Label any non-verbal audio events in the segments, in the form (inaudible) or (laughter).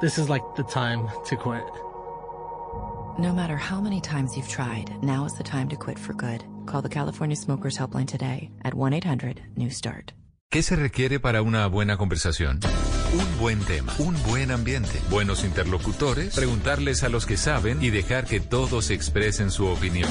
this is like the time to quit. No matter how many times you've tried, now is the time to quit for good. Call the California Smokers Helpline today at 1 800 New START. ¿Qué se requiere para una buena conversación? Un buen tema, un buen ambiente, buenos interlocutores, preguntarles a los que saben y dejar que todos expresen su opinión.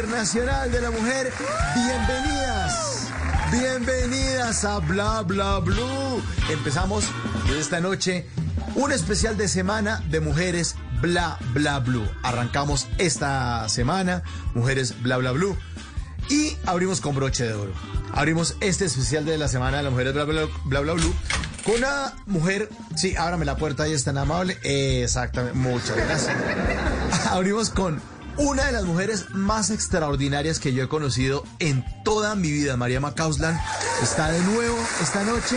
Internacional de la Mujer. Bienvenidas. Bienvenidas a Bla Bla Blue. Empezamos esta noche un especial de semana de mujeres Bla Bla Blue. Arrancamos esta semana, Mujeres Bla Bla Blue. Y abrimos con broche de oro. Abrimos este especial de la semana de las mujeres Bla Bla Bla, bla Blue con una mujer. Sí, ábrame la puerta ahí es tan amable. Exactamente, muchas gracias. (laughs) Abrimos con una de las mujeres más extraordinarias que yo he conocido en toda mi vida, María Macauslan, está de nuevo esta noche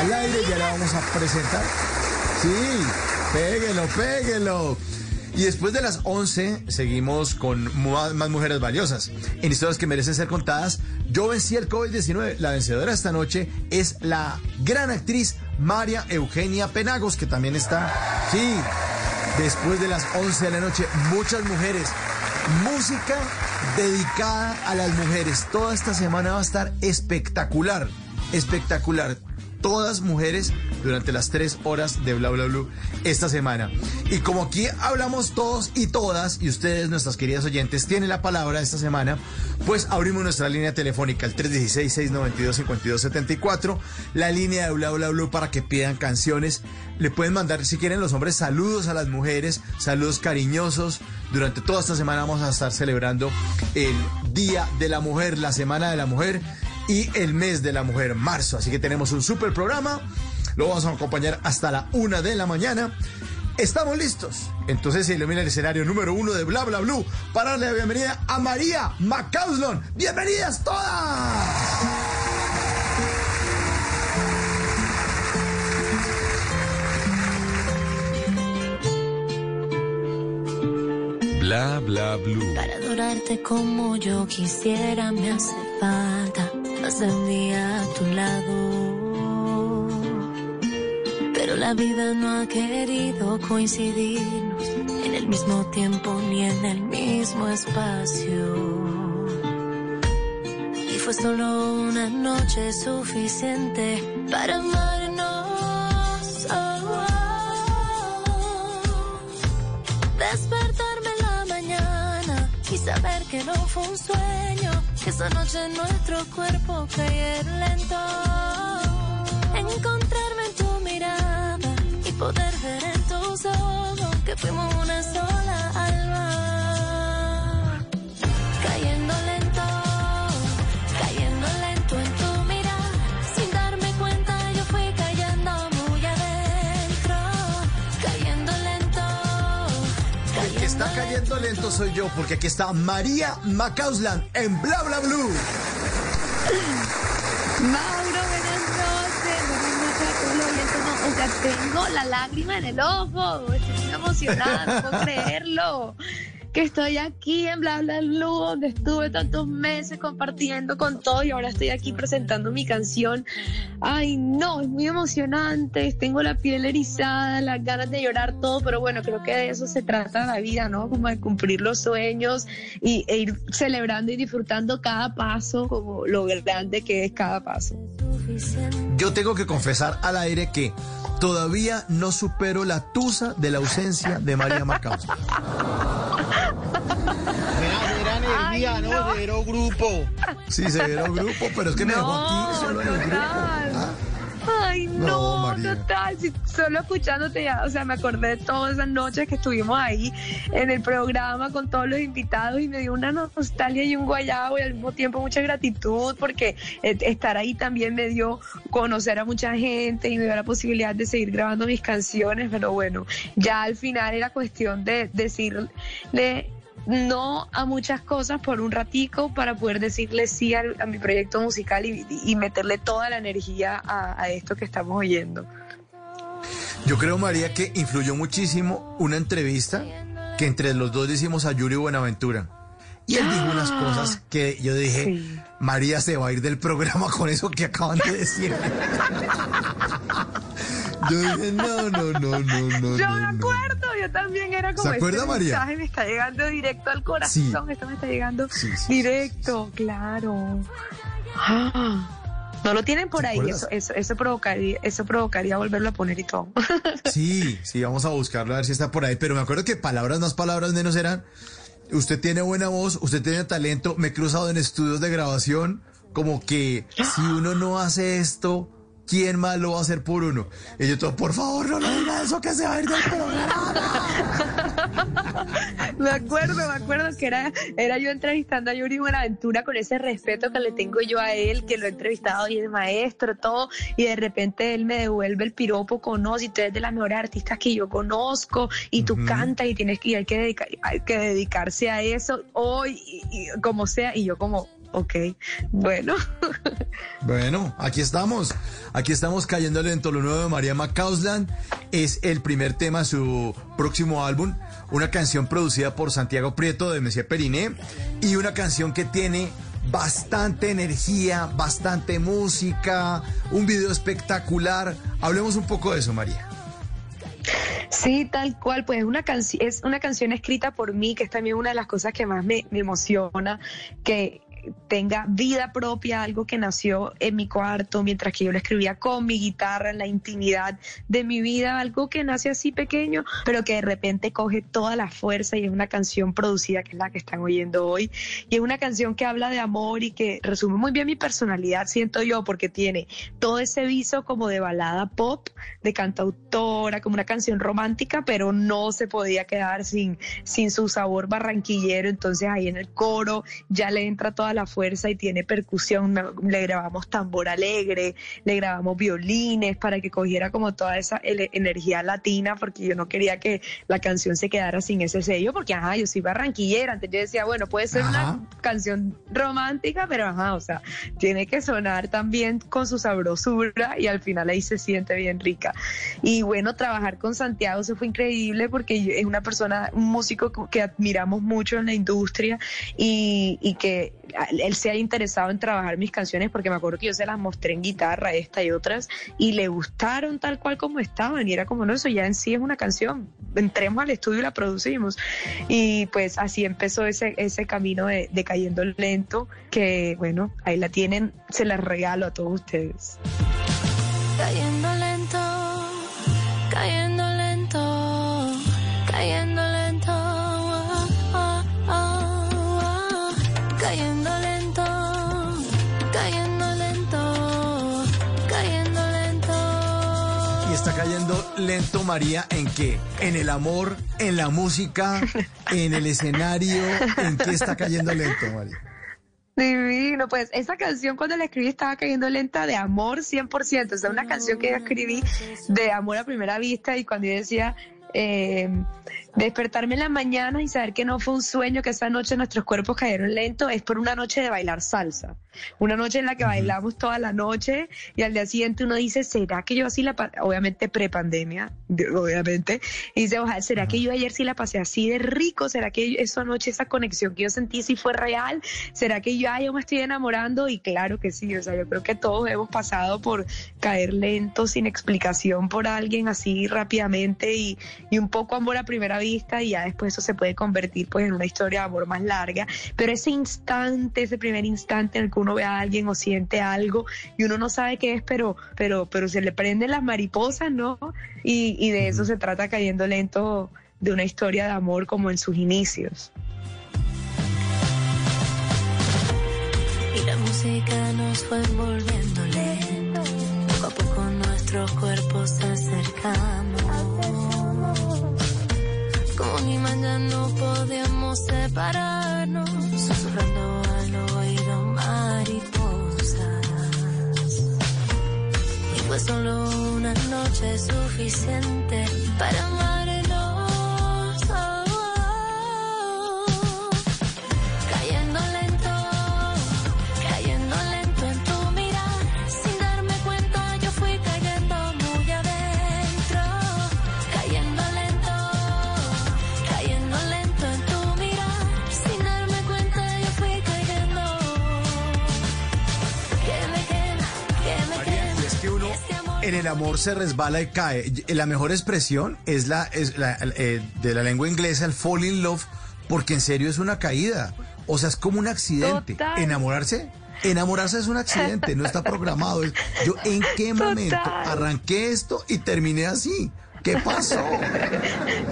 al aire, ya la vamos a presentar. Sí, péguelo, péguelo. Y después de las 11 seguimos con más, más, mujeres valiosas. En historias que merecen ser contadas, yo vencí el COVID-19. La vencedora esta noche es la gran actriz María Eugenia Penagos, que también está, sí, después de las 11 de la noche, muchas mujeres. Música dedicada a las mujeres. Toda esta semana va a estar espectacular, espectacular. Todas mujeres durante las tres horas de Bla Bla Blue esta semana. Y como aquí hablamos todos y todas, y ustedes, nuestras queridas oyentes, tienen la palabra esta semana, pues abrimos nuestra línea telefónica, el 316-692-5274, la línea de Bla Bla Blue para que pidan canciones. Le pueden mandar, si quieren, los hombres saludos a las mujeres, saludos cariñosos. Durante toda esta semana vamos a estar celebrando el Día de la Mujer, la Semana de la Mujer y el mes de la mujer, marzo. Así que tenemos un super programa. Lo vamos a acompañar hasta la una de la mañana. Estamos listos. Entonces se ilumina el escenario número uno de Bla Bla Blue para darle la bienvenida a María Macauslon. ¡Bienvenidas todas! Bla Bla Blue. Para adorarte como yo quisiera me hace falta más un día a tu lado. Pero la vida no ha querido coincidirnos en el mismo tiempo ni en el mismo espacio. Y fue solo una noche suficiente para amarnos. Oh, oh. Despertarme en la mañana y saber que no fue un sueño que esa noche nuestro cuerpo cayera lento. Encontrarme en tu mirada y poder ver en tus ojos que fuimos una sola alma. Está cayendo lento soy yo, porque aquí está María Macauslan en Bla Bla Blue. Mauro, buenas noches. Buenas noches. No, o sea, tengo la lágrima en el ojo. Estoy muy emocionada, no puedo creerlo. Que estoy aquí en Bla Bla Blue, donde estuve tantos meses compartiendo con todo y ahora estoy aquí presentando mi canción. Ay, no, es muy emocionante. Tengo la piel erizada, las ganas de llorar, todo, pero bueno, creo que de eso se trata la vida, ¿no? Como de cumplir los sueños y, e ir celebrando y disfrutando cada paso, como lo grande que es cada paso. Yo tengo que confesar al aire que todavía no supero la tusa de la ausencia de María era energía, ¿no? Cero grupo. Sí, se vio grupo, pero es que me dejó aquí solo en el grupo. ¿ah? Ay, no, total. solo escuchándote ya, o sea, me acordé de todas esas noches que estuvimos ahí en el programa con todos los invitados y me dio una nostalgia y un guayabo y al mismo tiempo mucha gratitud porque eh, estar ahí también me dio conocer a mucha gente y me dio la posibilidad de seguir grabando mis canciones, pero bueno, ya al final era cuestión de decirle no a muchas cosas por un ratico para poder decirle sí a, mi proyecto musical y, meterle toda la energía a, esto que estamos oyendo. Yo creo, María, que influyó muchísimo una entrevista que entre los dos hicimos a Yuri Buenaventura. Y él dijo unas cosas que yo dije, María se va a ir del programa con eso que acaban de decir. Yo dije, no, no, no, no, no. Yo me acuerdo, yo también era como. ¿Se acuerda, este María? mensaje me está llegando directo al corazón. Esto me está llegando directo, claro. Ah. No lo tienen por ahí, eso, eso, eso, provocaría, eso provocaría volverlo a poner y todo. Sí, sí, vamos a buscarlo a ver si está por ahí, pero me acuerdo que palabras más, palabras menos eran, usted tiene buena voz, usted tiene talento, me he cruzado en estudios de grabación, como que si uno no hace esto, ¿quién más lo va a hacer por uno? Y yo todo, por favor, no le diga eso que se va a ir del programa. (laughs) me acuerdo, me acuerdo que era, era yo entrevistando a Yuri Buenaventura con ese respeto que le tengo yo a él, que lo he entrevistado y es maestro, todo, y de repente él me devuelve el piropo con no, y tú eres de las mejores artistas que yo conozco, y tú cantas y tienes que, hay que, dedicar, hay que dedicarse a eso hoy, y como sea, y yo como, Ok, bueno. (laughs) Bueno, aquí estamos. Aquí estamos cayendo lento. Lo nuevo de María Macausland es el primer tema de su próximo álbum. Una canción producida por Santiago Prieto de Messier Periné. Y una canción que tiene bastante energía, bastante música, un video espectacular. Hablemos un poco de eso, María. Sí, tal cual, pues una es una canción escrita por mí, que es también una de las cosas que más me, me emociona, que tenga vida propia, algo que nació en mi cuarto mientras que yo lo escribía con mi guitarra en la intimidad de mi vida, algo que nace así pequeño, pero que de repente coge toda la fuerza y es una canción producida que es la que están oyendo hoy. Y es una canción que habla de amor y que resume muy bien mi personalidad, siento yo, porque tiene todo ese viso como de balada pop, de cantautora, como una canción romántica, pero no se podía quedar sin, sin su sabor barranquillero. Entonces ahí en el coro ya le entra toda la fuerza y tiene percusión. Le grabamos tambor alegre, le grabamos violines para que cogiera como toda esa energía latina, porque yo no quería que la canción se quedara sin ese sello, porque ajá, yo soy barranquillera. Entonces yo decía, bueno, puede ser una canción romántica, pero ajá, o sea, tiene que sonar también con su sabrosura y al final ahí se siente bien rica. Y bueno, trabajar con Santiago se fue increíble porque es una persona, un músico que admiramos mucho en la industria y, y que él se ha interesado en trabajar mis canciones porque me acuerdo que yo se las mostré en guitarra, esta y otras, y le gustaron tal cual como estaban. Y era como, no, eso ya en sí es una canción. Entremos al estudio y la producimos. Y pues así empezó ese, ese camino de, de cayendo lento, que bueno, ahí la tienen, se la regalo a todos ustedes. Cayendo lento, María, ¿en qué? ¿En el amor? ¿En la música? ¿En el escenario? ¿En qué está cayendo lento, María? Divino, pues esa canción cuando la escribí estaba cayendo lenta de amor 100%, o sea, una canción que yo escribí de amor a primera vista y cuando yo decía, eh, despertarme en la mañana y saber que no fue un sueño, que esa noche nuestros cuerpos cayeron lento, es por una noche de bailar salsa. Una noche en la que bailamos toda la noche y al día siguiente uno dice, ¿será que yo así la obviamente prepandemia, obviamente, y dice, ojalá, ¿será que yo ayer sí la pasé así de rico? ¿Será que esa noche esa conexión que yo sentí sí fue real? ¿Será que yo, yo me estoy enamorando? Y claro que sí, o sea, yo creo que todos hemos pasado por caer lento, sin explicación por alguien así rápidamente y, y un poco amor a primera vista y ya después eso se puede convertir pues en una historia de amor más larga, pero ese instante, ese primer instante en el que uno ve a alguien o siente algo y uno no sabe qué es, pero, pero, pero se le prenden las mariposas, ¿no? Y, y de eso se trata cayendo lento de una historia de amor como en sus inicios. Y la música nos fue envolviendo lento, poco a poco nuestros cuerpos se acercamos. Un imán ya no podíamos separarnos, susurrando al oído mariposas. Y fue solo una noche suficiente para amarnos. En el amor se resbala y cae. La mejor expresión es la, es la eh, de la lengua inglesa, el fall in love, porque en serio es una caída. O sea, es como un accidente. Total. Enamorarse, enamorarse es un accidente, no está programado. Yo en qué (laughs) momento Total. arranqué esto y terminé así. ¿Qué pasó?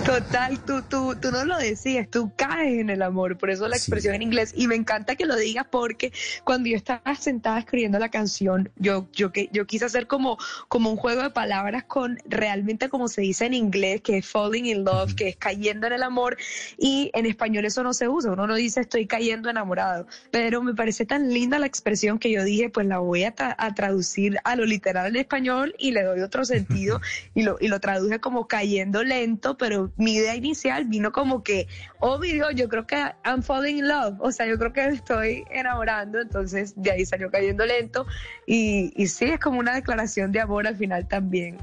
Total, tú, tú, tú no lo decías, tú caes en el amor, por eso la Sí. expresión en inglés. Y me encanta que lo digas porque cuando yo estaba sentada escribiendo la canción, yo, yo, yo quise hacer como, como un juego de palabras con realmente como se dice en inglés, que es falling in love, que es cayendo en el amor. Y en español eso no se usa, uno no dice estoy cayendo enamorado. Pero me parece tan linda la expresión que yo dije, pues la voy a, tra- a traducir a lo literal en español y le doy otro sentido (laughs) y lo, y lo traduje como cayendo lento, pero mi idea inicial vino como que, obvio, yo creo que I'm falling in love, o sea, yo creo que me estoy enamorando, entonces de ahí salió cayendo lento y, y sí, es como una declaración de amor al final también.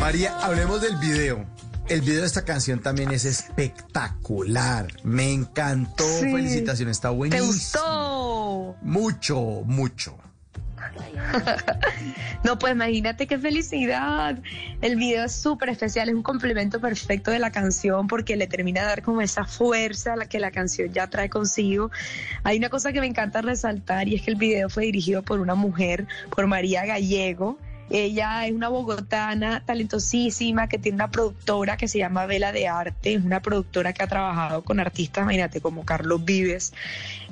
María, hablemos del video. El video de esta canción también es espectacular. Me encantó. Sí. Felicitaciones, está ¿Te buenísimo. gustó? Mucho, mucho. (laughs) No, pues imagínate qué felicidad. El video es súper especial, es un complemento perfecto de la canción porque le termina de dar como esa fuerza la que la canción ya trae consigo. Hay una cosa que me encanta resaltar y es que el video fue dirigido por una mujer, por María Gallego. Ella es una bogotana talentosísima que tiene una productora que se llama Vela de Arte, es una productora que ha trabajado con artistas, imagínate, como Carlos Vives.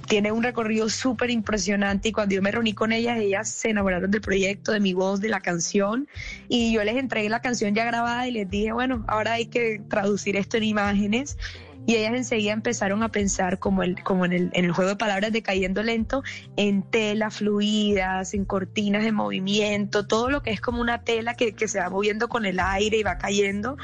Tiene un recorrido súper impresionante y cuando yo me reuní con ellas, ellas se enamoraron del proyecto, de mi voz, de la canción y yo les entregué la canción ya grabada y les dije, bueno, ahora hay que traducir esto en imágenes y ellas enseguida empezaron a pensar como, el, como en, el, en el juego de palabras de cayendo lento, en telas fluidas, en cortinas de movimiento, todo lo que es como una tela que, que se va moviendo con el aire y va cayendo.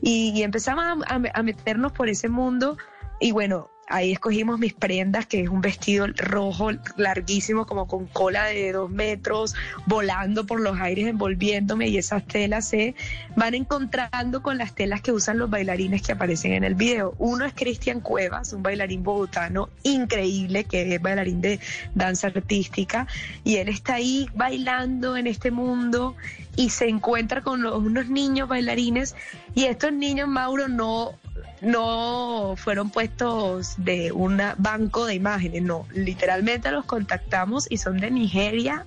Y, y empezamos a, meternos por ese mundo y bueno, ahí escogimos mis prendas, que es un vestido rojo larguísimo, como con cola de dos metros, volando por los aires, envolviéndome, y esas telas se van encontrando con las telas que usan los bailarines que aparecen en el video. Uno es Cristian Cuevas, un bailarín bogotano increíble, que es bailarín de danza artística, y él está ahí bailando en este mundo y se encuentra con los- unos niños bailarines, y estos niños, Mauro, no no fueron puestos de un banco de imágenes, no, literalmente los contactamos y son de Nigeria,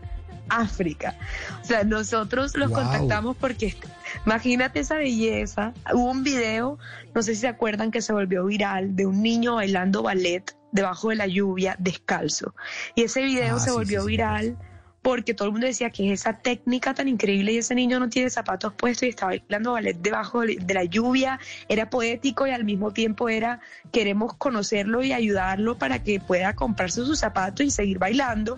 África. O sea, nosotros los Wow. contactamos porque imagínate esa belleza. Hubo un video, no sé si se acuerdan que se volvió viral, de un niño bailando ballet debajo de la lluvia descalzo. Y ese video Ah, se sí, volvió sí, sí, viral porque todo el mundo decía que es esa técnica tan increíble y ese niño no tiene zapatos puestos y estaba bailando ballet debajo de de la lluvia, era poético y al mismo tiempo era queremos conocerlo y ayudarlo para que pueda comprarse sus zapatos y seguir bailando.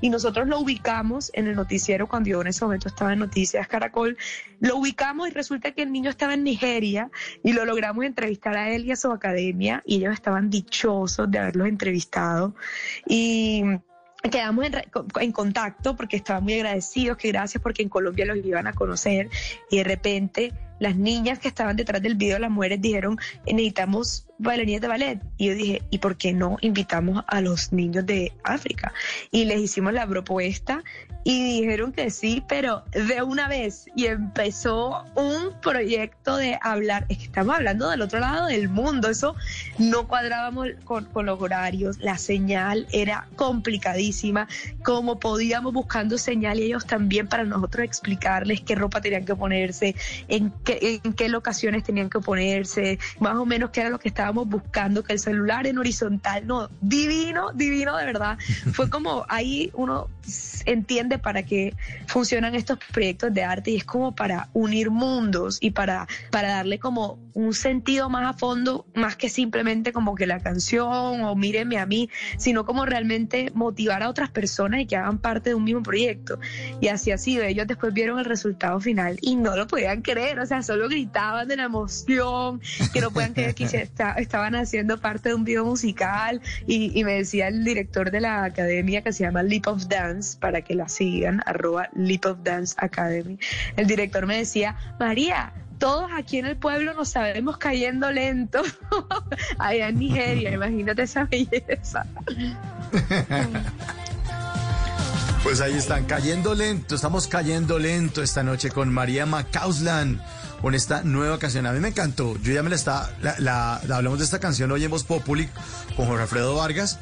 Y nosotros lo ubicamos en el noticiero cuando yo en ese momento estaba en Noticias Caracol, lo ubicamos y resulta que el niño estaba en Nigeria y lo logramos entrevistar a él y a su academia y ellos estaban dichosos de haberlos entrevistado. Y quedamos en, en contacto porque estaban muy agradecidos, que gracias porque en Colombia los iban a conocer y de repente las niñas que estaban detrás del video, las mujeres dijeron, necesitamos bailarines de ballet. Y yo dije, ¿y por qué no invitamos a los niños de África? Y les hicimos la propuesta y dijeron que sí, pero de una vez. Y empezó un proyecto de hablar, es que estamos hablando del otro lado del mundo, eso no cuadrábamos con, con los horarios, la señal era complicadísima, como podíamos buscando señal y ellos también para nosotros explicarles qué ropa tenían que ponerse, en qué, en qué locaciones tenían que ponerse, más o menos qué era lo que estábamos buscando, que el celular en horizontal, no, divino, divino de verdad. (laughs) Fue como ahí uno entiende para qué funcionan estos proyectos de arte y es como para unir mundos y para, para darle como un sentido más a fondo, más que simplemente como que la canción o míreme a mí, sino como realmente motivar a otras personas y que hagan parte de un mismo proyecto. Y así ha sido. Ellos después vieron el resultado final y no lo podían creer, o sea, solo gritaban de la emoción, que no podían creer que estaban haciendo parte de un video musical y, y me decía el director de la academia que se llama Leap of Dance, para que la sigan, arroba Leap of Dance Academy. El director me decía, María, todos aquí en el pueblo nos sabemos cayendo lento. (laughs) Allá en Nigeria, imagínate esa belleza. Pues ahí están, cayendo lento, estamos cayendo lento esta noche con María Macauslan, con esta nueva canción. A mí me encantó, yo ya me la está, la, hablamos de esta canción hoy en Populi con Jorge Alfredo Vargas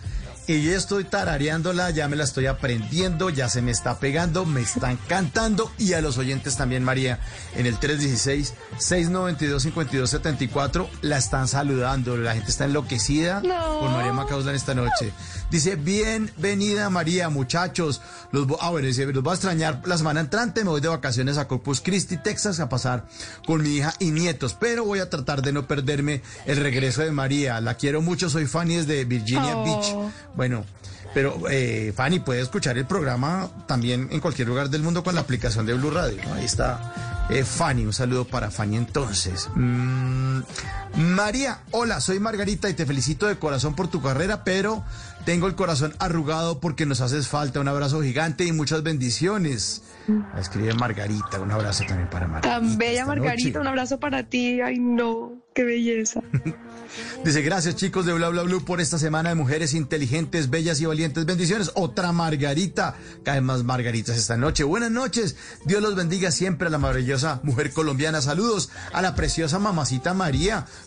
y yo estoy tarareándola, ya me la estoy aprendiendo, ya se me está pegando, me están cantando y a los oyentes también, María, en el 316-692-5274 la están saludando, la gente está enloquecida con María Macauslan esta noche. Dice, bienvenida María, muchachos. Los, ah, bueno, dice, los voy a extrañar la semana entrante, me voy de vacaciones a Corpus Christi, Texas, a pasar con mi hija y nietos, pero voy a tratar de no perderme el regreso de María. La quiero mucho, soy Fanny desde Virginia Oh. Beach. Bueno, pero eh, Fanny puede escuchar el programa también en cualquier lugar del mundo con la aplicación de Blue Radio. Ahí está eh, Fanny, un saludo para Fanny entonces. Mm, María, hola, soy Margarita y te felicito de corazón por tu carrera, pero tengo el corazón arrugado porque nos haces falta. Un abrazo gigante y muchas bendiciones. Escribe Margarita, un abrazo también para Margarita. Tan bella Margarita, noche. un abrazo para ti. Ay, no, qué belleza. (laughs) Dice, gracias chicos de Bla Bla Blue por esta semana de mujeres inteligentes, bellas y valientes. Bendiciones. Otra Margarita. Caen más Margaritas esta noche. Buenas noches. Dios los bendiga siempre a la maravillosa mujer colombiana. Saludos a la preciosa mamacita María.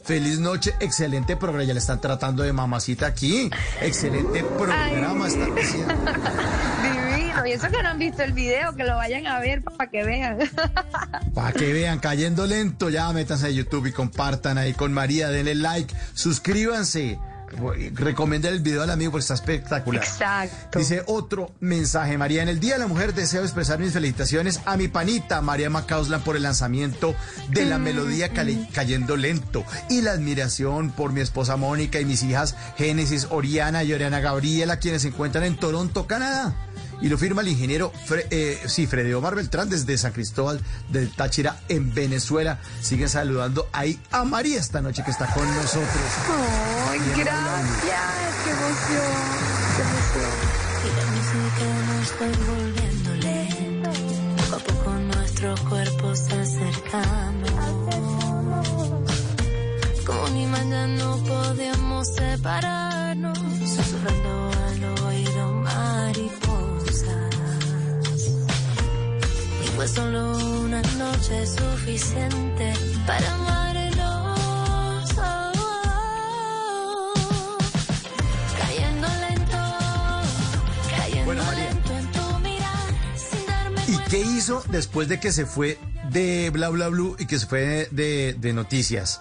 Feliz noche. Excelente programa. Ya le están tratando de mamacita aquí. Excelente programa. Están diciendo. (laughs) Divino. Y eso que no han visto el video, que lo vayan a ver para que vean. (laughs) Para que vean, cayendo lento, ya métanse a YouTube y compartan ahí con María, denle like, suscríbanse, recomienden el video al amigo porque está espectacular. Exacto. Dice otro mensaje, María, en el Día de la Mujer deseo expresar mis felicitaciones a mi panita María Macauslan por el lanzamiento de la melodía cali- cayendo lento y la admiración por mi esposa Mónica y mis hijas Génesis, Oriana y Oriana Gabriela, quienes se encuentran en Toronto, Canadá. Y lo firma el ingeniero Fre- eh, sí, Freddy Omar Beltrán desde San Cristóbal del Táchira en Venezuela. Siguen saludando ahí a María esta noche que está con nosotros. Ay, gracias. Qué emoción. Qué emoción. Y la música nos lento. Poco a poco nuestros cuerpos se acercamos. Como ni mañana no podíamos separarnos. Susurrando fue solo una noche suficiente para amarnos. Cayendo lento, cayendo Bueno, María. lento en tu mirar, sin darme ¿Y qué hizo después de que se fue de Bla Bla Blue y que se fue de, de noticias?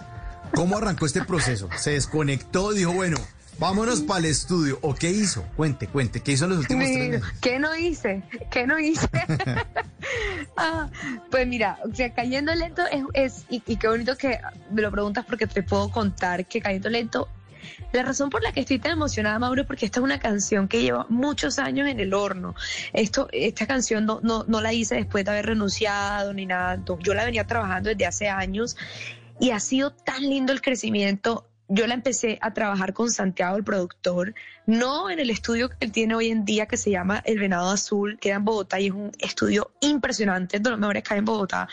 ¿Cómo arrancó este proceso? ¿Se desconectó? Dijo, bueno, vámonos para el estudio. ¿O qué hizo? Cuente, cuente. ¿Qué hizo en los últimos tres meses? ¿Qué no hice? ¿Qué no hice? (laughs) Ah, pues mira, o sea, cayendo lento es, y, qué bonito que me lo preguntas porque te puedo contar que cayendo lento. La razón por la que estoy tan emocionada, Mauro, es porque esta es una canción que lleva muchos años en el horno. Esto, esta canción no, no, no la hice después de haber renunciado ni nada. Yo la venía trabajando desde hace años y ha sido tan lindo el crecimiento. Yo la empecé a trabajar con Santiago, el productor, no en el estudio que él tiene hoy en día que se llama El Venado Azul, queda en Bogotá y es un estudio impresionante, es de los mejores que hay en Bogotá,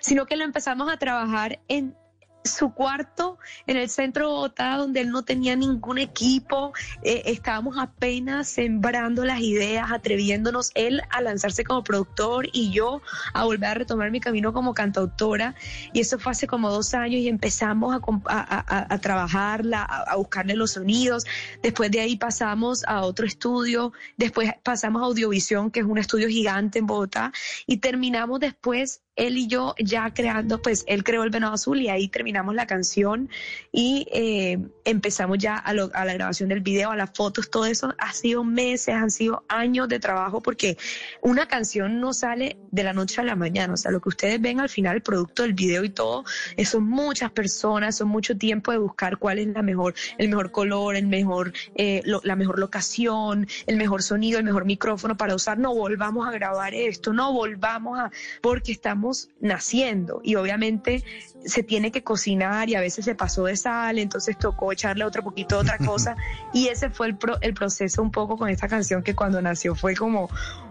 sino que lo empezamos a trabajar en su cuarto en el centro de Bogotá, donde él no tenía ningún equipo. Eh, estábamos apenas sembrando las ideas, atreviéndonos él a lanzarse como productor y yo a volver a retomar mi camino como cantautora. Y eso fue hace como dos años y empezamos a, a, trabajarla, a, buscarle los sonidos. Después de ahí pasamos a otro estudio, después pasamos a Audiovisión, que es un estudio gigante en Bogotá, y terminamos después él y yo ya creando, pues él creó el Venado Azul y ahí terminamos la canción y eh, empezamos ya a, a, la grabación del video, a las fotos, todo eso. Ha sido meses, han sido años de trabajo porque una canción no sale de la noche a la mañana, o sea, lo que ustedes ven al final, el producto del video y todo, son muchas personas, son mucho tiempo de buscar cuál es la mejor, el mejor color, el mejor, eh, la mejor locación, el mejor sonido, el mejor micrófono para usar, no volvamos a grabar esto, no volvamos a, porque estamos naciendo y obviamente se tiene que cocinar y a veces se pasó de sal, entonces tocó echarle otro poquito de otra (laughs) cosa. Y ese fue el, el proceso un poco con esta canción que cuando nació fue como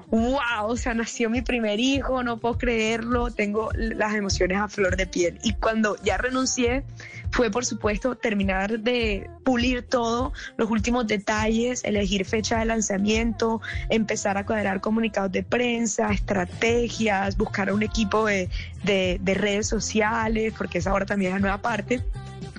wow, o sea, nació mi primer hijo, no puedo creerlo, tengo las emociones a flor de piel. Y cuando ya renuncié, fue por supuesto terminar de pulir todo, los últimos detalles, elegir fecha de lanzamiento, empezar a cuadrar comunicados de prensa, estrategias, buscar un equipo de, de, redes sociales, porque esa ahora también es la nueva parte.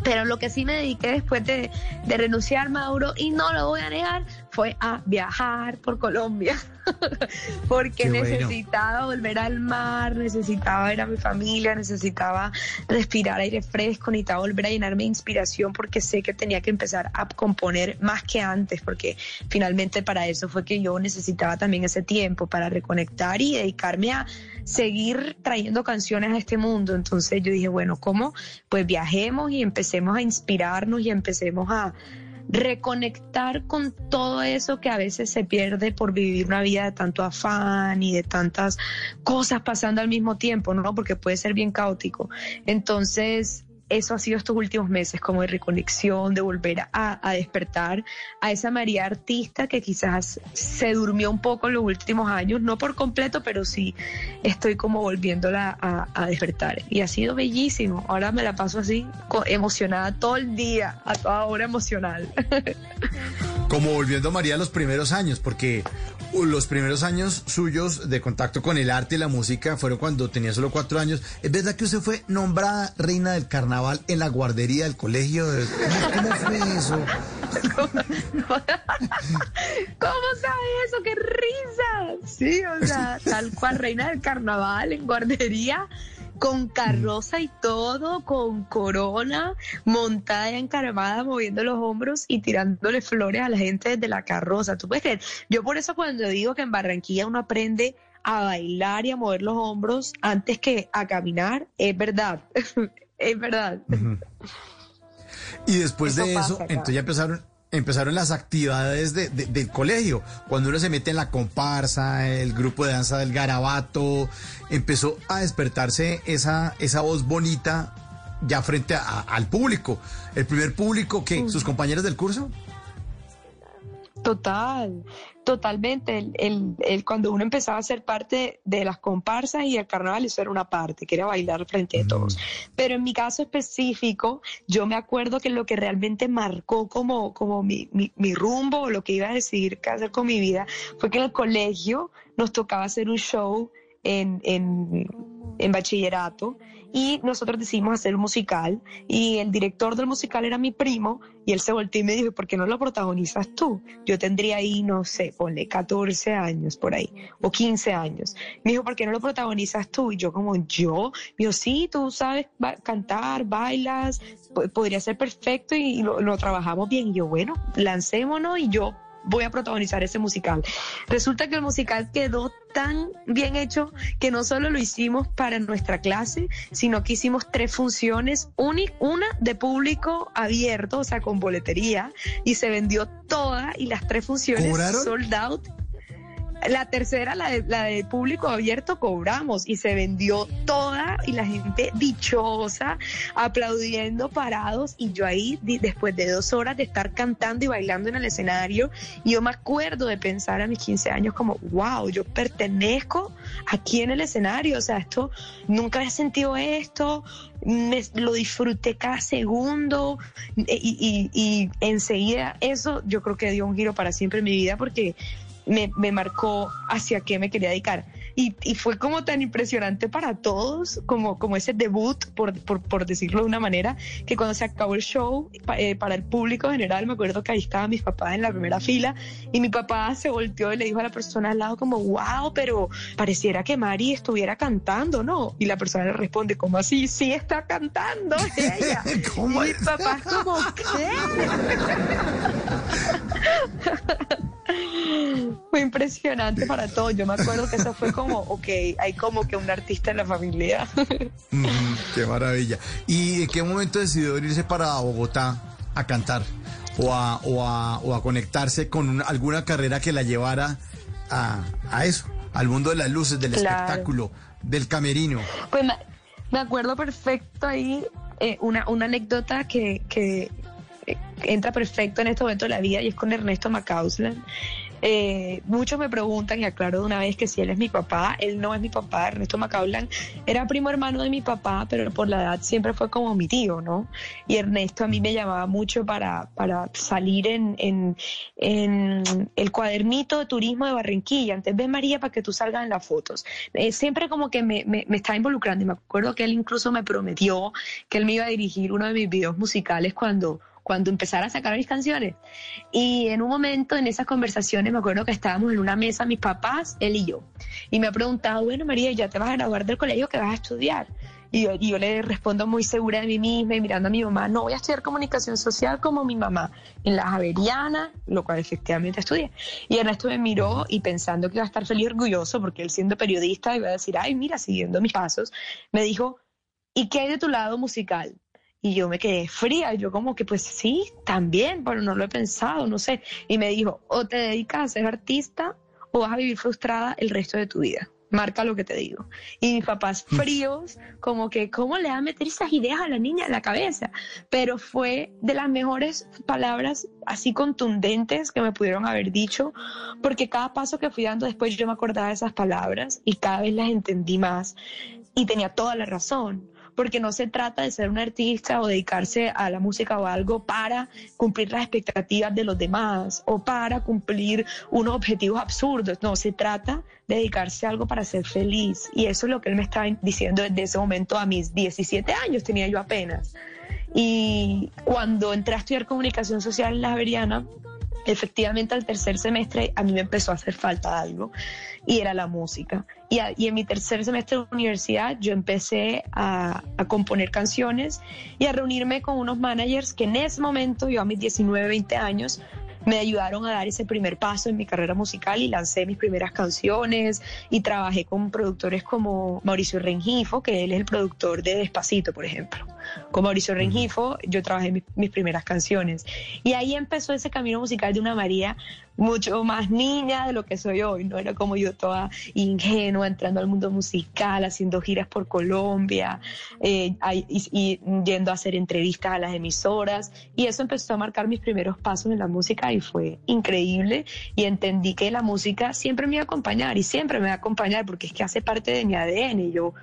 Pero lo que sí me dediqué después de, de renunciar, Mauro, y no lo voy a negar, fue a viajar por Colombia. (laughs) porque necesitaba volver al mar, necesitaba ver a mi familia, necesitaba respirar aire fresco, necesitaba volver a llenarme de inspiración porque sé que tenía que empezar a componer más que antes, porque finalmente para eso fue que yo necesitaba también ese tiempo para reconectar y dedicarme a seguir trayendo canciones a este mundo. Entonces yo dije, bueno, ¿cómo? Pues viajemos y empecemos a inspirarnos y empecemos a reconectar con todo eso que a veces se pierde por vivir una vida de tanto afán y de tantas cosas pasando al mismo tiempo, ¿no? Porque puede ser bien caótico. Entonces, eso ha sido estos últimos meses, como de reconexión, de volver a, despertar a esa María artista que quizás se durmió un poco en los últimos años, no por completo, pero sí estoy como volviéndola a, despertar. Y ha sido bellísimo. Ahora me la paso así, emocionada todo el día, a toda hora emocional. (laughs) Como volviendo María a los primeros años, porque los primeros años suyos de contacto con el arte y la música fueron cuando tenía solo cuatro años. ¿Es verdad que usted fue nombrada reina del carnaval en la guardería del colegio? ¿Cómo, fue eso? (laughs) ¿Cómo, sabe eso? ¡Qué risa! Sí, o sea, tal cual reina del carnaval en guardería con carroza y todo, con corona, montada y encaramada, moviendo los hombros y tirándole flores a la gente desde la carroza. ¿Tú puedes creer? Yo por eso cuando digo que en Barranquilla uno aprende a bailar y a mover los hombros antes que a caminar, es verdad, (laughs) es verdad. Y después de eso, entonces ya empezaron empezaron las actividades de, del colegio. Cuando uno se mete en la comparsa, el grupo de danza del garabato, empezó a despertarse esa, esa voz bonita ya frente al público. El primer público que sus compañeros del curso. Total, totalmente. El, el, cuando uno empezaba a ser parte de las comparsas y el carnaval, eso era una parte, que era bailar frente a todos. Pero en mi caso específico, yo me acuerdo que lo que realmente marcó como, como mi, mi, mi rumbo, lo que iba a decidir qué hacer con mi vida, fue que en el colegio nos tocaba hacer un show en, en, en bachillerato y nosotros decidimos hacer un musical y el director del musical era mi primo y él se volteó y me dijo, ¿por qué no lo protagonizas tú? Yo tendría ahí, no sé, ponle 14 años por ahí o 15 años. Me dijo, ¿por qué no lo protagonizas tú? Y yo como, ¿yo? Me sí, tú sabes cantar, bailas, podría ser perfecto y, lo, lo trabajamos bien. Y yo, bueno, lancémonos y yo voy a protagonizar ese musical. Resulta que el musical quedó tan bien hecho que no solo lo hicimos para nuestra clase, sino que hicimos tres funciones, una de público abierto, o sea, con boletería, y se vendió toda y las tres funciones sold out la tercera, la de, la de público abierto, cobramos y se vendió toda y la gente dichosa, aplaudiendo parados. Y yo ahí después de dos horas de estar cantando y bailando en el escenario, yo me acuerdo de pensar a mis 15 años como, wow, yo pertenezco aquí en el escenario, o sea, esto, nunca he sentido esto, me, lo disfruté cada segundo y, y enseguida eso yo creo que dio un giro para siempre en mi vida porque me, me marcó hacia qué me quería dedicar. Y, y, fue como tan impresionante para todos, como, como ese debut, por, por, por decirlo de una manera, que cuando se acabó el show, eh, para el público general, me acuerdo que ahí estaban mis papás en la primera fila y mi papá se volteó y le dijo a la persona al lado como, wow, pero pareciera que Mari estuviera cantando, ¿no? Y la persona le responde, ¿cómo así? Sí está cantando (laughs) ella. ¿Cómo y mi papá como, ¿qué? (laughs) Fue impresionante para todos. Yo me acuerdo que eso fue como, ok, hay como que un artista en la familia. (laughs) qué maravilla. ¿Y en qué momento decidió irse para Bogotá a cantar? O a, o a, o a conectarse con alguna carrera que la llevara a, a, eso, al mundo de las luces, del espectáculo, del camerino. Pues me, acuerdo perfecto ahí eh, una, una anécdota que, que eh, entra perfecto en este momento de la vida y es con Ernesto Macauslan. Eh, muchos me preguntan, y aclaro de una vez que si él es mi papá, él no es mi papá, Ernesto Macaulay era primo hermano de mi papá, pero por la edad siempre fue como mi tío, ¿no? Y Ernesto a mí me llamaba mucho para, para salir en, en, el cuadernito de turismo de Barranquilla, antes ve María para que tú salgas en las fotos. Eh, siempre como que me, me, me estaba involucrando y me acuerdo que él incluso me prometió que él me iba a dirigir uno de mis videos musicales cuando cuando empezara a sacar mis canciones. Y en un momento en esas conversaciones me acuerdo que estábamos en una mesa, mis papás, él y yo. Y me ha preguntado, bueno, María, ¿ya te vas a graduar del colegio que vas a estudiar? Y yo, le respondo muy segura de mí misma y mirando a mi mamá, no voy a estudiar comunicación social como mi mamá, en la Javeriana, lo cual efectivamente estudié. Y Ernesto me miró y pensando que iba a estar feliz y orgulloso, porque él siendo periodista iba a decir, ay, mira, siguiendo mis pasos, me dijo, ¿y qué hay de tu lado musical? Y yo me quedé fría, yo como que pues sí, también, pero no lo he pensado, no sé. Y me dijo, o te dedicas a ser artista o vas a vivir frustrada el resto de tu vida. Marca lo que te digo. Y mis papás mm. fríos, como que, ¿cómo le va a meter esas ideas a la niña en la cabeza? Pero fue de las mejores palabras así contundentes que me pudieron haber dicho, porque cada paso que fui dando después yo me acordaba de esas palabras y cada vez las entendí más y tenía toda la razón porque no se trata de ser un artista o dedicarse a la música o algo para cumplir las expectativas de los demás o para cumplir unos objetivos absurdos. No, se trata de dedicarse a algo para ser feliz. Y eso es lo que él me estaba diciendo desde ese momento a mis 17 años, tenía yo apenas. Y cuando entré a estudiar comunicación social en la Javeriana, efectivamente al tercer semestre a mí me empezó a hacer falta algo y era la música. Y, en mi tercer semestre de universidad yo empecé a, a, componer canciones y a reunirme con unos managers que en ese momento, yo a mis 19, 20 años, me ayudaron a dar ese primer paso en mi carrera musical y lancé mis primeras canciones y trabajé con productores como Mauricio Rengifo, que él es el productor de Despacito, por ejemplo. Con Mauricio Rengifo yo trabajé mis, mis primeras canciones. Y ahí empezó ese camino musical de una María mucho más niña de lo que soy hoy, no era como yo toda ingenua entrando al mundo musical, haciendo giras por Colombia eh, y, yendo a hacer entrevistas a las emisoras. Y eso empezó a marcar mis primeros pasos en la música y fue increíble. Y entendí que la música siempre me iba a acompañar y siempre me va a acompañar porque es que hace parte de mi ADN y yo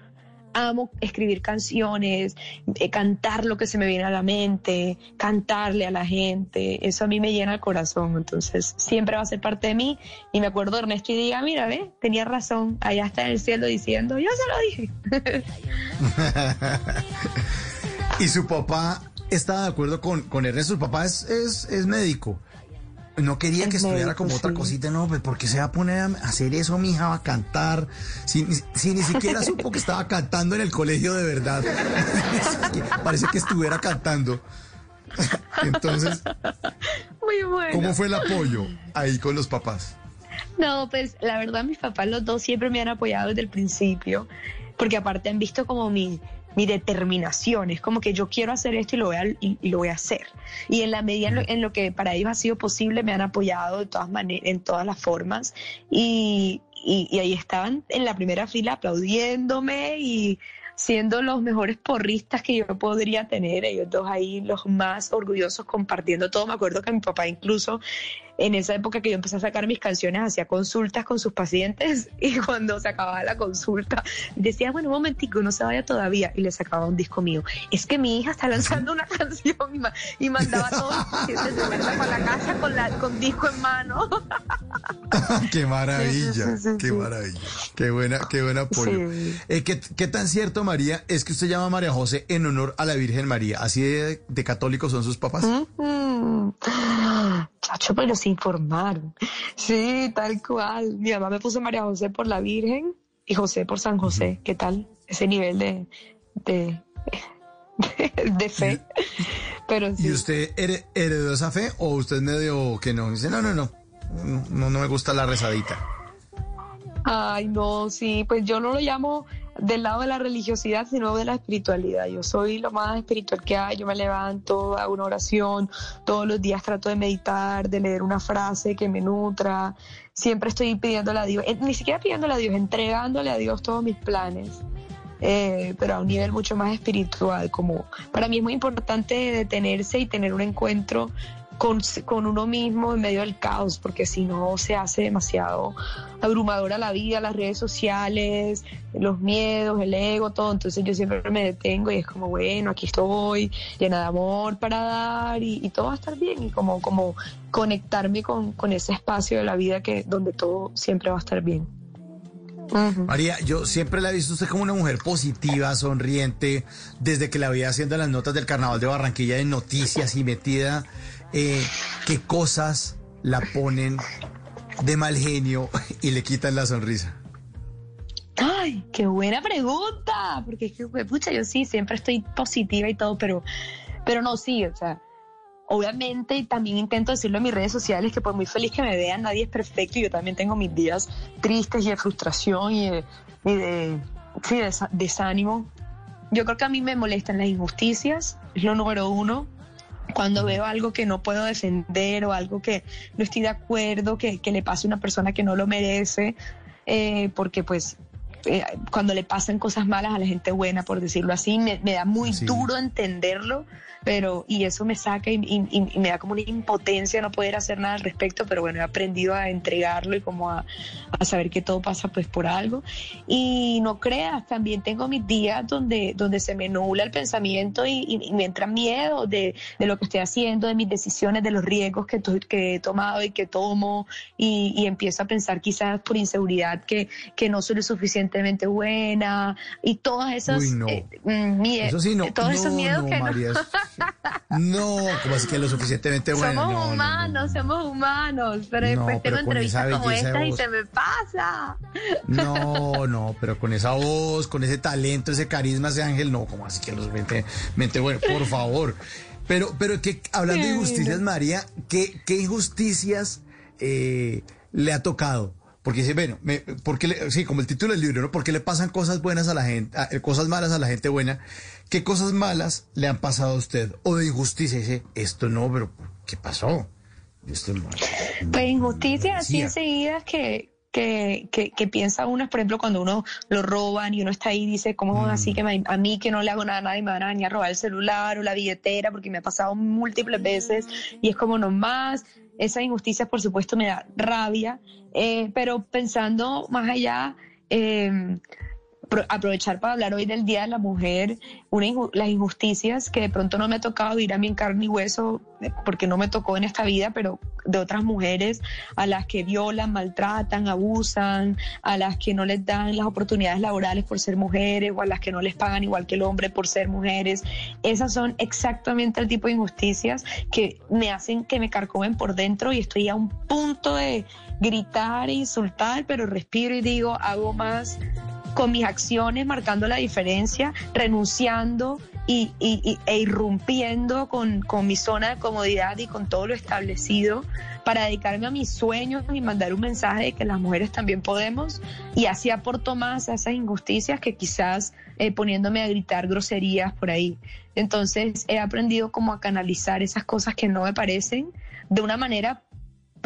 amo escribir canciones, eh, cantar lo que se me viene a la mente, cantarle a la gente, eso a mí me llena el corazón, entonces siempre va a ser parte de mí. Y me acuerdo Ernesto y diga, mira, ve, tenía razón, allá está en el cielo diciendo, yo se lo dije. (laughs) y su papá está de acuerdo con, con Ernesto, su papá es, es, es médico. No quería que estudiara como otra cosita, no, pues porque se va a poner a hacer eso, mi hija, va a cantar. Si, si, ni siquiera (laughs) supo que estaba cantando en el colegio de verdad. (laughs) Parece que estuviera cantando. (laughs) Entonces, Muy bueno. ¿cómo fue el apoyo ahí con los papás? No, pues la verdad mis papás los dos siempre me han apoyado desde el principio, porque aparte han visto como mi, mi determinación. Es como que yo quiero hacer esto y lo voy a, y, lo voy a hacer. Y en la medida en lo, que para ellos ha sido posible, me han apoyado de todas maneras, en todas las formas. Y, y, ahí estaban en la primera fila aplaudiéndome y siendo los mejores porristas que yo podría tener, ellos dos ahí los más orgullosos compartiendo todo. Me acuerdo que mi papá incluso en esa época que yo empecé a sacar mis canciones, hacía consultas con sus pacientes (laughs) y cuando se acababa la consulta decía, bueno, un momentico, no se vaya todavía y le sacaba un disco mío. Es que mi hija está lanzando una (laughs) canción y, mandaba a todos los pacientes para la casa con, la, con disco en mano. (laughs) qué maravilla, qué maravilla, qué buena, qué buen apoyo. Eh, ¿qué, ¿qué, tan cierto, María, es que usted llama a María José en honor a la Virgen María? ¿Así de, católicos son sus papás? Chacho, pero se informaron. Sí, tal cual. Mi mamá me puso María José por la Virgen y José por San José. ¿Qué tal? Ese nivel de, de, (laughs) de fe. Pero ¿Y usted heredó esa fe o usted medio que no? Dice, no, no, no, no, no me gusta la rezadita. Ay, no, sí, pues yo no lo llamo del lado de la religiosidad, sino de la espiritualidad. Yo soy lo más espiritual que hay, yo me levanto, hago una oración, todos los días trato de meditar, de leer una frase que me nutra, siempre estoy pidiéndole a Dios, ni siquiera pidiéndole a Dios, entregándole a Dios todos mis planes. Eh, pero a un nivel mucho más espiritual, como para mí es muy importante detenerse y tener un encuentro con, con, uno mismo en medio del caos, porque si no se hace demasiado abrumadora la vida, las redes sociales, los miedos, el ego, todo. Entonces yo siempre me detengo y es como, bueno, aquí estoy, llena de amor para dar y, todo va a estar bien y como, como conectarme con, con, ese espacio de la vida que donde todo siempre va a estar bien. María, yo siempre la he visto usted como una mujer positiva, sonriente, desde que la veía haciendo las notas del Carnaval de Barranquilla en noticias y metida eh, qué cosas la ponen de mal genio y le quitan la sonrisa. Ay, qué buena pregunta, porque es que, pucha, yo sí, siempre estoy positiva y todo, pero, pero no, sí, o sea, obviamente también intento decirlo en mis redes sociales que por muy feliz que me vean, nadie es perfecto y yo también tengo mis días tristes y de frustración y de, de desánimo. Yo creo que a mí me molestan las injusticias, es lo número uno cuando veo algo que no puedo defender o algo que no estoy de acuerdo, que, le pase a una persona que no lo merece, eh, porque pues eh, cuando le pasan cosas malas a la gente buena, por decirlo así, me, da muy duro entenderlo, pero y eso me saca y, me da como una impotencia no poder hacer nada al respecto, pero bueno, he aprendido a entregarlo y como a, saber que todo pasa pues por algo. Y no creas, también tengo mis días donde, donde se me nula el pensamiento y, me entra miedo de, lo que estoy haciendo, de mis decisiones, de los riesgos que, que he tomado y que tomo y, empiezo a pensar quizás por inseguridad que, que no soy lo suficientemente buena y todas esas eh, todos esos miedos que (laughs) no, como así que lo suficientemente bueno. Somos humanos, somos humanos, pero después tengo entrevistas como esta y se me pasa. No, no, pero con esa voz, con ese talento, ese carisma, ese ángel, no, como así que lo suficientemente bueno, por favor. Pero, pero que hablando de injusticias, María, ¿qué, qué injusticias eh, le ha tocado? Porque dice, bueno, me, porque le, sí, como el título del libro, ¿no? Porque le pasan cosas buenas a la gente, cosas malas a la gente buena. ¿Qué cosas malas le han pasado a usted? O de injusticia, dice, esto no, pero ¿qué pasó? Esto no, pues injusticias así enseguidas que, que, que, que, piensa uno, por ejemplo, cuando uno lo roban y uno está ahí y dice, ¿cómo así mm. que a mí que no le hago nada a nadie me van a venir a robar el celular o la billetera? Porque me ha pasado múltiples veces y es como nomás esa injusticia, por supuesto, me da rabia, eh, pero pensando más allá, eh, aprovechar para hablar hoy del Día de la Mujer, las injusticias que de pronto no me ha tocado vivir a en carne y hueso, eh, porque no me tocó en esta vida, pero de otras mujeres a las que violan, maltratan, abusan, a las que no les dan las oportunidades laborales por ser mujeres o a las que no les pagan igual que el hombre por ser mujeres. Esas son exactamente el tipo de injusticias que me hacen que me carcomen por dentro y estoy a un punto de gritar e insultar, pero respiro y digo, hago más con mis acciones marcando la diferencia, renunciando y, e irrumpiendo con, con mi zona de comodidad y con todo lo establecido para dedicarme a mis sueños y mandar un mensaje de que las mujeres también podemos y así aporto más a esas injusticias que quizás eh, poniéndome a gritar groserías por ahí. Entonces he aprendido como a canalizar esas cosas que no me parecen de una manera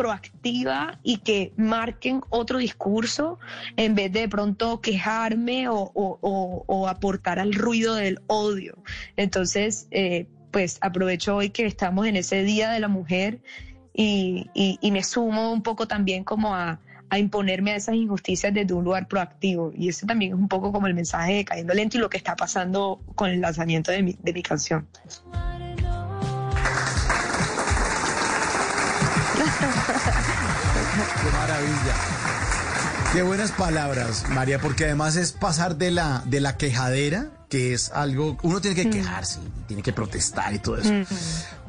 proactiva y que marquen otro discurso en vez de de pronto quejarme o, o- aportar al ruido del odio. Entonces, eh, pues aprovecho hoy que estamos en ese Día de la Mujer y, y- y me sumo un poco también como a, a imponerme a esas injusticias desde un lugar proactivo. Y eso también es un poco como el mensaje de Cayendo Lento y lo que está pasando con el lanzamiento de mi, de mi canción. Maravilla. Qué buenas palabras, María, porque además es pasar de la, de la quejadera, que es algo, uno tiene que quejarse, tiene que protestar y todo eso.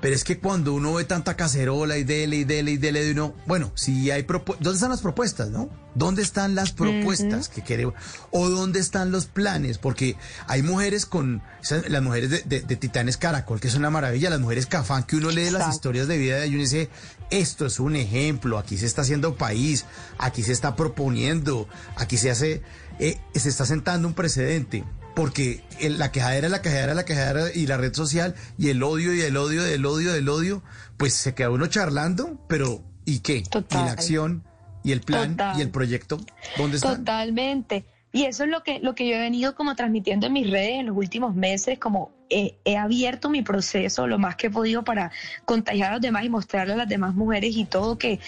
Pero es que cuando uno ve tanta cacerola y dele y dele y dele de uno, bueno, si hay propuestas, ¿dónde están las propuestas, no? ¿Dónde están las propuestas que queremos? ¿O dónde están los planes? Porque hay mujeres con, las mujeres de, de- de Titanes Caracol, que es una maravilla, las mujeres Cafán, que uno lee las historias de vida de ellos y uno dice, esto es un ejemplo, aquí se está haciendo país, aquí se está proponiendo, aquí se hace, eh, se está sentando un precedente. Porque la quejadera, la quejadera, la quejadera y la red social y el odio y el odio del odio del odio, pues se queda uno charlando, pero ¿y qué? Total. Y la acción y el plan Total. y el proyecto, ¿dónde están? Totalmente. Y eso es lo que, lo que yo he venido como transmitiendo en mis redes en los últimos meses, como he, abierto mi proceso lo más que he podido para contagiar a los demás y mostrarle a las demás mujeres y todo que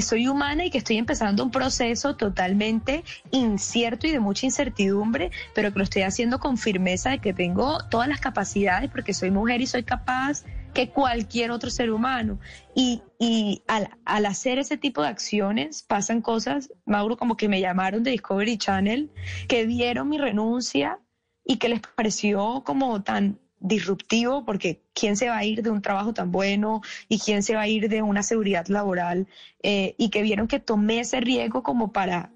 soy humana y que estoy empezando un proceso totalmente incierto y de mucha incertidumbre, pero que lo estoy haciendo con firmeza de que tengo todas las capacidades porque soy mujer y soy capaz que cualquier otro ser humano. Y, y al, al hacer ese tipo de acciones pasan cosas, Mauro, como que me llamaron de Discovery Channel, que vieron mi renuncia y que les pareció como tan disruptivo porque quién se va a ir de un trabajo tan bueno y quién se va a ir de una seguridad laboral eh, y que vieron que tomé ese riesgo como para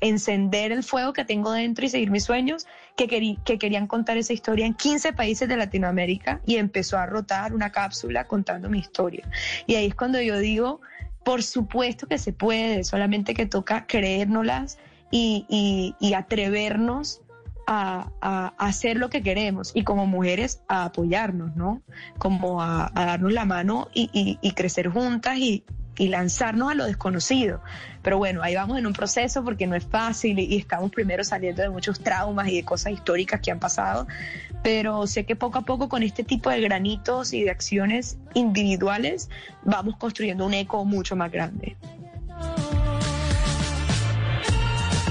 encender el fuego que tengo dentro y seguir mis sueños, que, que querían contar esa historia en 15 países de Latinoamérica y empezó a rotar una cápsula contando mi historia. Y ahí es cuando yo digo, por supuesto que se puede, solamente que toca creérnoslas y- y atrevernos a, hacer lo que queremos y como mujeres a apoyarnos, ¿no? Como a, darnos la mano y, y- crecer juntas y, y lanzarnos a lo desconocido. Pero bueno, ahí vamos en un proceso porque no es fácil y, estamos primero saliendo de muchos traumas y de cosas históricas que han pasado, pero sé que poco a poco con este tipo de granitos y de acciones individuales vamos construyendo un eco mucho más grande.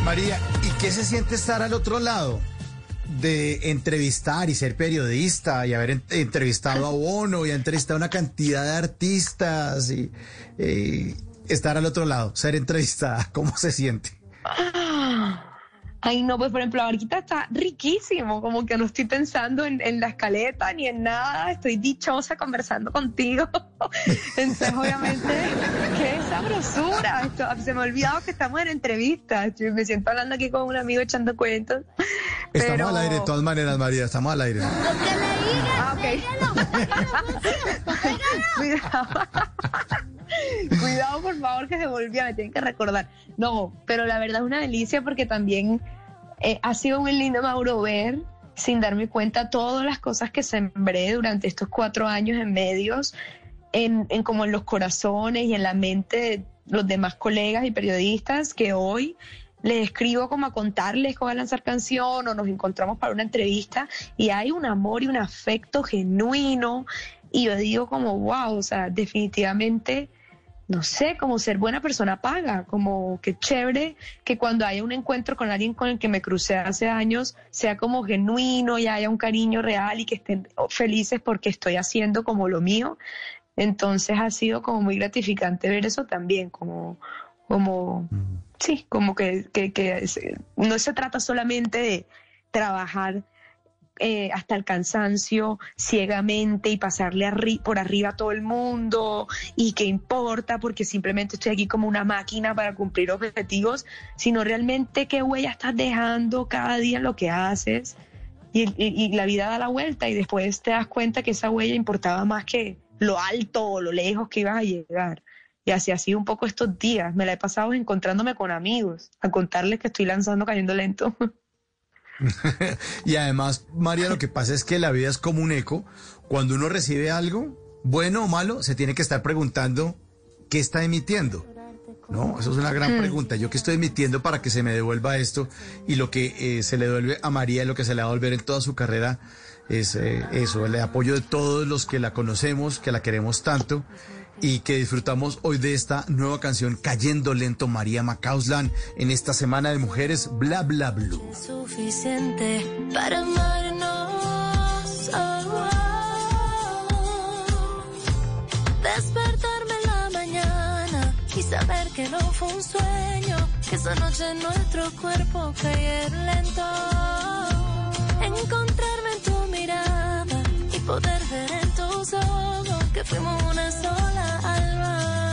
María, ¿y qué se siente estar al otro lado? De entrevistar y ser periodista y haber en- entrevistado a Bono y haber entrevistado a una cantidad de artistas y eh, estar al otro lado, ser entrevistada, ¿cómo se siente? Ay, no, pues por ejemplo, ahorita está riquísimo, como que no estoy pensando en, en la escaleta ni en nada, estoy dichosa conversando contigo. (laughs) Entonces, obviamente, qué sabrosura. Esto, se me ha olvidado que estamos en entrevista. Yo me siento hablando aquí con un amigo echando cuentos. Estamos Pero- al aire de todas maneras, María, estamos al aire. Ah. (laughs) Cuidado. Cuidado, por favor, que se volvía, me tienen que recordar. No, pero la verdad es una delicia porque también eh, ha sido muy lindo, Mauro, ver sin darme cuenta todas las cosas que sembré durante estos cuatro años en medios, en, como en los corazones y en la mente de los demás colegas y periodistas que hoy les escribo como a contarles cómo a lanzar canción o nos encontramos para una entrevista y hay un amor y un afecto genuino y yo digo como wow, o sea, definitivamente no sé, como ser buena persona paga, como que chévere que cuando haya un encuentro con alguien con el que me crucé hace años sea como genuino y haya un cariño real y que estén felices porque estoy haciendo como lo mío. Entonces ha sido como muy gratificante ver eso también, como, como, sí, como que, que, no se trata solamente de trabajar eh, hasta el cansancio ciegamente y pasarle por arriba a todo el mundo y qué importa porque simplemente estoy aquí como una máquina para cumplir objetivos, sino realmente qué huella estás dejando cada día lo que haces y, y la vida da la vuelta y después te das cuenta que esa huella importaba más que lo alto o lo lejos que ibas a llegar. Y así ha sido un poco estos días. Me la he pasado encontrándome con amigos, a contarles que estoy lanzando cayendo lento. (laughs) (laughs) y además, María, lo que pasa es que la vida es como un eco. Cuando uno recibe algo, bueno o malo, se tiene que estar preguntando qué está emitiendo. No, eso es una gran hmm. pregunta. Yo qué estoy emitiendo para que se me devuelva esto y lo que eh, se le devuelve a María, lo que se le va a devolver en toda su carrera es eh, eso, el apoyo de todos los que la conocemos, que la queremos tanto y que disfrutamos hoy de esta nueva canción Cayendo Lento María Macauslan en esta semana de mujeres Bla Bla Blue. Suficiente para amarnos. Oh, Despertarme en la mañana y saber que no fue un sueño, que esa noche nuestro cuerpo cayeron lento. Encontrarme en tu mirada poder ver en tus ojos que fuimos una sola alma.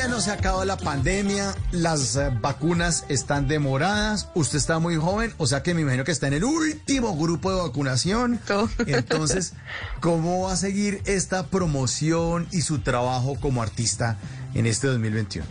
Todavía no se acaba la pandemia, las eh, vacunas están demoradas, usted está muy joven, o sea que me imagino que está en el último grupo de vacunación. Entonces, ¿cómo va a seguir esta promoción y su trabajo como artista en este 2021?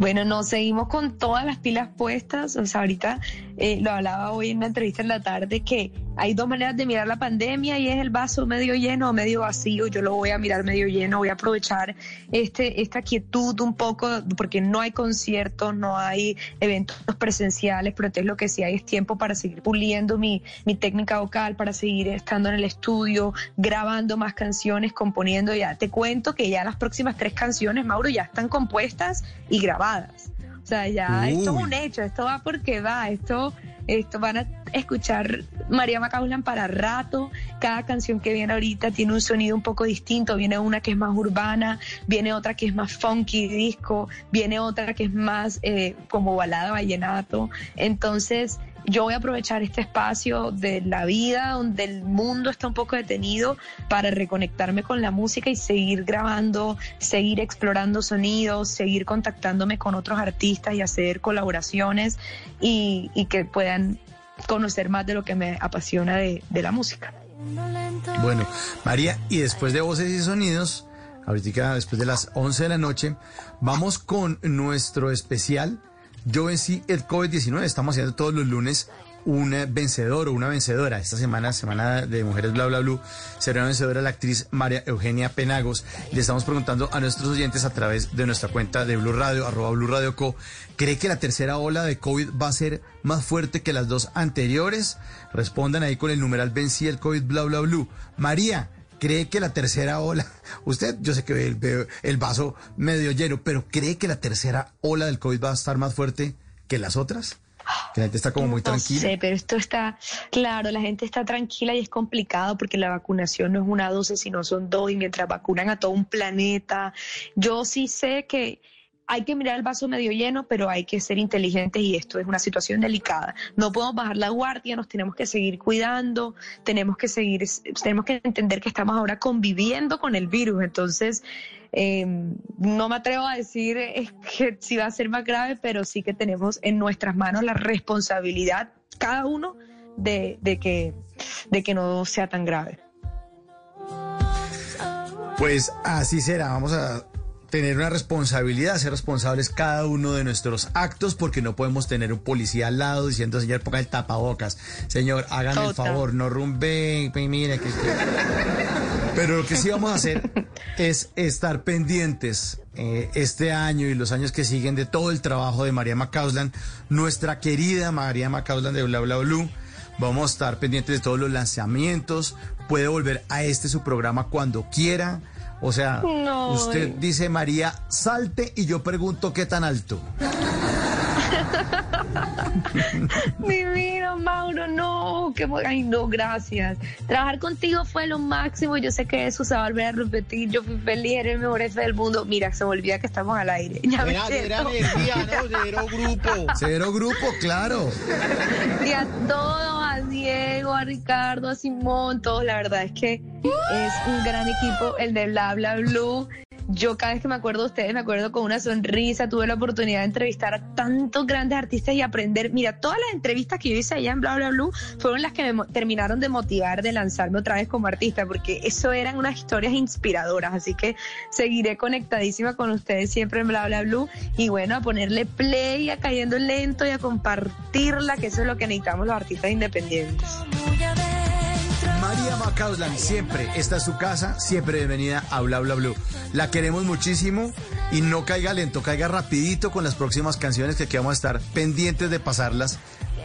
Bueno, nos seguimos con todas las pilas puestas. O sea, ahorita eh, lo hablaba hoy en una entrevista en la tarde que hay dos maneras de mirar la pandemia y es el vaso medio lleno o medio vacío. Yo lo voy a mirar medio lleno, voy a aprovechar este, esta quietud un poco porque no hay conciertos, no hay eventos presenciales, pero entonces lo que sí hay es tiempo para seguir puliendo mi, mi técnica vocal, para seguir estando en el estudio, grabando más canciones, componiendo. Ya te cuento que ya las próximas tres canciones, Mauro, ya están compuestas y grabadas. O sea, ya esto es un hecho, esto va porque va, esto, esto van a escuchar María Macaulay para rato. Cada canción que viene ahorita tiene un sonido un poco distinto. Viene una que es más urbana, viene otra que es más funky disco, viene otra que es más eh, como balada vallenato. Entonces, yo voy a aprovechar este espacio de la vida donde el mundo está un poco detenido para reconectarme con la música y seguir grabando, seguir explorando sonidos, seguir contactándome con otros artistas y hacer colaboraciones y, que puedan conocer más de lo que me apasiona de, de la música. Bueno, María, y después de voces y sonidos, ahorita después de las 11 de la noche, vamos con nuestro especial yo vencí el COVID-19. Estamos haciendo todos los lunes un vencedor o una vencedora. Esta semana, semana de mujeres bla bla bla, será una vencedora la actriz María Eugenia Penagos. Le estamos preguntando a nuestros oyentes a través de nuestra cuenta de Blue Radio, arroba Blue Radio Co. ¿Cree que la tercera ola de COVID va a ser más fuerte que las dos anteriores? Respondan ahí con el numeral vencí el COVID bla bla bla. María, ¿Cree que la tercera ola, (laughs) usted, yo sé que ve el, vaso medio lleno, pero ¿cree que la tercera ola del COVID va a estar más fuerte que las otras? Que la gente está como muy tranquila. No sé, pero esto está, claro, la gente está tranquila y es complicado porque la vacunación no es una dosis, sino son dos, y mientras vacunan a todo un planeta, yo sí sé que hay que mirar el vaso medio lleno, pero hay que ser inteligentes y esto es una situación delicada. No podemos bajar la guardia, nos tenemos que seguir cuidando, tenemos que seguir, tenemos que entender que estamos ahora conviviendo con el virus. Entonces, em, no me atrevo a decir eh, que (laughs) si va a ser más grave, pero sí que tenemos en nuestras manos la responsabilidad, cada uno, de, de que, de que no sea tan grave. Pues así será. Vamos a tener una responsabilidad, ser responsables cada uno de nuestros actos, porque no podemos tener un policía al lado diciendo, señor, ponga el tapabocas, señor, hagan el favor, no rumben, mire que... Pero lo que sí vamos a hacer es estar pendientes eh, este año y los años que siguen de todo el trabajo de María Macauslan, nuestra querida María Macauslan de Bla Bla Blue. Vamos a estar pendientes de todos los lanzamientos. Puede volver a este su programa cuando quiera o sea, usted dice, María, salte y yo pregunto qué tan alto. (laughs) Divino, Mauro, no, que ay no, gracias. Trabajar contigo fue lo máximo, yo sé que eso se va a volver a repetir, yo fui feliz, eres el mejor jefe del mundo. Mira, se me olvida que estamos al aire. Ya me Era, energía, ¿no? Cero (laughs) grupo. Cero grupo, claro. Y a todos, a Diego, a Ricardo, a Simón, todos, la verdad es que es un gran equipo, el de Bla Bla Blue. Yo cada vez que me acuerdo de ustedes me acuerdo con una sonrisa, tuve la oportunidad de entrevistar a tantos grandes artistas y aprender. Mira, todas las entrevistas que yo hice allá en Bla Bla Blue fueron las que me terminaron de motivar de lanzarme otra vez como artista, porque eso eran unas historias inspiradoras, así que seguiré conectadísima con ustedes siempre en Bla Bla Blue y bueno, a ponerle play, a cayendo lento y a compartirla, que eso es lo que necesitamos los artistas independientes. María Macauslan, siempre, esta es su casa, siempre bienvenida a Bla Bla Blue. La queremos muchísimo y no caiga lento, caiga rapidito con las próximas canciones que aquí vamos a estar pendientes de pasarlas,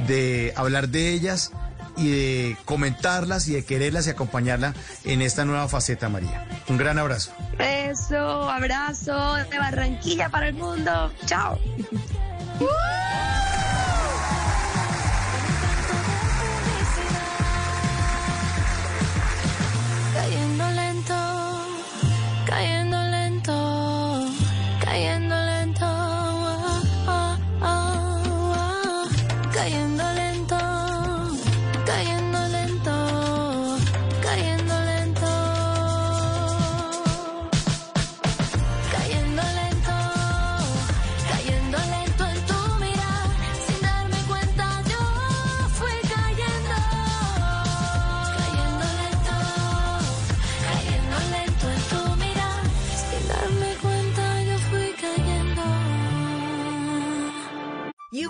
de hablar de ellas y de comentarlas y de quererlas y acompañarla en esta nueva faceta, María. Un gran abrazo. Eso, abrazo de Barranquilla para el mundo. Chao. (laughs) Cayendo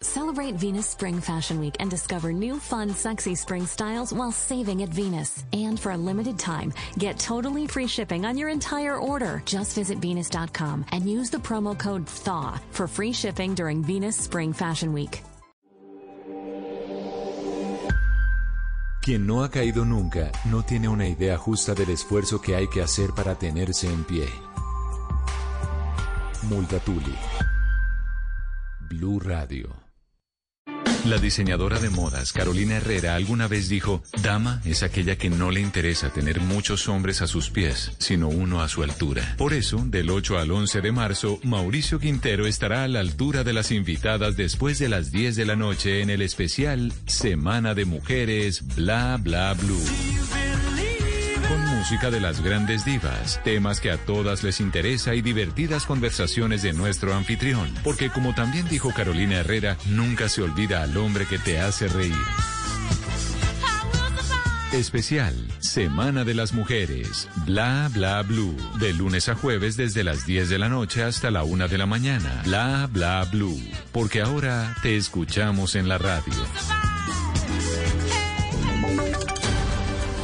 Celebrate Venus Spring Fashion Week and discover new fun, sexy spring styles while saving at Venus. And for a limited time, get totally free shipping on your entire order. Just visit Venus.com and use the promo code THAW for free shipping during Venus Spring Fashion Week. Quien no ha caído nunca no tiene una idea justa del esfuerzo que hay que hacer para tenerse en pie. Multatuli. Blue Radio. La diseñadora de modas Carolina Herrera alguna vez dijo, Dama es aquella que no le interesa tener muchos hombres a sus pies, sino uno a su altura. Por eso, del 8 al 11 de marzo, Mauricio Quintero estará a la altura de las invitadas después de las 10 de la noche en el especial Semana de Mujeres Bla Bla Blue. Con música de las grandes divas, temas que a todas les interesa y divertidas conversaciones de nuestro anfitrión. Porque como también dijo Carolina Herrera, nunca se olvida al hombre que te hace reír. Especial, Semana de las Mujeres, Bla Bla Blue, de lunes a jueves desde las 10 de la noche hasta la 1 de la mañana. Bla Bla Blue, porque ahora te escuchamos en la radio.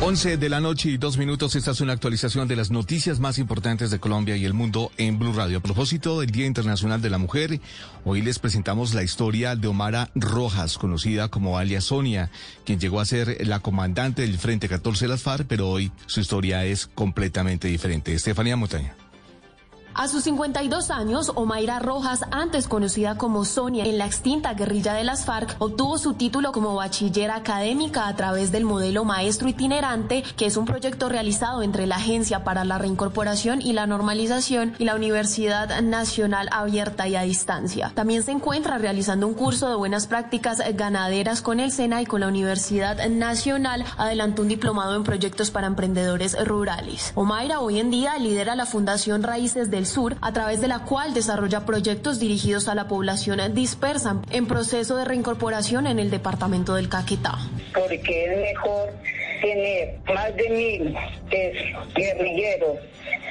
11 de la noche y dos minutos. Esta es una actualización de las noticias más importantes de Colombia y el mundo en Blue Radio. A propósito del Día Internacional de la Mujer, hoy les presentamos la historia de Omara Rojas, conocida como alias Sonia, quien llegó a ser la comandante del Frente 14 de las FARC, pero hoy su historia es completamente diferente. Estefanía Montaña. A sus 52 años, Omaira Rojas, antes conocida como Sonia en la extinta guerrilla de las FARC, obtuvo su título como bachiller académica a través del modelo maestro itinerante, que es un proyecto realizado entre la Agencia para la Reincorporación y la Normalización y la Universidad Nacional Abierta y a Distancia. También se encuentra realizando un curso de buenas prácticas ganaderas con el SENA y con la Universidad Nacional. Adelantó un diplomado en proyectos para emprendedores rurales. Omaira hoy en día lidera la Fundación Raíces del Sur, a través de la cual desarrolla proyectos dirigidos a la población dispersa en proceso de reincorporación en el departamento del Caquetá. Porque es mejor tener más de mil guerrilleros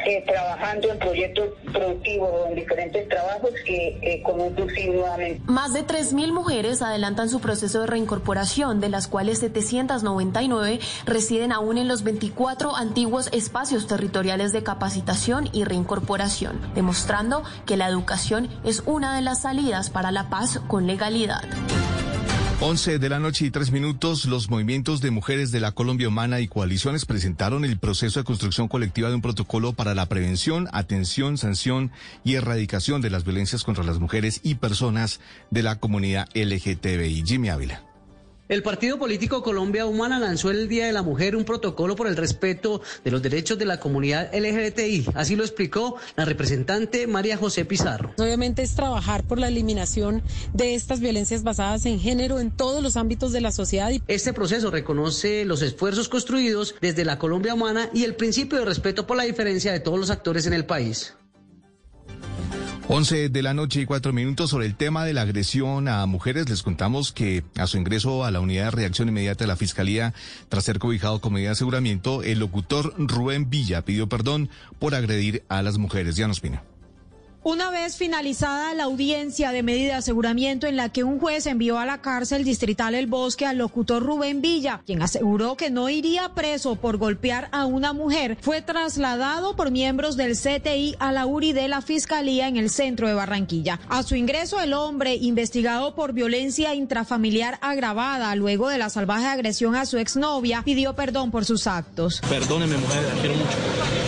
eh, trabajando en proyectos productivos o en diferentes trabajos que eh, con un nuevamente. Más de 3.000 mujeres adelantan su proceso de reincorporación, de las cuales 799 residen aún en los 24 antiguos espacios territoriales de capacitación y reincorporación, demostrando que la educación es una de las salidas para la paz con legalidad. 11 de la noche y tres minutos, los movimientos de mujeres de la Colombia Humana y coaliciones presentaron el proceso de construcción colectiva de un protocolo para la prevención, atención, sanción y erradicación de las violencias contra las mujeres y personas de la comunidad LGTBI. Jimmy Ávila. El Partido Político Colombia Humana lanzó el Día de la Mujer un protocolo por el respeto de los derechos de la comunidad LGBTI. Así lo explicó la representante María José Pizarro. Obviamente es trabajar por la eliminación de estas violencias basadas en género en todos los ámbitos de la sociedad. Este proceso reconoce los esfuerzos construidos desde la Colombia Humana y el principio de respeto por la diferencia de todos los actores en el país. 11 de la noche y cuatro minutos sobre el tema de la agresión a mujeres. Les contamos que a su ingreso a la unidad de reacción inmediata de la Fiscalía, tras ser cobijado con medida de aseguramiento, el locutor Rubén Villa pidió perdón por agredir a las mujeres. Ya nos pina. Una vez finalizada la audiencia de medida de aseguramiento en la que un juez envió a la cárcel distrital El Bosque al locutor Rubén Villa, quien aseguró que no iría preso por golpear a una mujer, fue trasladado por miembros del CTI a la URI de la Fiscalía en el centro de Barranquilla. A su ingreso, el hombre, investigado por violencia intrafamiliar agravada luego de la salvaje agresión a su exnovia, pidió perdón por sus actos. Perdóneme, mujer, quiero mucho.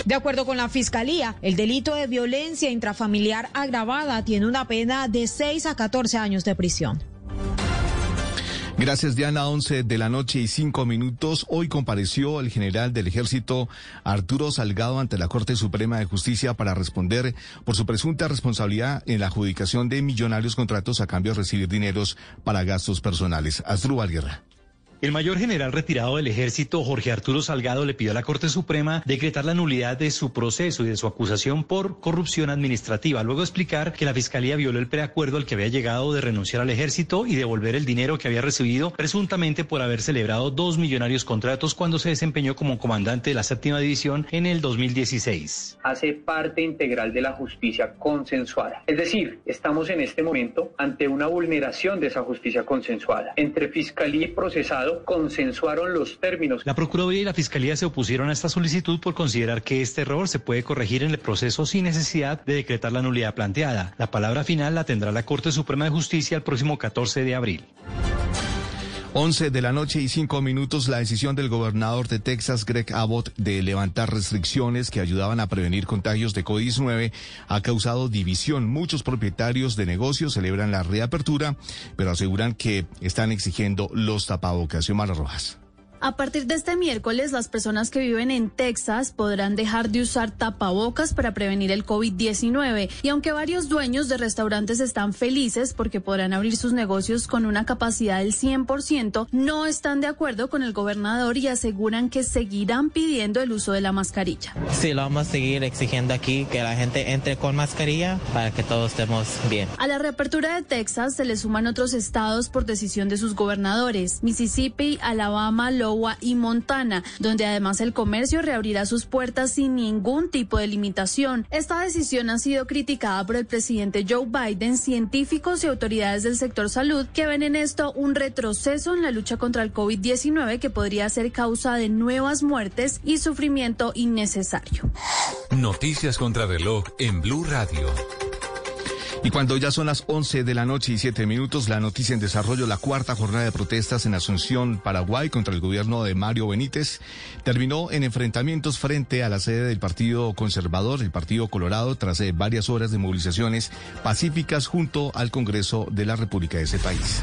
De acuerdo con la Fiscalía, el delito de violencia intrafamiliar agravada tiene una pena de 6 a 14 años de prisión. Gracias, Diana. 11 de la noche y 5 minutos. Hoy compareció el general del ejército Arturo Salgado ante la Corte Suprema de Justicia para responder por su presunta responsabilidad en la adjudicación de millonarios contratos a cambio de recibir dineros para gastos personales. Asdrúbal Guerra. El mayor general retirado del ejército, Jorge Arturo Salgado, le pidió a la Corte Suprema decretar la nulidad de su proceso y de su acusación por corrupción administrativa. Luego explicar que la Fiscalía violó el preacuerdo al que había llegado de renunciar al ejército y devolver el dinero que había recibido presuntamente por haber celebrado dos millonarios contratos cuando se desempeñó como comandante de la séptima división en el 2016. Hace parte integral de la justicia consensuada. Es decir, estamos en este momento ante una vulneración de esa justicia consensuada entre Fiscalía y procesado consensuaron los términos. La Procuraduría y la Fiscalía se opusieron a esta solicitud por considerar que este error se puede corregir en el proceso sin necesidad de decretar la nulidad planteada. La palabra final la tendrá la Corte Suprema de Justicia el próximo 14 de abril. 11 de la noche y 5 minutos, la decisión del gobernador de Texas, Greg Abbott, de levantar restricciones que ayudaban a prevenir contagios de COVID-19 ha causado división. Muchos propietarios de negocios celebran la reapertura, pero aseguran que están exigiendo los tapabocas. Xiomara Rojas. A partir de este miércoles, las personas que viven en Texas podrán dejar de usar tapabocas para prevenir el COVID-19. Y aunque varios dueños de restaurantes están felices porque podrán abrir sus negocios con una capacidad del 100%, no están de acuerdo con el gobernador y aseguran que seguirán pidiendo el uso de la mascarilla. Sí, lo vamos a seguir exigiendo aquí que la gente entre con mascarilla para que todos estemos bien. A la reapertura de Texas se le suman otros estados por decisión de sus gobernadores. Mississippi, Alabama, y Montana, donde además el comercio reabrirá sus puertas sin ningún tipo de limitación. Esta decisión ha sido criticada por el presidente Joe Biden, científicos y autoridades del sector salud que ven en esto un retroceso en la lucha contra el COVID-19 que podría ser causa de nuevas muertes y sufrimiento innecesario. Noticias contra reloj en Blue Radio. Y cuando ya son las 11 de la noche y 7 minutos, la noticia en desarrollo, la cuarta jornada de protestas en Asunción, Paraguay, contra el gobierno de Mario Benítez, terminó en enfrentamientos frente a la sede del Partido Conservador, el Partido Colorado, tras eh, varias horas de movilizaciones pacíficas junto al Congreso de la República de ese país.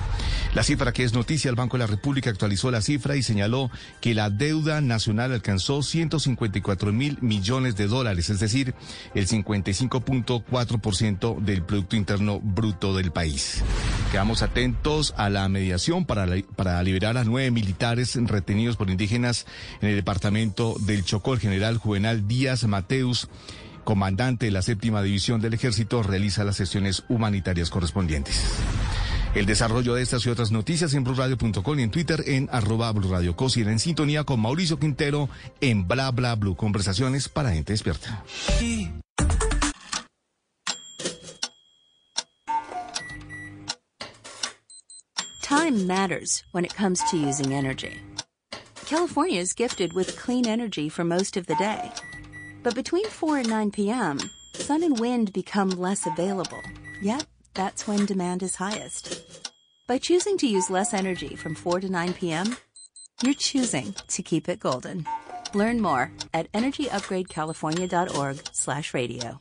La cifra que es noticia, el Banco de la República actualizó la cifra y señaló que la deuda nacional alcanzó 154 mil millones de dólares, es decir, el 55.4% del Producto Interno Bruto del país. Quedamos atentos a la mediación para, para liberar a nueve militares retenidos por indígenas en el departamento del Chocó. El general Juvenal Díaz Mateus comandante de la séptima división del ejército, realiza las sesiones humanitarias correspondientes. El desarrollo de estas y otras noticias en blurradio.com y en Twitter en arroba blurradio y en sintonía con Mauricio Quintero en bla bla blue. Conversaciones para gente despierta. Time matters when it comes to using energy. California is gifted with clean energy for most of the day. But between 4 and 9 p.m., sun and wind become less available. Yet, that's when demand is highest. By choosing to use less energy from 4 to 9 p.m., you're choosing to keep it golden. Learn more at energyupgradecalifornia.org slash radio.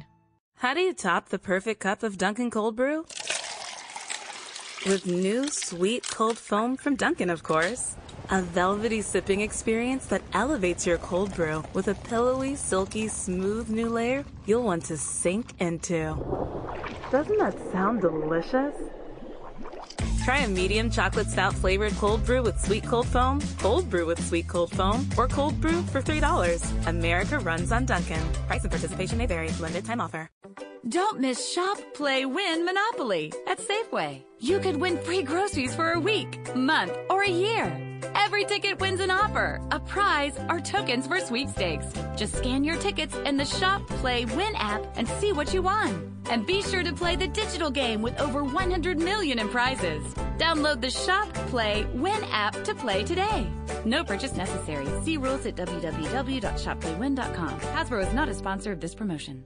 How do you top the perfect cup of Dunkin' Cold Brew? With new sweet cold foam from Dunkin', of course. A velvety sipping experience that elevates your cold brew with a pillowy, silky, smooth new layer you'll want to sink into. Doesn't that sound delicious? Try a medium chocolate stout flavored cold brew with sweet cold foam, cold brew with sweet cold foam, or cold brew for $3. America runs on Duncan. Price and participation may vary. Limited time offer. Don't miss Shop, Play, Win Monopoly at Safeway. You could win free groceries for a week, month, or a year. Every ticket wins an offer, a prize, or tokens for sweepstakes. Just scan your tickets in the Shop, Play, Win app and see what you won. And be sure to play the digital game with over 100 million in prizes. Download the Shop, Play, Win app to play today. No purchase necessary. See rules at www.shopplaywin.com. Hasbro is not a sponsor of this promotion.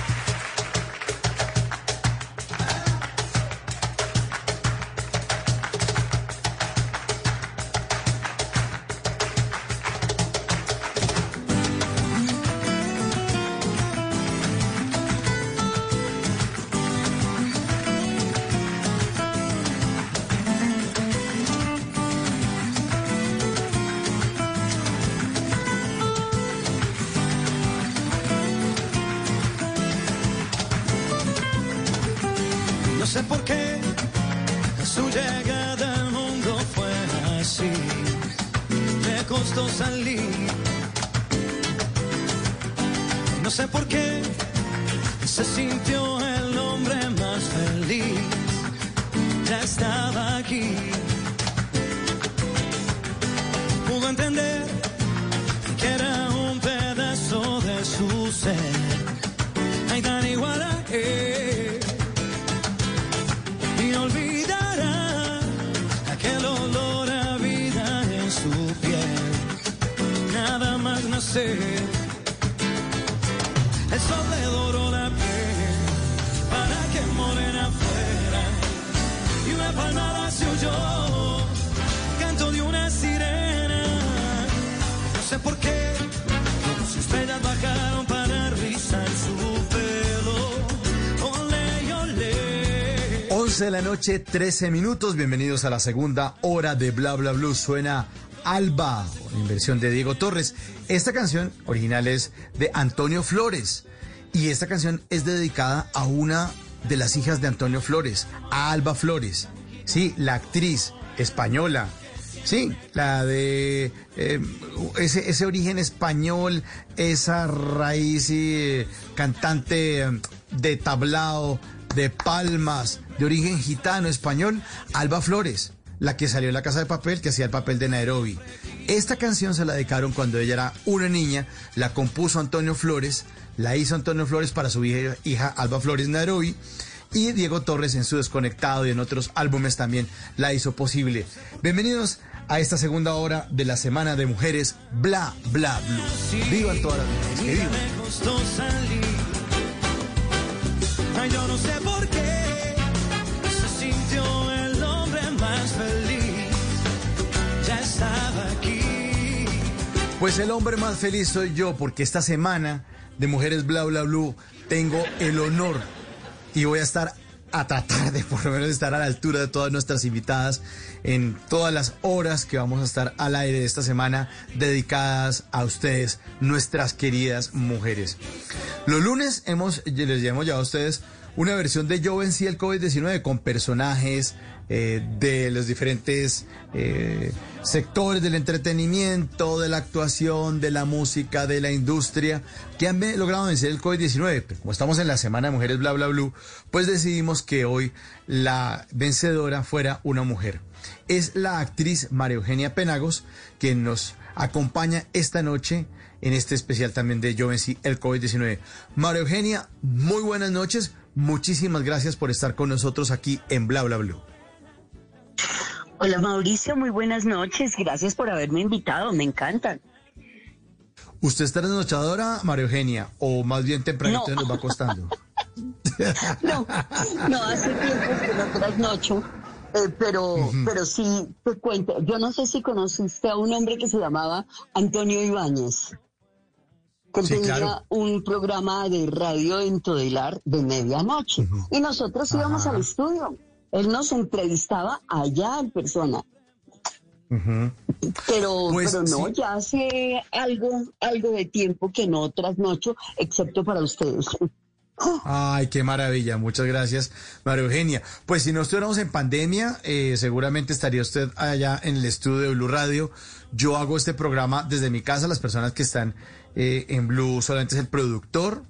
noche, 13 minutos. Bienvenidos a la segunda hora de Bla Bla Blue. Suena Alba, una inversión de Diego Torres. Esta canción original es de Antonio Flores. Y esta canción es dedicada a una de las hijas de Antonio Flores, a Alba Flores. Sí, la actriz española. Sí, la de eh, ese, origen español, esa raíz eh, cantante eh, de tablao, de palmas, de origen gitano español, Alba Flores, la que salió de la casa de papel, que hacía el papel de Nairobi. Esta canción se la dedicaron cuando ella era una niña, la compuso Antonio Flores, la hizo Antonio Flores para su hija, hija Alba Flores Nairobi y Diego Torres en su Desconectado y en otros álbumes también la hizo posible. Bienvenidos a esta segunda hora de la Semana de Mujeres Bla Bla Blue. Vivan todas las mujeres que vivan. Yo no sé por qué se sintió el hombre más feliz. Ya estaba aquí. Pues el hombre más feliz soy yo porque esta semana de Mujeres Bla Bla Blue tengo el honor y voy a estar a tratar de por lo menos estar a la altura de todas nuestras invitadas en todas las horas que vamos a estar al aire de esta semana dedicadas a ustedes, nuestras queridas mujeres. Los lunes hemos, les hemos llevado a ustedes una versión de Yo vencí el COVID-19 con personajes eh, de los diferentes eh, sectores del entretenimiento, de la actuación, de la música, de la industria, que han logrado vencer el COVID-19. Pero como estamos en la Semana de Mujeres Bla Bla Blue, pues decidimos que hoy la vencedora fuera una mujer. Es la actriz María Eugenia Penagos, quien nos acompaña esta noche en este especial también de Yo vencí el COVID-19. María Eugenia, muy buenas noches. Muchísimas gracias por estar con nosotros aquí en Bla Bla Blue. Hola Mauricio, muy buenas noches. Gracias por haberme invitado, me encantan. ¿Usted está trasnochadora, María Eugenia, o más bien tempranito No. nos va costando? (laughs) No, no, hace tiempo que no trasnocho, eh, pero, pero sí te cuento. Yo no sé si conociste a un hombre que se llamaba Antonio Ibáñez, que Sí, tenía claro. un programa de radio en Todelar de medianoche. Y nosotros íbamos Ajá. al estudio. Él nos entrevistaba allá en persona. Pero, Pues, pero no, sí. ya hace algo, algo de tiempo que no trasnocho, excepto para ustedes. Ay, qué maravilla. Muchas gracias, María Eugenia. Pues si no estuviéramos en pandemia, eh, seguramente estaría usted allá en el estudio de Blue Radio. Yo hago este programa desde mi casa. Las personas que están eh, en Blue solamente es el productor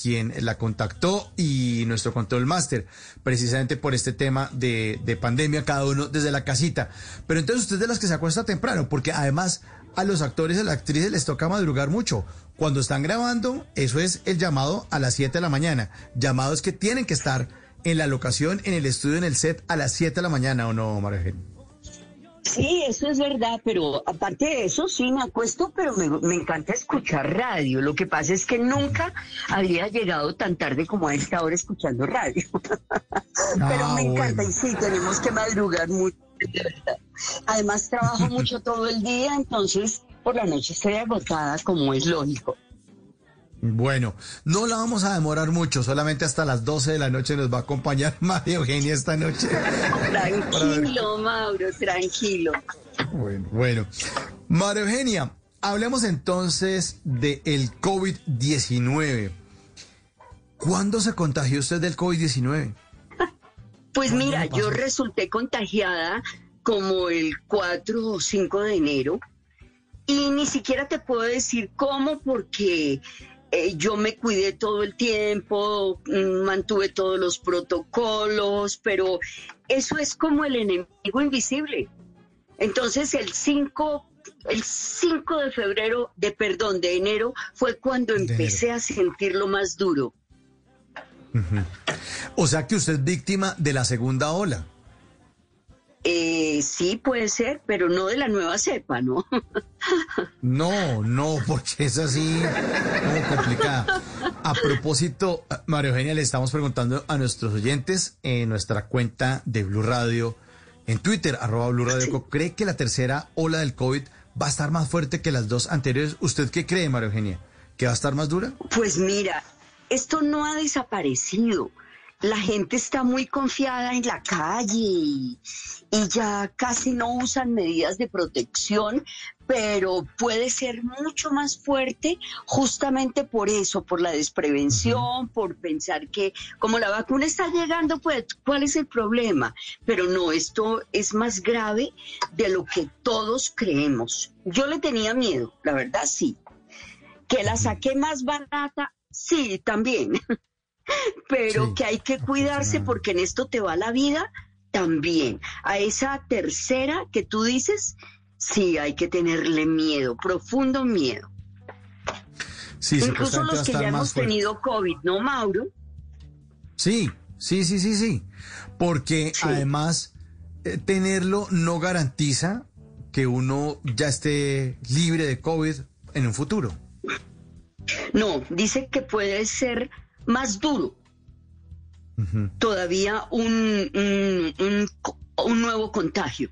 quien la contactó y nuestro control master, precisamente por este tema de, de pandemia, cada uno desde la casita. Pero entonces usted es de las que se acuesta temprano, porque además a los actores y a las actrices les toca madrugar mucho. Cuando están grabando, eso es el llamado a las 7 de la mañana. Llamados que tienen que estar en la locación, en el estudio, en el set a las 7 de la mañana, ¿o no, María? Sí, eso es verdad, pero aparte de eso, sí me acuesto, pero me, me encanta escuchar radio. Lo que pasa es que nunca había llegado tan tarde como a esta hora escuchando radio. (laughs) pero me encanta y sí, tenemos que madrugar mucho, de verdad. Además, trabajo (laughs) mucho todo el día, entonces por la noche estoy agotada, como es lógico. Bueno, no la vamos a demorar mucho, solamente hasta las 12 de la noche nos va a acompañar (laughs) María Eugenia esta noche. Tranquilo, Mauro, tranquilo. Bueno, bueno. María Eugenia, hablemos entonces del el COVID-19. ¿Cuándo se contagió usted del COVID-19? (laughs) Pues mira, yo resulté contagiada como el 4 o 5 de enero y ni siquiera te puedo decir cómo porque eh, yo me cuidé todo el tiempo, mm, mantuve todos los protocolos, pero eso es como el enemigo invisible. Entonces el 5 el 5 de febrero, de perdón, de enero fue cuando empecé a sentirlo más duro. O sea que usted es víctima de la segunda ola. Eh, sí, puede ser, pero no de la nueva cepa, ¿no? No, no, porque es así como complicada. A propósito, María Eugenia, le estamos preguntando a nuestros oyentes en nuestra cuenta de Blue Radio en Twitter, arroba Blue Radio. ¿Cree que la tercera ola del COVID va a estar más fuerte que las dos anteriores? ¿Usted qué cree, María Eugenia? ¿Que va a estar más dura? Pues mira, esto no ha desaparecido. La gente está muy confiada en la calle y, ya casi no usan medidas de protección, pero puede ser mucho más fuerte justamente por eso, por la desprevención, por pensar que como la vacuna está llegando, pues ¿cuál es el problema? Pero no, esto es más grave de lo que todos creemos. Yo le tenía miedo, la verdad sí. Que la saqué más barata, sí, también. (laughs) Pero Sí, que hay que cuidarse porque en esto te va la vida también. A esa tercera que tú dices, sí hay que tenerle miedo, profundo miedo. Sí, Incluso los que ya hemos fuerte. tenido COVID, ¿no, Mauro? Sí, sí, sí, sí, sí. Porque además eh, tenerlo no garantiza que uno ya esté libre de COVID en un futuro. No, dice que puede ser más duro todavía un, un, un co- un nuevo contagio.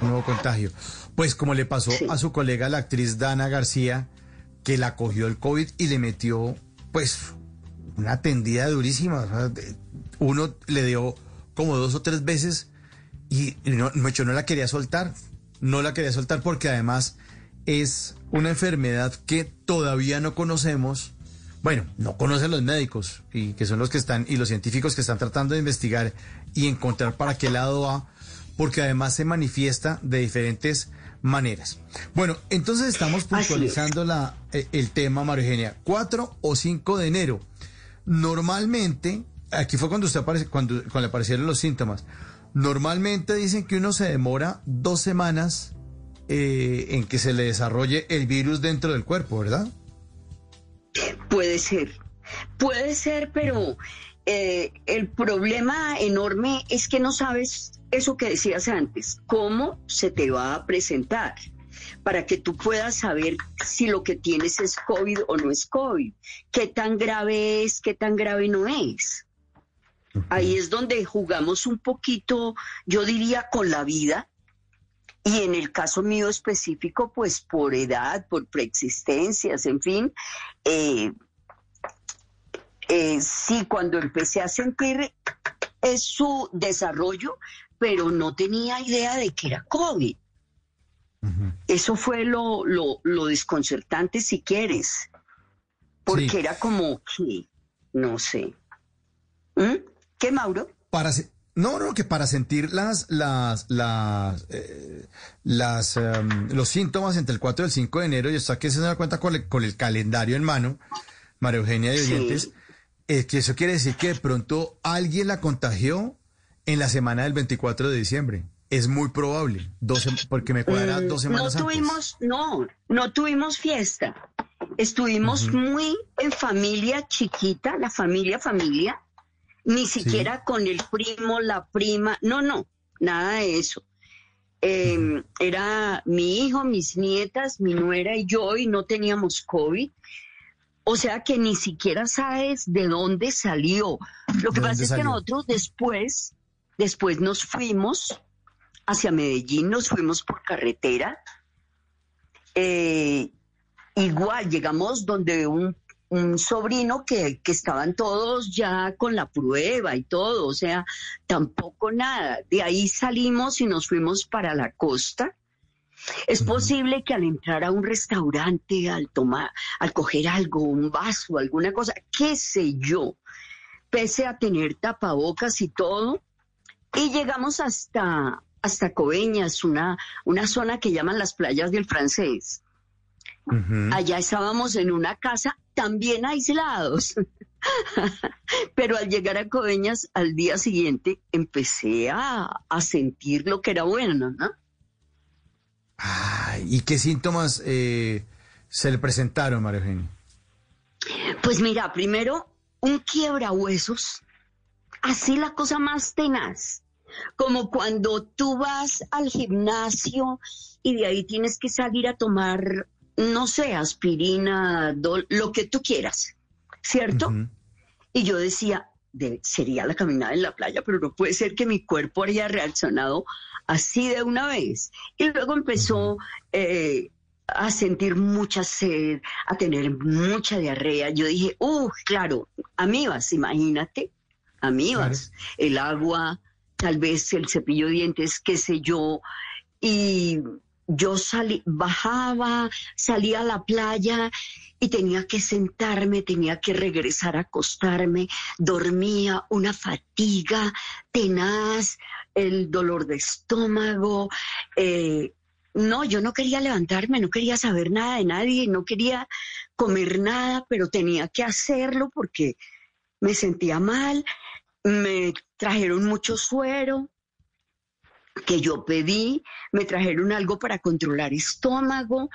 Un nuevo contagio. Pues como le pasó a su colega, la actriz Dana García, que la cogió el COVID y le metió, pues, una tendida durísima. O sea, de- Uno le dio como dos o tres veces y no, Mecho no la quería soltar. No la quería soltar porque además es una enfermedad que todavía no conocemos. Bueno, no conocen los médicos y que son los que están y los científicos que están tratando de investigar y encontrar para qué lado va, porque además se manifiesta de diferentes maneras. Bueno, entonces estamos puntualizando la, eh, el tema, María Eugenia, 4 o 5 de enero. Normalmente, aquí fue cuando usted aparece, cuando, aparecieron los síntomas. Normalmente dicen que uno se demora dos semanas eh, en que se le desarrolle el virus dentro del cuerpo, ¿verdad? Puede ser, puede ser, pero eh, el problema enorme es que no sabes eso que decías antes, cómo se te va a presentar para que tú puedas saber si lo que tienes es COVID o no es COVID, qué tan grave es, qué tan grave no es. Ahí es donde jugamos un poquito, yo diría, con la vida. Y en el caso mío específico, pues por edad, por preexistencias, en fin, eh, eh, sí, cuando empecé a sentir es su desarrollo, pero no tenía idea de que era COVID. Eso fue lo, lo, lo desconcertante, si quieres, porque Sí. era como, no sé. ¿Mm? ¿Qué, Mauro? Para no, no, que para sentir las, las, las, eh, las, em, los síntomas entre el 4 y el 5 de enero, y está que se da cuenta con el, con el calendario en mano, María Eugenia de Sí. oyentes, es que eso quiere decir que de pronto alguien la contagió en la semana del 24 de diciembre. Es muy probable, dos porque me cuadra Mm, dos semanas no antes. tuvimos, no, no tuvimos fiesta. Estuvimos muy en familia chiquita, la familia, familia, ni siquiera con el primo, la prima, no, no, nada de eso. Eh, Era mi hijo, mis nietas, mi nuera y yo, y no teníamos COVID. O sea que ni siquiera sabes de dónde salió. Lo que ¿De pasa es que nosotros después, después nos fuimos hacia Medellín, nos fuimos por carretera. Eh, igual llegamos donde un, un sobrino que, que estaban todos ya con la prueba y todo, o sea, tampoco nada. De ahí salimos y nos fuimos para la costa. Es posible que al entrar a un restaurante, al tomar, al coger algo, un vaso, alguna cosa, qué sé yo, pese a tener tapabocas y todo, y llegamos hasta, hasta Coveñas, una, una zona que llaman las playas del francés. Allá estábamos en una casa también aislados. (laughs) Pero al llegar a Coveñas al día siguiente empecé a, a sentir lo que era bueno, ¿no? Ay, ¿Y qué síntomas eh, se le presentaron, María Eugenia? Pues mira, primero un quiebrahuesos, así la cosa más tenaz, como cuando tú vas al gimnasio y de ahí tienes que salir a tomar, no sé, aspirina, dol- lo que tú quieras, ¿cierto? Y yo decía, de- sería la caminada en la playa, pero no puede ser que mi cuerpo haya reaccionado así de una vez. Y luego empezó eh, a sentir mucha sed, a tener mucha diarrea. Yo dije, uh, claro, amibas, imagínate, amibas, el agua, tal vez el cepillo de dientes, qué sé yo. Y yo salí, bajaba, salía a la playa y tenía que sentarme, tenía que regresar a acostarme, dormía, una fatiga tenaz, el dolor de estómago. eh, no, yo no quería levantarme, no quería saber nada de nadie, no quería comer nada, pero tenía que hacerlo porque me sentía mal, me trajeron mucho suero, que yo pedí, me trajeron algo para controlar estómago,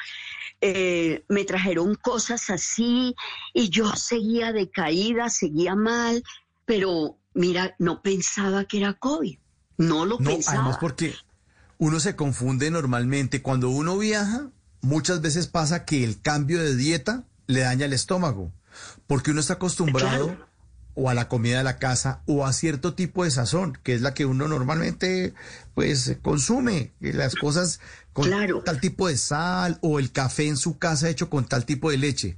eh, me trajeron cosas así y yo seguía decaída, seguía mal, pero mira, no pensaba que era COVID, no lo No, pensaba. además porque uno se confunde normalmente. Cuando uno viaja, muchas veces pasa que el cambio de dieta le daña el estómago, porque uno está acostumbrado o a la comida de la casa o a cierto tipo de sazón, que es la que uno normalmente pues consume, y las cosas con tal tipo de sal o el café en su casa hecho con tal tipo de leche.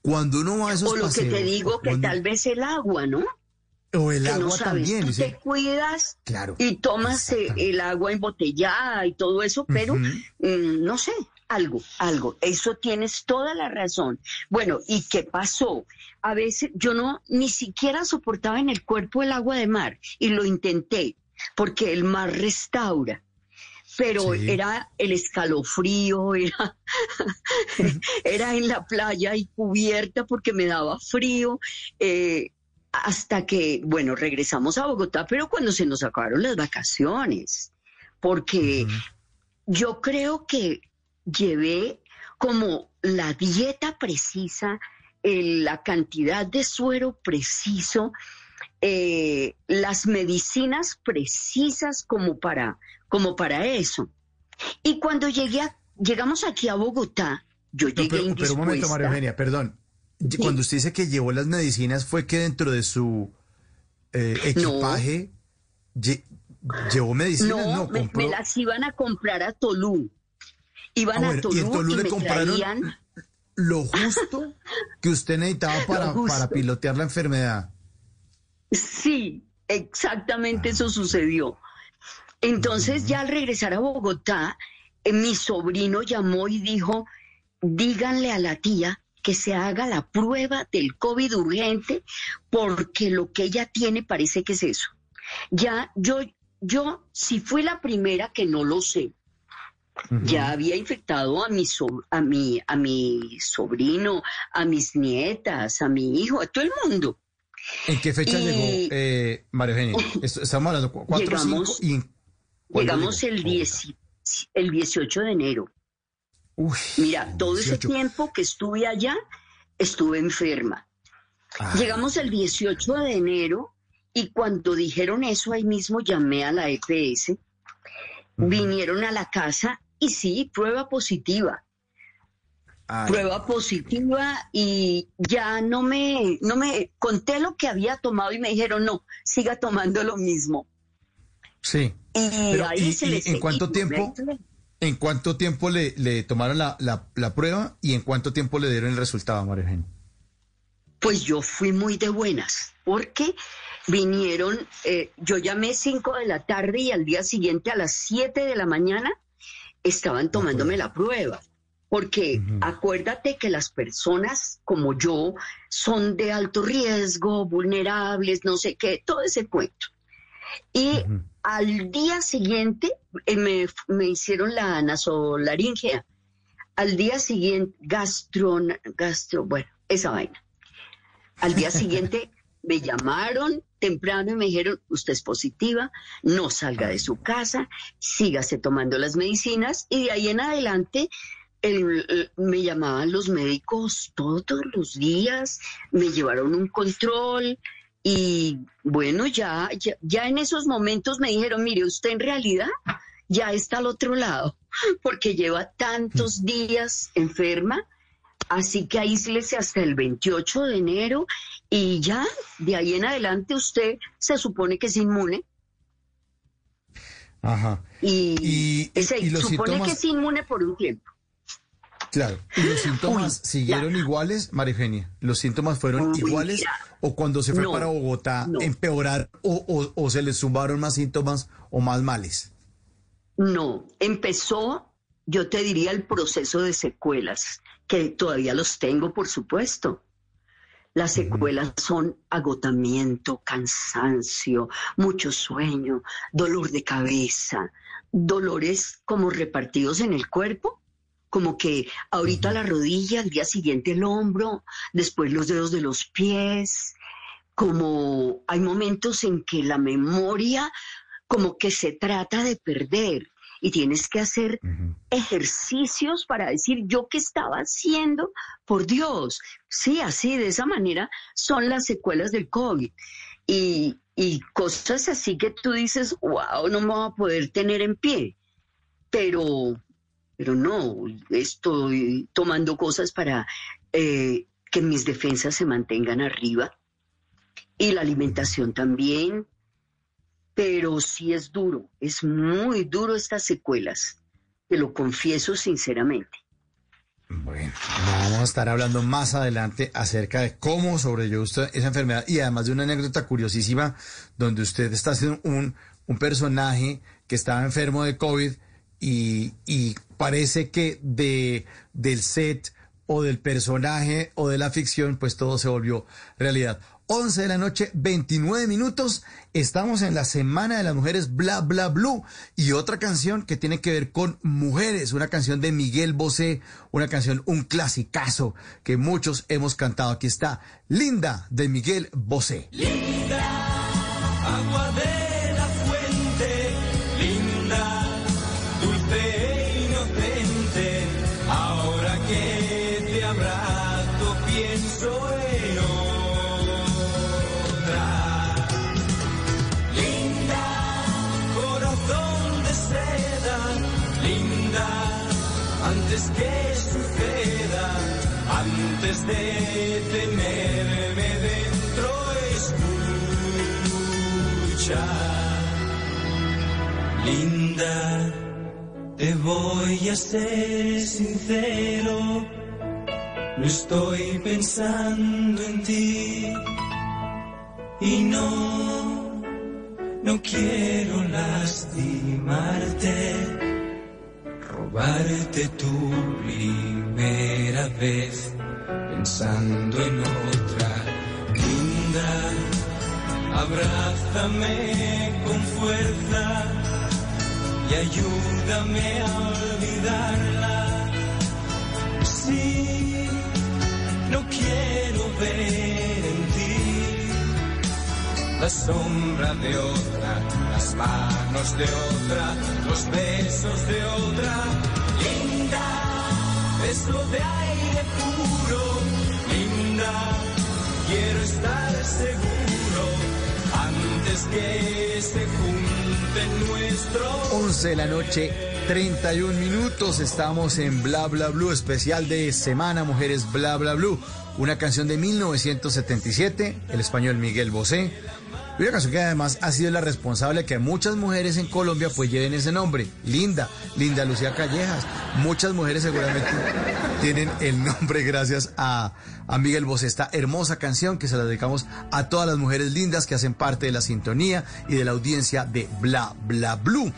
Cuando uno va a esos o lo que te digo, que tal vez el agua, ¿no? o el que no agua sabes, también. tú te cuidas Claro. y tomas eh, el agua embotellada y todo eso, pero mm, no sé, algo, algo. Eso tienes toda la razón. Bueno, ¿y qué pasó? A veces yo no ni siquiera soportaba en el cuerpo el agua de mar y lo intenté porque el mar restaura. Pero Sí. era el escalofrío, (laughs) era, era en la playa y cubierta porque me daba frío. eh, hasta que, bueno, regresamos a Bogotá, pero cuando se nos acabaron las vacaciones, porque yo creo que llevé como la dieta precisa, el- la cantidad de suero preciso, eh, las medicinas precisas como para, como para eso. Y cuando llegué a- llegamos aquí a Bogotá, yo No, llegué pero, pero un momento. María Eugenia, perdón. Cuando usted dice que llevó las medicinas, ¿fue que dentro de su eh, equipaje lle- llevó medicinas? No, No, me, me las iban a comprar a Tolú. Iban Ah, a Tolú y en Tolú le me compraron traían- lo justo que usted necesitaba (laughs) para, para pilotear la enfermedad. Sí, exactamente eso sucedió. Entonces, ya al regresar a Bogotá, eh, mi sobrino llamó y dijo, díganle a la tía que se haga la prueba del COVID urgente, porque lo que ella tiene parece que es eso. Ya, yo, yo, si fui la primera que no lo sé, ya había infectado a mi, so- a, mi, a mi sobrino, a mis nietas, a mi hijo, a todo el mundo. ¿En qué fecha Y- llegó, eh, María Eugenia? (laughs) Est- Estamos hablando cu- cuatro, Llegamos- cinco y en- ¿cuándo Llegamos llegó? el, 10 el 18 de enero. Mira, todo ese 18. tiempo que estuve allá, estuve enferma. Ah. Llegamos el 18 de enero y cuando dijeron eso, ahí mismo llamé a la EPS. Vinieron a la casa y sí, prueba positiva. Ay. Prueba positiva y ya no me, no me conté lo que había tomado y me dijeron, no, siga tomando lo mismo. Sí. Y Pero, ahí ¿y- se y en cuánto tiempo? ¿En cuánto tiempo le, le tomaron la, la- la prueba y en cuánto tiempo le dieron el resultado, María Eugenia? Pues yo fui muy de buenas, porque vinieron, eh, yo llamé 5 de la tarde y al día siguiente a las 7 de la mañana estaban tomándome la prueba. Porque acuérdate que las personas como yo son de alto riesgo, vulnerables, no sé qué, todo ese cuento. Y al día siguiente eh, me, me hicieron la nasolaringea. Al día siguiente, gastro, gastro, bueno, esa vaina. Al día siguiente me llamaron temprano y me dijeron, usted es positiva, no salga de su casa, sígase tomando las medicinas y de ahí en adelante el- el- me llamaban los médicos todos los días, me llevaron un control y bueno, ya, ya, ya en esos momentos me dijeron, mire, usted en realidad ya está al otro lado porque lleva tantos días enferma Así que aíslese hasta el 28 de enero y ya, de ahí en adelante usted se supone que es inmune Ajá. y, se y los supone síntomas- que es inmune por un tiempo. Claro. ¿Y los síntomas Uy, siguieron iguales, María Eugenia? ¿Los síntomas fueron Uy, iguales? ¿O cuando se fue No, para Bogotá no. empeorar o, o- o se le sumaron más síntomas o más males? No, empezó, yo te diría, el proceso de secuelas, que todavía los tengo, por supuesto. Las secuelas son agotamiento, cansancio, mucho sueño, dolor de cabeza, dolores como repartidos en el cuerpo, como que ahorita la rodilla, al día siguiente el hombro, después los dedos de los pies, como hay momentos en que la memoria como que se trata de perder y tienes que hacer ejercicios para decir yo qué estaba haciendo, por Dios. Sí, así, de esa manera son las secuelas del COVID. Y, y cosas así que tú dices, wow, no me voy a poder tener en pie. Pero, pero no, estoy tomando cosas para eh, que mis defensas se mantengan arriba. Y la alimentación también, pero sí es duro, es muy duro estas secuelas, te lo confieso sinceramente. Bueno, vamos a estar hablando más adelante acerca de cómo sobrellevó usted esa enfermedad y además de una anécdota curiosísima donde usted está haciendo un, un personaje que estaba enfermo de COVID y, y parece que de, del set o del personaje o de la ficción, pues todo se volvió realidad. 11 de la noche, 29 minutos. Estamos en la Semana de las Mujeres Bla Bla Blue y otra canción que tiene que ver con mujeres, una canción de Miguel Bosé, una canción, un clasicazo que muchos hemos cantado. Aquí está, Linda de Miguel Bosé. Linda, agua de de tenerme dentro, escucha. Linda, te voy a ser sincero, no estoy pensando en ti. Y no, no quiero lastimarte, robarte tu primera vez pensando en otra. Linda, abrázame con fuerza y ayúdame a olvidarla. Sí, no quiero ver en ti la sombra de otra, las manos de otra, los besos de otra. Linda, beso de aire puro, linda, quiero estar seguro antes que se junten nuestros 11 de la noche, 31 minutos. Estamos en Bla Bla Blue, especial de Semana Mujeres Bla Bla Blue. Una canción de 1977, el español Miguel Bosé. Una canción que además ha sido la responsable de que muchas mujeres en Colombia pues lleven ese nombre. Linda, Linda Lucía Callejas. Muchas mujeres seguramente tienen el nombre gracias a, a Miguel Bosé. Esta hermosa canción que se la dedicamos a todas las mujeres lindas que hacen parte de la sintonía y de la audiencia de Bla Bla Blue.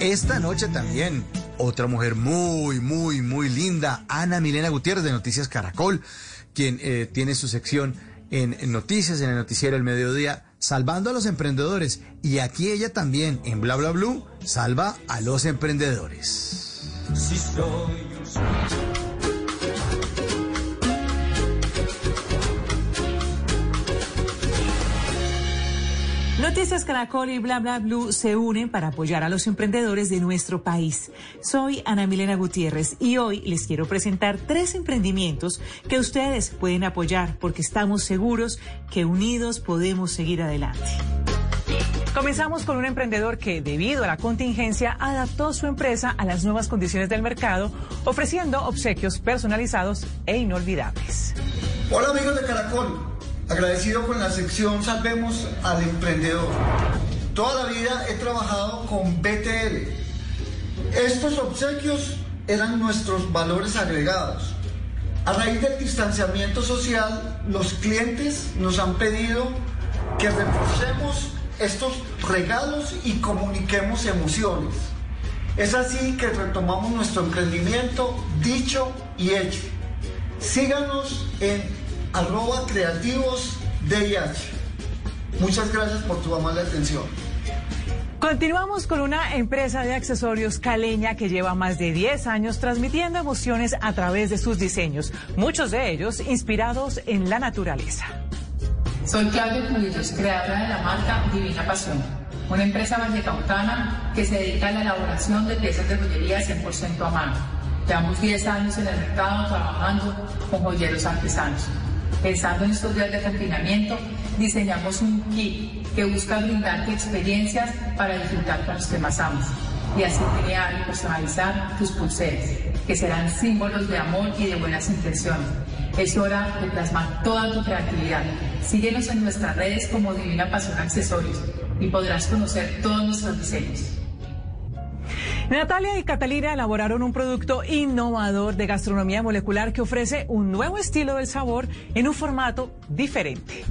Esta noche también otra mujer muy, muy, muy linda, Ana Milena Gutiérrez de Noticias Caracol, quien eh, tiene su sección en, Noticias, en el noticiero El Mediodía, salvando a los emprendedores. Y aquí ella también, en Bla Bla Blue, salva a los emprendedores. Si soy Noticias Caracol y Bla Bla Blue se unen para apoyar a los emprendedores de nuestro país. Soy Ana Milena Gutiérrez y hoy les quiero presentar tres emprendimientos que ustedes pueden apoyar porque estamos seguros que unidos podemos seguir adelante. Comenzamos con un emprendedor que, debido a la contingencia, adaptó su empresa a las nuevas condiciones del mercado, ofreciendo obsequios personalizados e inolvidables. Hola amigos de Caracol, agradecido con la sección Salvemos al Emprendedor. Toda la vida he trabajado con BTL. Estos obsequios eran nuestros valores agregados. A raíz del distanciamiento social, los clientes nos han pedido que reforcemos estos regalos y comuniquemos emociones. Es así que retomamos nuestro emprendimiento dicho y hecho. Síganos en arroba creativos DIH. Muchas gracias por tu amable atención. Continuamos con una empresa de accesorios caleña que lleva más de 10 años transmitiendo emociones a través de sus diseños, muchos de ellos inspirados en la naturaleza. Soy Claudia Cubillos, creadora de la marca Divina Pasión. una empresa vallecautana que se dedica a la elaboración de piezas de joyería 100% a mano. Llevamos 10 años en el mercado trabajando con joyeros artesanos. Pensando en estos días de confinamiento, diseñamos un kit que busca brindarte experiencias para disfrutar con los que más amas y así crear y personalizar tus pulseras, que serán símbolos de amor y de buenas intenciones. Es hora de plasmar toda tu creatividad. Síguenos en nuestras redes como Divina Pasión Accesorios y podrás conocer todos nuestros diseños. Natalia y Catalina elaboraron un producto innovador de gastronomía molecular que ofrece un nuevo estilo del sabor en un formato diferente.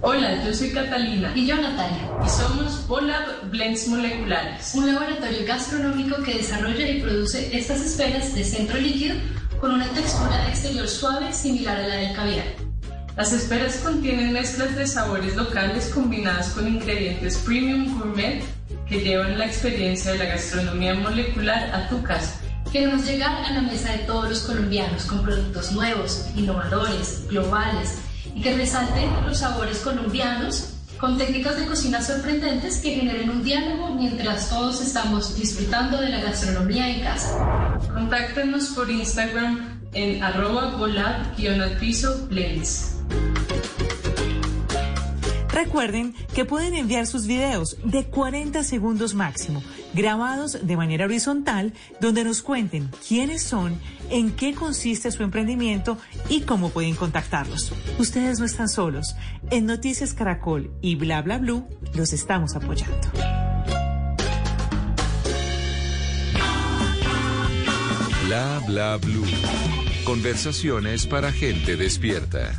Hola, yo soy Catalina. Y yo Natalia. Y somos Polab Blends Moleculares. Un laboratorio gastronómico que desarrolla y produce estas esferas de centro líquido con una textura exterior suave similar a la del caviar. Las esferas contienen mezclas de sabores locales combinadas con ingredientes premium gourmet que llevan la experiencia de la gastronomía molecular a tu casa. Queremos llegar a la mesa de todos los colombianos con productos nuevos, innovadores, globales y que resalten los sabores colombianos con técnicas de cocina sorprendentes que generen un diálogo mientras todos estamos disfrutando de la gastronomía en casa. Contáctenos por Instagram en arroba volab-piso blends. Recuerden que pueden enviar sus videos de 40 segundos máximo, grabados de manera horizontal, donde nos cuenten quiénes son, en qué consiste su emprendimiento y cómo pueden contactarlos. Ustedes no están solos. En Noticias Caracol y Bla Bla Blue los estamos apoyando. Bla Bla Blue. Conversaciones para gente despierta.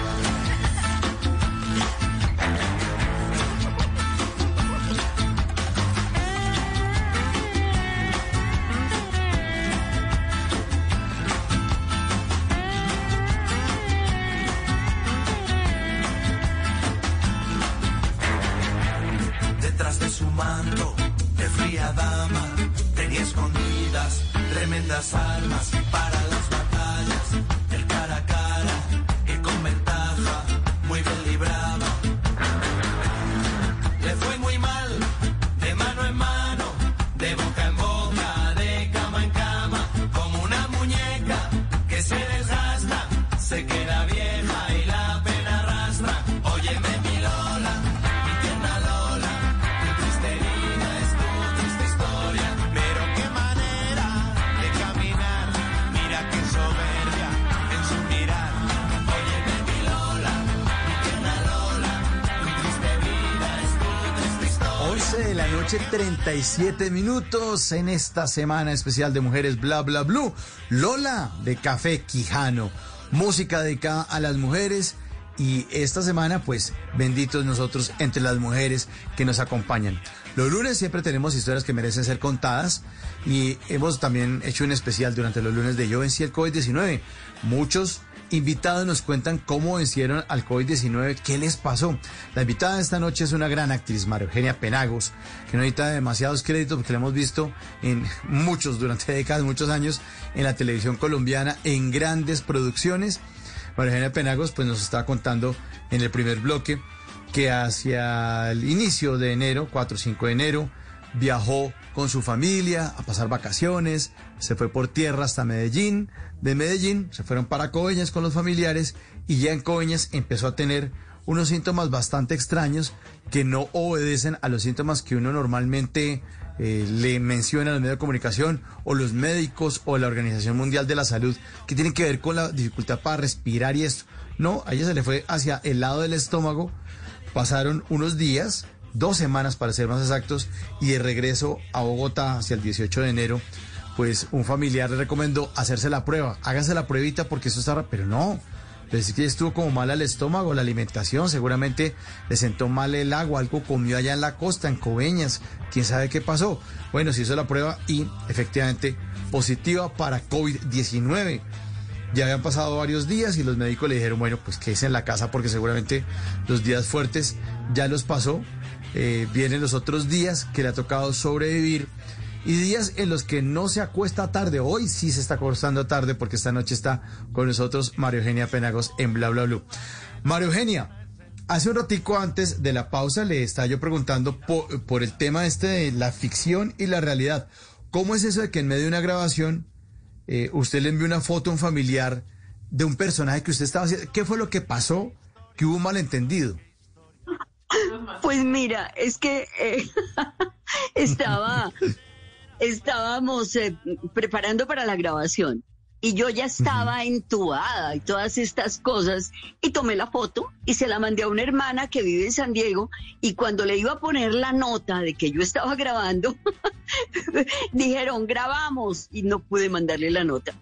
Tremendas armas 37 minutos en esta semana especial de Mujeres Bla Bla Blue. Lola de Café Quijano. Música dedicada a las mujeres. Y esta semana, pues, benditos nosotros entre las mujeres que nos acompañan. Los lunes siempre tenemos historias que merecen ser contadas. Y hemos también hecho un especial durante los lunes de Yo vencí el COVID-19. Muchos invitados nos cuentan cómo vencieron al COVID-19, qué les pasó. La invitada de esta noche es una gran actriz, María Eugenia Penagos, que no necesita demasiados créditos porque la hemos visto en (laughs) muchos, durante décadas, muchos años, en la televisión colombiana, en grandes producciones. María Eugenia Penagos pues nos está contando en el primer bloque que hacia el inicio de enero, 4 o 5 de enero, viajó con su familia a pasar vacaciones, se fue por tierra hasta Medellín, de Medellín se fueron para Coveñas con los familiares y ya en Coveñas empezó a tener unos síntomas bastante extraños que no obedecen a los síntomas que uno normalmente eh, le menciona a los medios de comunicación o los médicos o la Organización Mundial de la Salud que tienen que ver con la dificultad para respirar y esto. No, a ella se le fue hacia el lado del estómago, pasaron unos días, dos semanas para ser más exactos, y de regreso a Bogotá hacia el 18 de enero, pues un familiar le recomendó hacerse la prueba. Hágase la pruebita porque eso está... Pero no, pues que estuvo como mal al estómago, la alimentación, seguramente le sentó mal el agua, algo comió allá en la costa, en Coveñas, quién sabe qué pasó. Bueno, se hizo la prueba y efectivamente positiva para COVID-19. Ya habían pasado varios días y los médicos le dijeron, bueno, pues quédese en la casa porque seguramente los días fuertes ya los pasó. Eh, vienen los otros días que le ha tocado sobrevivir y días en los que no se acuesta tarde. Hoy sí se está acostando tarde porque esta noche está con nosotros Mario Eugenia Penagos en Bla Bla Blue. Mario Eugenia, hace un ratico antes de la pausa le estaba yo preguntando por, el tema este de la ficción y la realidad. ¿Cómo es eso de que en medio de una grabación eh, usted le envió una foto a un familiar de un personaje que usted estaba haciendo? ¿Qué fue lo que pasó? Que hubo un malentendido. Pues mira, es que eh, (laughs) estaba, estábamos eh, preparando para la grabación y yo ya estaba entubada y todas estas cosas y tomé la foto y se la mandé a una hermana que vive en San Diego y cuando le iba a poner la nota de que yo estaba grabando, (laughs) dijeron grabamos y no pude mandarle la nota.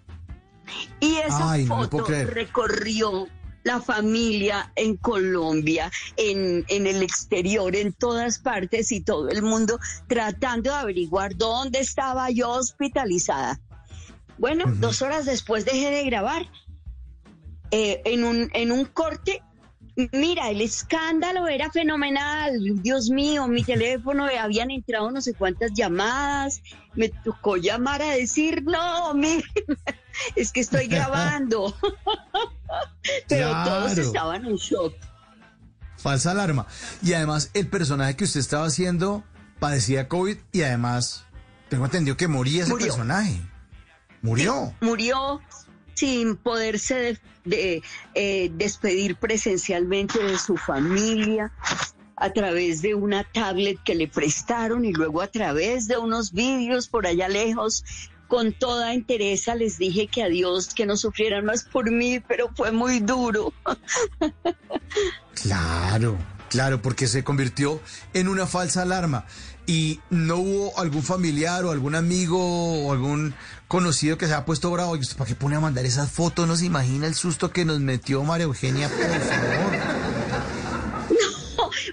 Y esa Ay, foto recorrió la familia en Colombia, en, en el exterior, en todas partes y todo el mundo tratando de averiguar dónde estaba yo hospitalizada. Bueno, dos horas después dejé de grabar. Eh, en, un, en un corte, mira, el escándalo era fenomenal. Dios mío, mi teléfono, habían entrado no sé cuántas llamadas. Me tocó llamar a decir, no, mire, es que estoy (laughs) grabando. (laughs) Pero todos estaban en shock. Falsa alarma. Y además, el personaje que usted estaba haciendo padecía COVID y además, tengo entendido que moría ese Murió. personaje. Murió. murió sin poderse de- de, eh, despedir presencialmente de su familia a través de una tablet que le prestaron y luego a través de unos vídeos por allá lejos. Con toda entereza les dije que adiós, que no sufrieran más por mí, pero fue muy duro. Claro, claro, porque se convirtió en una falsa alarma. Y no hubo algún familiar o algún amigo o algún conocido que se ha puesto bravo. ¿Y usted para qué pone a mandar esas fotos? No se imagina el susto que nos metió María Eugenia, por favor. (laughs)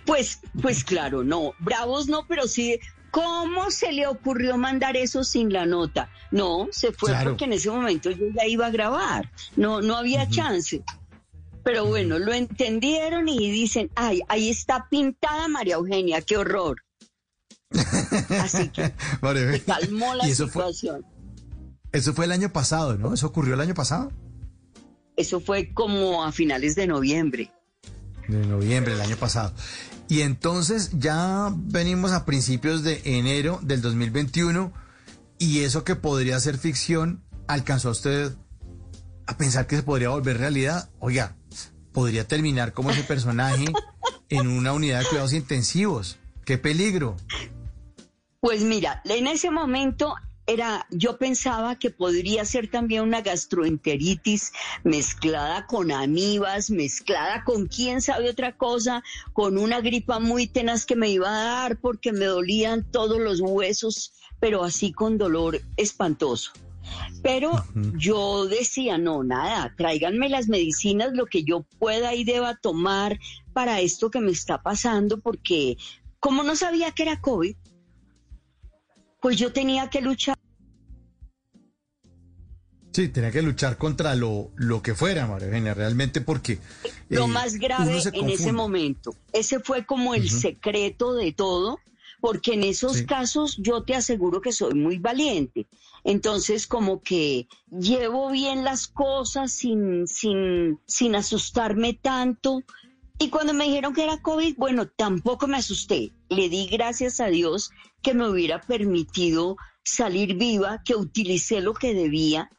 Pues, pues claro, no, bravos no, pero sí, ¿cómo se le ocurrió mandar eso sin la nota? No, se fue Claro. porque en ese momento yo ya iba a grabar, no, no había chance. Pero bueno, lo entendieron y dicen, ay, ahí está pintada María Eugenia, qué horror. Así que (laughs) se calmó la fue, situación. eso fue el año pasado, ¿no? Eso ocurrió el año pasado. Eso fue como a finales de noviembre. De noviembre del año pasado. Y entonces ya venimos a principios de enero del 2021 y eso que podría ser ficción, ¿alcanzó usted a pensar que se podría volver realidad? Oiga, podría terminar como ese personaje (laughs) en una unidad de cuidados intensivos. ¡Qué peligro! Pues mira, en ese momento era, yo pensaba que podría ser también una gastroenteritis mezclada con amibas, mezclada con quién sabe otra cosa, con una gripa muy tenaz que me iba a dar porque me dolían todos los huesos, pero así con dolor espantoso. Pero yo decía, no, nada, tráiganme las medicinas, lo que yo pueda y deba tomar para esto que me está pasando, porque como no sabía que era COVID, pues yo tenía que luchar. Sí, tenía que luchar contra lo, lo que fuera, María Eugenia, realmente porque... Lo eh, más grave en ese momento. Ese fue como el secreto de todo, porque en esos Sí. casos yo te aseguro que soy muy valiente. Entonces, como que llevo bien las cosas sin, sin, sin asustarme tanto. Y cuando me dijeron que era COVID, bueno, tampoco me asusté. Le di gracias a Dios que me hubiera permitido salir viva, que utilicé lo que debía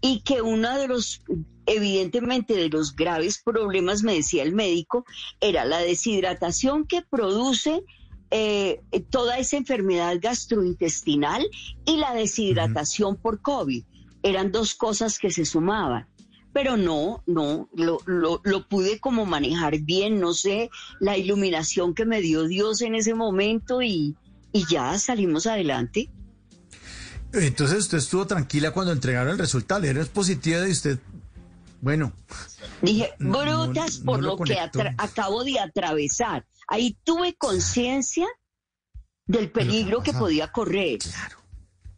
y que uno de los, evidentemente, de los graves problemas, me decía el médico, era la deshidratación que produce eh, toda esa enfermedad gastrointestinal y la deshidratación por COVID. Eran dos cosas que se sumaban. Pero no, no, lo, lo, lo pude como manejar bien, no sé, la iluminación que me dio Dios en ese momento y, y ya salimos adelante. Entonces usted estuvo tranquila cuando entregaron el resultado, era positiva de usted. Bueno, Dije, No, no- brutas no por lo lo, que acabo de atravesar. Ahí tuve conciencia del peligro que podía correr.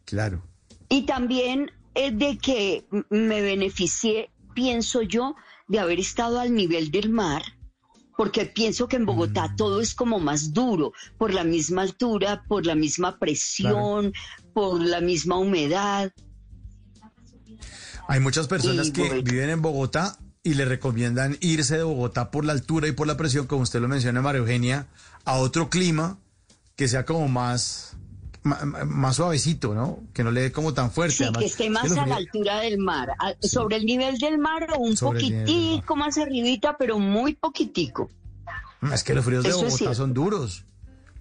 claro. Y también eh, de que me beneficié pienso yo, de haber estado al nivel del mar, porque pienso que en Bogotá Mm. todo es como más duro, por la misma altura, por la misma presión, por la misma humedad. Hay muchas personas Y que viven en Bogotá y le recomiendan irse de Bogotá por la altura y por la presión, como usted lo menciona, María Eugenia, a otro clima que sea como más, más suavecito, ¿no? Que no le dé como tan fuerte. Sí, además. que esté Es más que a la altura del mar, a- sobre el nivel del mar o un Sobre poquitico más arribita, pero muy poquitico. Es que los fríos de Eso Bogotá son duros.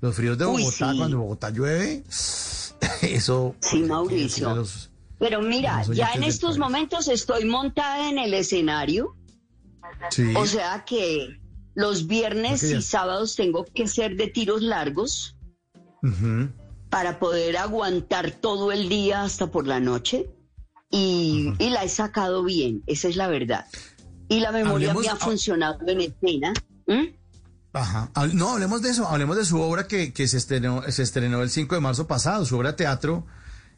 Los fríos de Uy, Bogotá, sí. cuando Bogotá llueve, (laughs) eso... Sí, Mauricio. los- Pero mira, ya en estos momentos estoy montada en el escenario, Sí. o sea que los viernes y sábados tengo que ser de tiros largos Ujú. Para poder aguantar todo el día hasta por la noche y, y la he sacado bien, esa es la verdad. Y la memoria Hablemos- me ha funcionado en escena. ¿Mm? Ajá. No, hablemos de eso. Hablemos de su obra que, que se, estrenó, se estrenó el 5 de marzo pasado, su obra teatro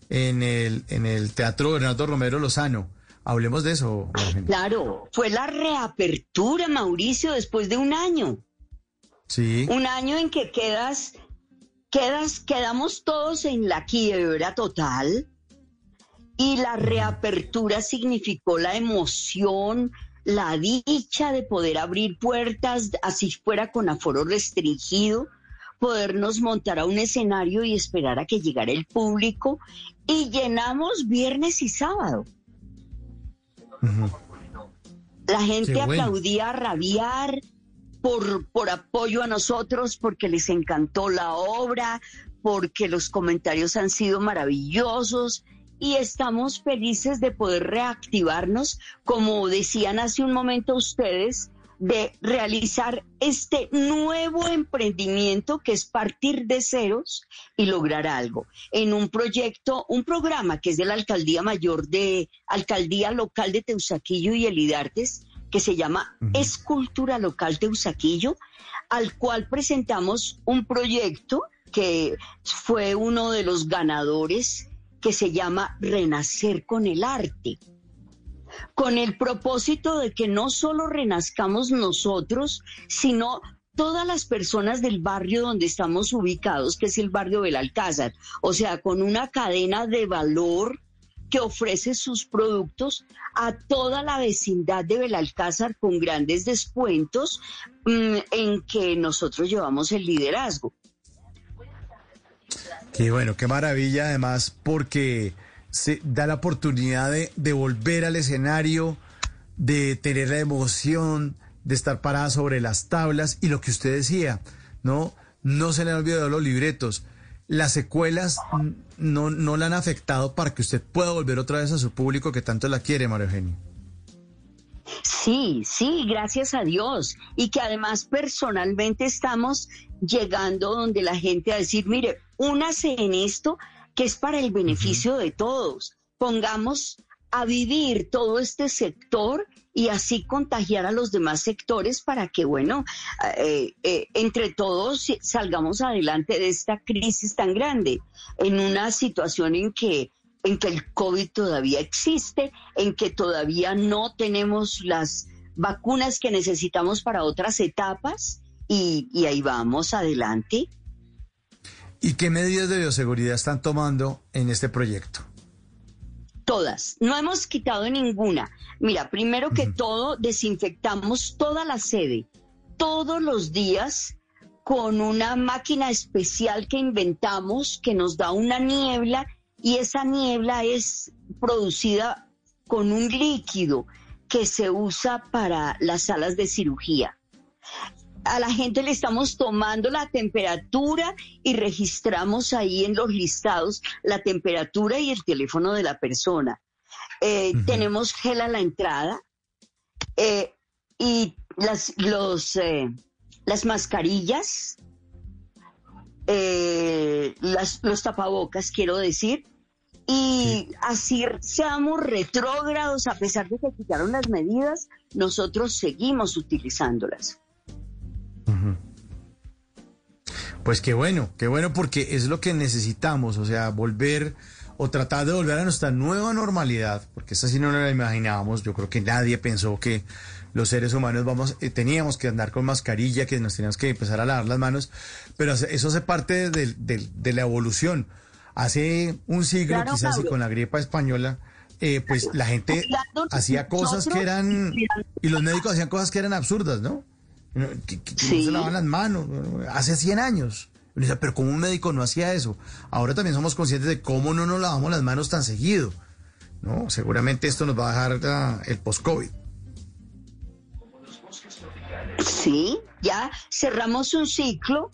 en el, en el Teatro Bernardo Romero Lozano. Hablemos de eso. Claro, fue la reapertura, Mauricio, después de un año. Sí. Un año en que quedas, quedas, quedamos todos en la quiebra total. Y la reapertura significó la emoción, la dicha de poder abrir puertas, así fuera con aforo restringido, podernos montar a un escenario y esperar a que llegara el público. Y llenamos viernes y sábado. La gente bueno. aplaudía a rabiar por, por apoyo a nosotros, porque les encantó la obra, porque los comentarios han sido maravillosos y estamos felices de poder reactivarnos, como decían hace un momento ustedes, de realizar este nuevo emprendimiento que es partir de ceros y lograr algo. En un proyecto, un programa que es de la Alcaldía Mayor de Alcaldía Local de Teusaquillo y Elidartes, que se llama Escultura Local Teusaquillo, al cual presentamos un proyecto que fue uno de los ganadores que se llama Renacer con el Arte. Con el propósito de que no solo renazcamos nosotros, sino todas las personas del barrio donde estamos ubicados, que es el barrio Belalcázar, o sea, con una cadena de valor que ofrece sus productos a toda la vecindad de Belalcázar con grandes descuentos mm, en que nosotros llevamos el liderazgo. Qué bueno, qué maravilla además porque se da la oportunidad de, de volver al escenario, de tener la emoción, de estar parada sobre las tablas y lo que usted decía, ¿no? No se le han olvidado los libretos. Las secuelas mm, no, no la han afectado para que usted pueda volver otra vez a su público que tanto la quiere, María Eugenia. Sí, sí, gracias a Dios. Y que además personalmente estamos llegando donde la gente a decir, mire, únase en esto que es para el beneficio de todos. Pongamos a vivir todo este sector y así contagiar a los demás sectores para que, bueno, eh, eh, entre todos salgamos adelante de esta crisis tan grande, en una situación en que en que el COVID todavía existe, en que todavía no tenemos las vacunas que necesitamos para otras etapas y, y ahí vamos adelante. ¿Y qué medidas de bioseguridad están tomando en este proyecto? Todas, no hemos quitado ninguna. Mira, primero que todo, desinfectamos toda la sede, todos los días, con una máquina especial que inventamos que nos da una niebla y esa niebla es producida con un líquido que se usa para las salas de cirugía. A la gente le estamos tomando la temperatura y registramos ahí en los listados la temperatura y el teléfono de la persona. Eh, Tenemos gel a la entrada eh, y las, los, eh, las mascarillas, eh, las, los tapabocas, quiero decir, y así seamos retrógrados, a pesar de que quitaron las medidas, nosotros seguimos utilizándolas. Pues qué bueno, qué bueno porque es lo que necesitamos, o sea, volver o tratar de volver a nuestra nueva normalidad, porque esa sí no la imaginábamos, yo creo que nadie pensó que los seres humanos vamos, eh, teníamos que andar con mascarilla, que nos teníamos que empezar a lavar las manos, pero eso hace parte de, de- de la evolución. Hace un siglo, Claro, quizás, y con la gripa española, eh, pues la gente hacía cosas que eran, y los médicos hacían cosas que eran absurdas, ¿no? Que, que- que no Sí. se lavaban las manos, ¿no? hace 100 años. Pero como un médico no hacía eso. Ahora también somos conscientes de cómo no nos lavamos las manos tan seguido. ¿no? Seguramente esto nos va a dejar ah, el post-COVID. Sí, ya cerramos un ciclo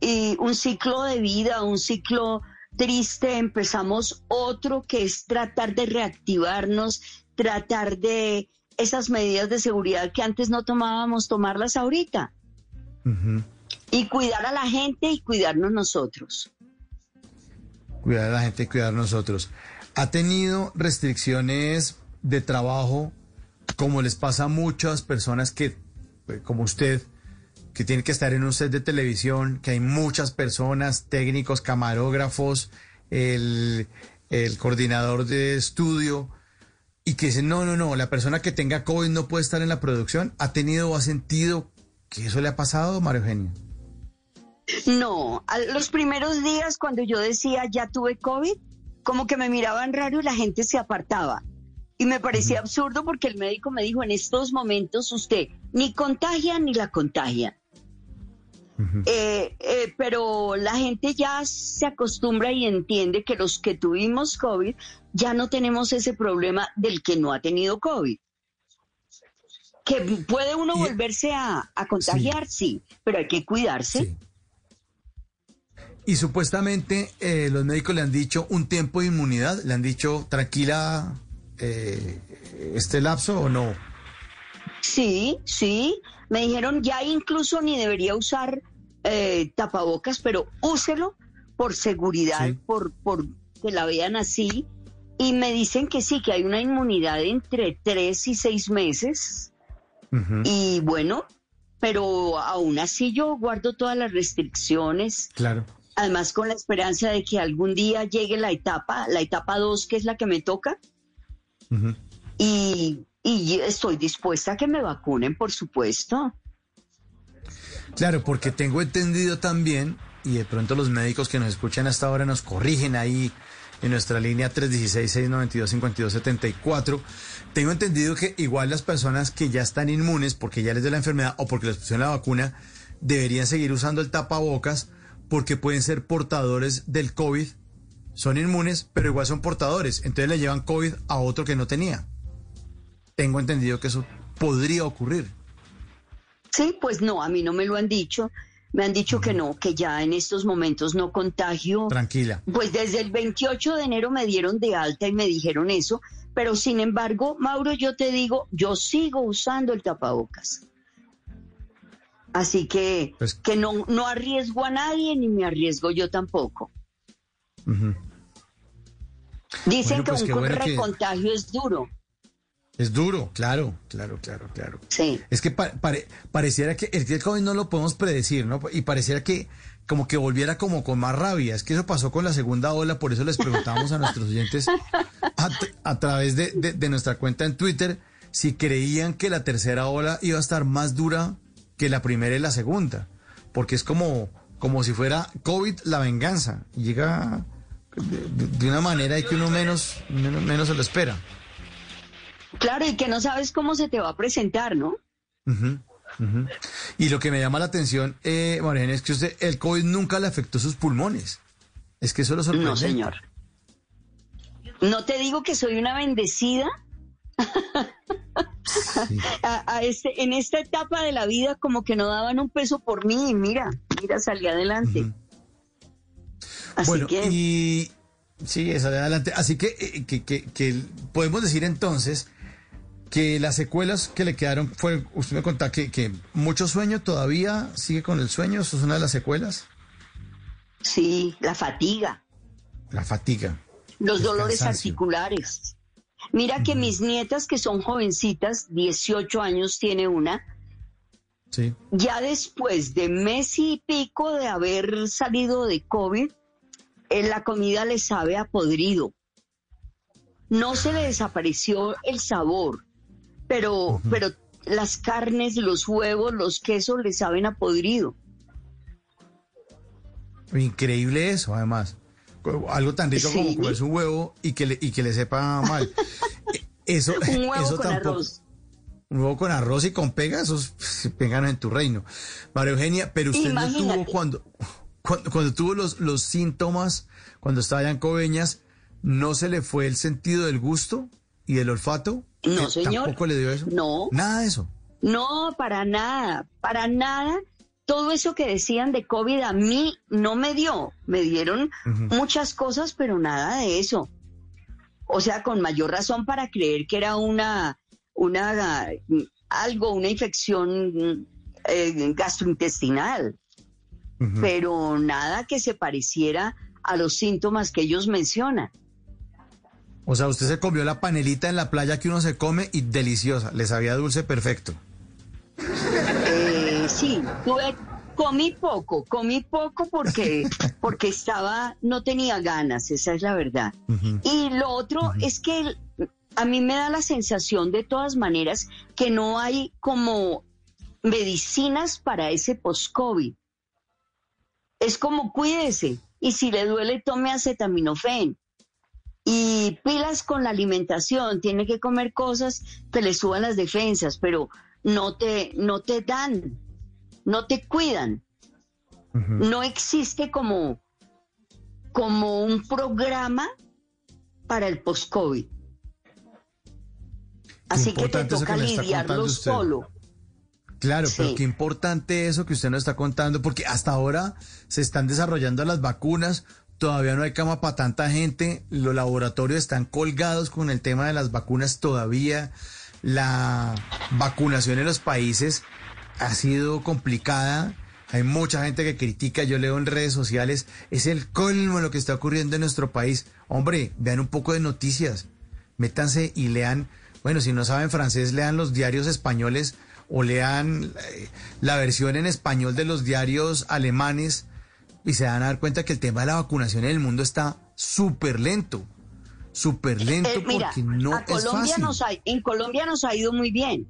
y un ciclo de vida, un ciclo triste, empezamos otro que es tratar de reactivarnos, tratar de esas medidas de seguridad que antes no tomábamos, tomarlas ahorita y cuidar a la gente y cuidarnos nosotros. Cuidar a la gente y cuidar nosotros. ¿Ha tenido restricciones de trabajo como les pasa a muchas personas que, eh, como usted, que tienen que estar en un set de televisión, que hay muchas personas, técnicos, camarógrafos, el, el coordinador de estudio, y que dicen, no, no, no, la persona que tenga COVID no puede estar en la producción? ¿Ha tenido o ha sentido que eso le ha pasado, María Eugenia? No, a los primeros días cuando yo decía ya tuve COVID, como que me miraban raro y la gente se apartaba. Y me parecía absurdo porque el médico me dijo, en estos momentos usted ni contagia ni la contagia. Eh, eh, pero la gente ya se acostumbra y entiende que los que tuvimos COVID ya no tenemos ese problema del que no ha tenido COVID. Que puede uno volverse a, a contagiar, sí. pero hay que cuidarse. Y supuestamente eh, los médicos le han dicho un tiempo de inmunidad, le han dicho tranquila eh, este lapso o no. Sí, sí. Me dijeron ya incluso ni debería usar eh, tapabocas, pero úselo por seguridad, por, por que la vean así. Y me dicen que sí, que hay una inmunidad entre tres y seis meses. Y bueno, pero aún así yo guardo todas las restricciones. Claro. Además, con la esperanza de que algún día llegue la etapa, la etapa 2, que es la que me toca. Y, y estoy dispuesta a que me vacunen, por supuesto. Claro, porque tengo entendido también, y de pronto los médicos que nos escuchan hasta ahora nos corrigen ahí en nuestra línea 316-692-5274. Tengo entendido que igual las personas que ya están inmunes porque ya les dio la enfermedad o porque les pusieron la vacuna, deberían seguir usando el tapabocas porque pueden ser portadores del COVID. Son inmunes, pero igual son portadores. Entonces le llevan COVID a otro que no tenía. Tengo entendido que eso podría ocurrir. Sí, pues no, a mí no me lo han dicho. Me han dicho que no, que ya en estos momentos no contagio. Tranquila. Pues desde el 28 de enero me dieron de alta y me dijeron eso, pero sin embargo, Mauro, yo te digo, yo sigo usando el tapabocas. Así que, Pues que no, no arriesgo a nadie ni me arriesgo yo tampoco. Dicen Bueno, pues que qué un bueno que- recontagio es duro. Es duro, claro, claro, claro, claro. Sí. Es que pa- pare- pareciera que el, COVID no lo podemos predecir, ¿no? Y pareciera que como que volviera como con más rabia. Es que eso pasó con la segunda ola, por eso les preguntábamos a nuestros oyentes a, través de, de- de nuestra cuenta en Twitter si creían que la tercera ola iba a estar más dura que la primera y la segunda. Porque es como, como si fuera COVID la venganza. Llega de, de- de una manera y que uno menos, menos, menos se lo espera. Claro, y que no sabes cómo se te va a presentar, ¿no? Y lo que me llama la atención, eh, es que usted, el COVID nunca le afectó sus pulmones. Es que eso lo sorprende. No, señor. No te digo que soy una bendecida. (laughs) a, a este, en esta etapa de la vida como que no daban un peso por mí y mira, mira, salí adelante. Así bueno, que y sí, de adelante. Así que, eh, que, que- que podemos decir entonces que las secuelas que le quedaron fue, usted me contaba que, que mucho sueño todavía sigue con el sueño, eso es una de las secuelas. sí, la fatiga, La fatiga. los dolores cansancio. articulares. Mira que mis nietas, que son jovencitas, 18 años tiene una, Sí. ya después de mes y pico de haber salido de COVID, eh, la comida le sabe a podrido. No se le desapareció el sabor, pero, pero las carnes, los huevos, los quesos le saben a podrido. Increíble eso, además. Algo tan rico como comerse un huevo y que le, y que le sepa mal. (laughs) Eso, Un huevo eso con tampoco. arroz. Un huevo con arroz y con pegas, esos se (laughs) pegan en tu reino. María Eugenia, pero usted no tuvo cuando, cuando, cuando tuvo los, los síntomas, cuando estaba allá en Coveñas, ¿no se le fue el sentido del gusto y del olfato? No, Eh, señor. ¿Tampoco le dio eso? No. Nada de eso. No, para nada, para nada. Todo eso que decían de COVID a mí no me dio. Me dieron muchas cosas, pero nada de eso. O sea, con mayor razón para creer que era una, una, algo, una infección eh, gastrointestinal. Pero nada que se pareciera a los síntomas que ellos mencionan. O sea, usted se comió la panelita en la playa que uno se come y deliciosa. Le sabía dulce perfecto. Eh, sí, tuve, comí poco, comí poco porque, (laughs) porque estaba, no tenía ganas, esa es la verdad. Y lo otro es que el- a mí me da la sensación de todas maneras que no hay como medicinas para ese post-COVID. Es como cuídese y si le duele tome acetaminofén. Y pilas con la alimentación, tiene que comer cosas que le suban las defensas, pero no te, no te dan, no te cuidan. No existe como, como un programa para el post-COVID. Así que te toca lidiarlo solo. Claro, pero qué importante eso que usted nos está contando, porque hasta ahora se están desarrollando las vacunas, todavía no hay cama para tanta gente, los laboratorios están colgados con el tema de las vacunas todavía, la vacunación en los países ha sido complicada, hay mucha gente que critica, yo leo en redes sociales, es el colmo lo que está ocurriendo en nuestro país. Hombre, vean un poco de noticias, métanse y lean, bueno, si no saben francés, lean los diarios españoles o lean eh, la versión en español de los diarios alemanes y se van a dar cuenta que el tema de la vacunación en el mundo está súper lento, súper lento Eh, mira, porque no a es Colombia fácil. nos ha- en Colombia nos ha ido muy bien.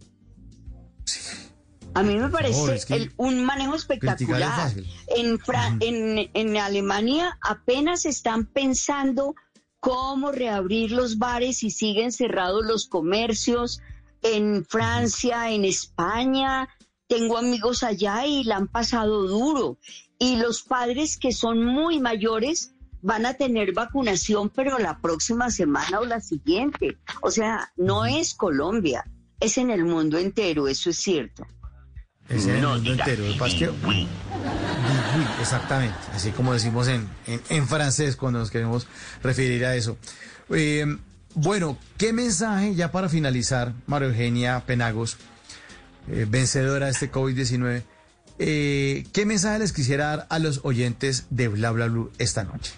A mí me parece favor, es que el- un manejo espectacular. fácil. En, Fra- en, en Alemania apenas están pensando cómo reabrir los bares y siguen cerrados los comercios. En Francia, en España, tengo amigos allá y la han pasado duro. Y los padres que son muy mayores van a tener vacunación, pero la próxima semana o la siguiente. O sea, no es Colombia, es en el mundo entero, eso es cierto. Es en el No mundo entero. Oui, oui, exactamente. Así como decimos en, en, en francés cuando nos queremos referir a eso. Eh, bueno, ¿qué mensaje, ya para finalizar, María Eugenia Penagos, eh, vencedora de este COVID-19, eh, ¿qué mensaje les quisiera dar a los oyentes de Bla Bla Blue esta noche?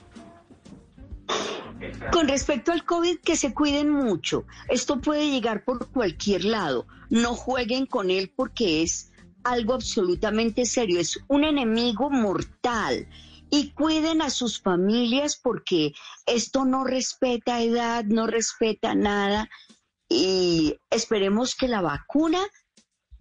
Con respecto al COVID, que se cuiden mucho. Esto puede llegar por cualquier lado. No jueguen con él porque es algo absolutamente serio. Es un enemigo mortal. Y cuiden a sus familias porque esto no respeta edad, no respeta nada. Y esperemos que la vacuna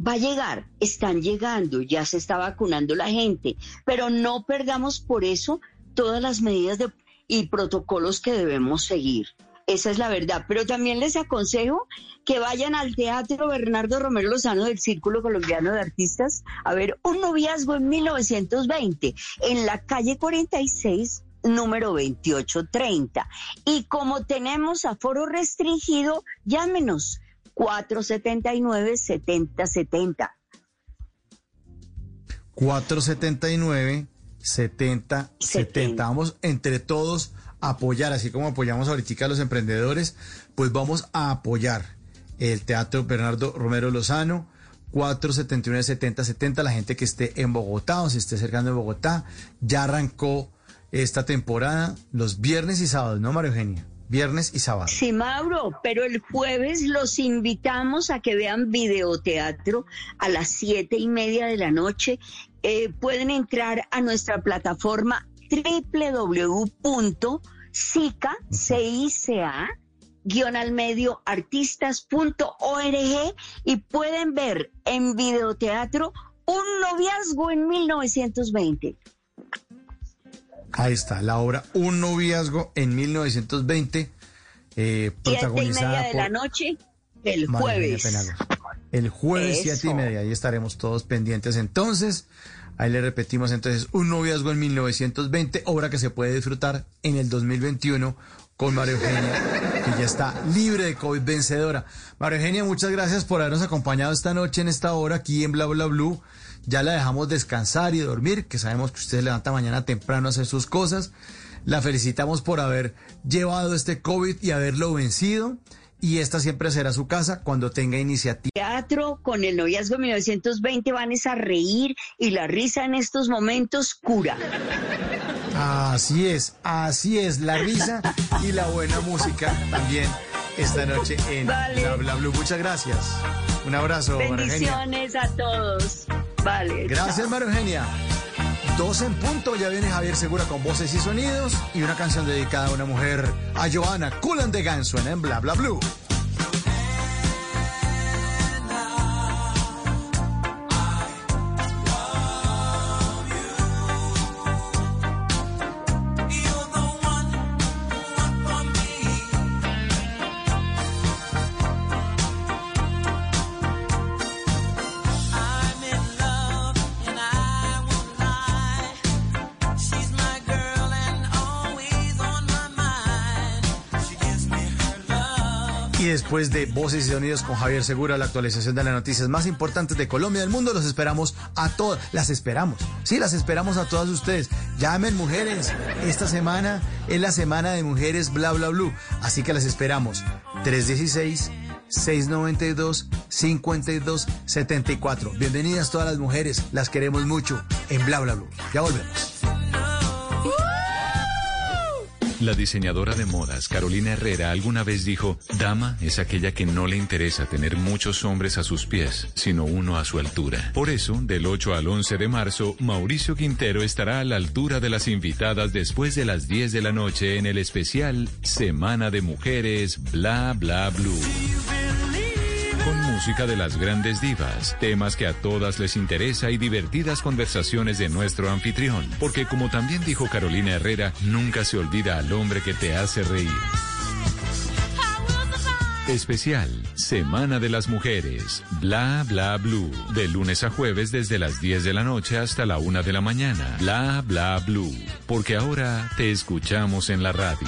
va a llegar. Están llegando, ya se está vacunando la gente. Pero no perdamos por eso todas las medidas de y protocolos que debemos seguir. Esa es la verdad. Pero también les aconsejo que vayan al Teatro Bernardo Romero Lozano del Círculo Colombiano de Artistas a ver un noviazgo en 1920 en la calle 46 número 2830. Y como tenemos aforo restringido, llámenos 479-7070. 479 70 70. Vamos entre todos a apoyar, así como apoyamos ahorita a los emprendedores, pues vamos a apoyar el Teatro Bernardo Romero Lozano. 479 70 70, la gente que esté en Bogotá o se esté acercando en Bogotá, ya arrancó esta temporada los viernes y sábados, ¿no, María Eugenia? Viernes y sábado. Sí, Mauro, pero el jueves los invitamos a que vean videoteatro a las siete y media de la noche. Eh, pueden entrar a nuestra plataforma www.sica, C-I-C-A, guion al medio artistas.org y pueden ver en videoteatro un noviazgo en 1920. Ahí está, la obra Un noviazgo en 1920, eh, Siete y protagonizada media de por la noche el María Eugenia jueves. El jueves Eso. siete y media, ahí estaremos todos pendientes. Entonces, ahí le repetimos entonces, Un noviazgo en 1920, obra que se puede disfrutar en el 2021 con María Eugenia, que ya está libre de COVID vencedora. María Eugenia, muchas gracias por habernos acompañado esta noche en esta hora aquí en Bla Bla Blue. Ya la dejamos descansar y dormir, que sabemos que usted se levanta mañana temprano a hacer sus cosas. La felicitamos por haber llevado este COVID y haberlo vencido. Y esta siempre será su casa cuando tenga iniciativa. Teatro con el noviazgo 1920 van es a reír y la risa en estos momentos cura. Así es, así es, la risa y la buena música también esta noche en Vale. Bla Bla Blue. Muchas gracias. Un abrazo. Bendiciones a todos. Vale. Gracias, chao. María Eugenia. Dos en punto, ya viene Javier Segura con voces y sonidos y una canción dedicada a una mujer, a Joana Cullen de Gan, suena en Bla Bla Blue. Después de Voces y Sonidos con Javier Segura, la actualización de las noticias más importantes de Colombia y del mundo, los esperamos a todas, las esperamos, sí, las esperamos a todas ustedes. Llamen mujeres, esta semana es la semana de mujeres bla bla blue, así que las esperamos. 316 692 5274. Bienvenidas todas las mujeres, las queremos mucho en bla bla blue. Ya volvemos. La diseñadora de modas Carolina Herrera alguna vez dijo, Dama es aquella que no le interesa tener muchos hombres a sus pies, sino uno a su altura. Por eso, del 8 al 11 de marzo, Mauricio Quintero estará a la altura de las invitadas después de las 10 de la noche en el especial Semana de Mujeres Bla Bla Blue. Con música de las grandes divas, temas que a todas les interesa y divertidas conversaciones de nuestro anfitrión. Porque como también dijo Carolina Herrera, nunca se olvida al hombre que te hace reír. Especial Semana de las Mujeres, Bla Bla Blue, de lunes a jueves desde las 10 de la noche hasta la 1 de la mañana. Bla Bla Blue, porque ahora te escuchamos en la radio.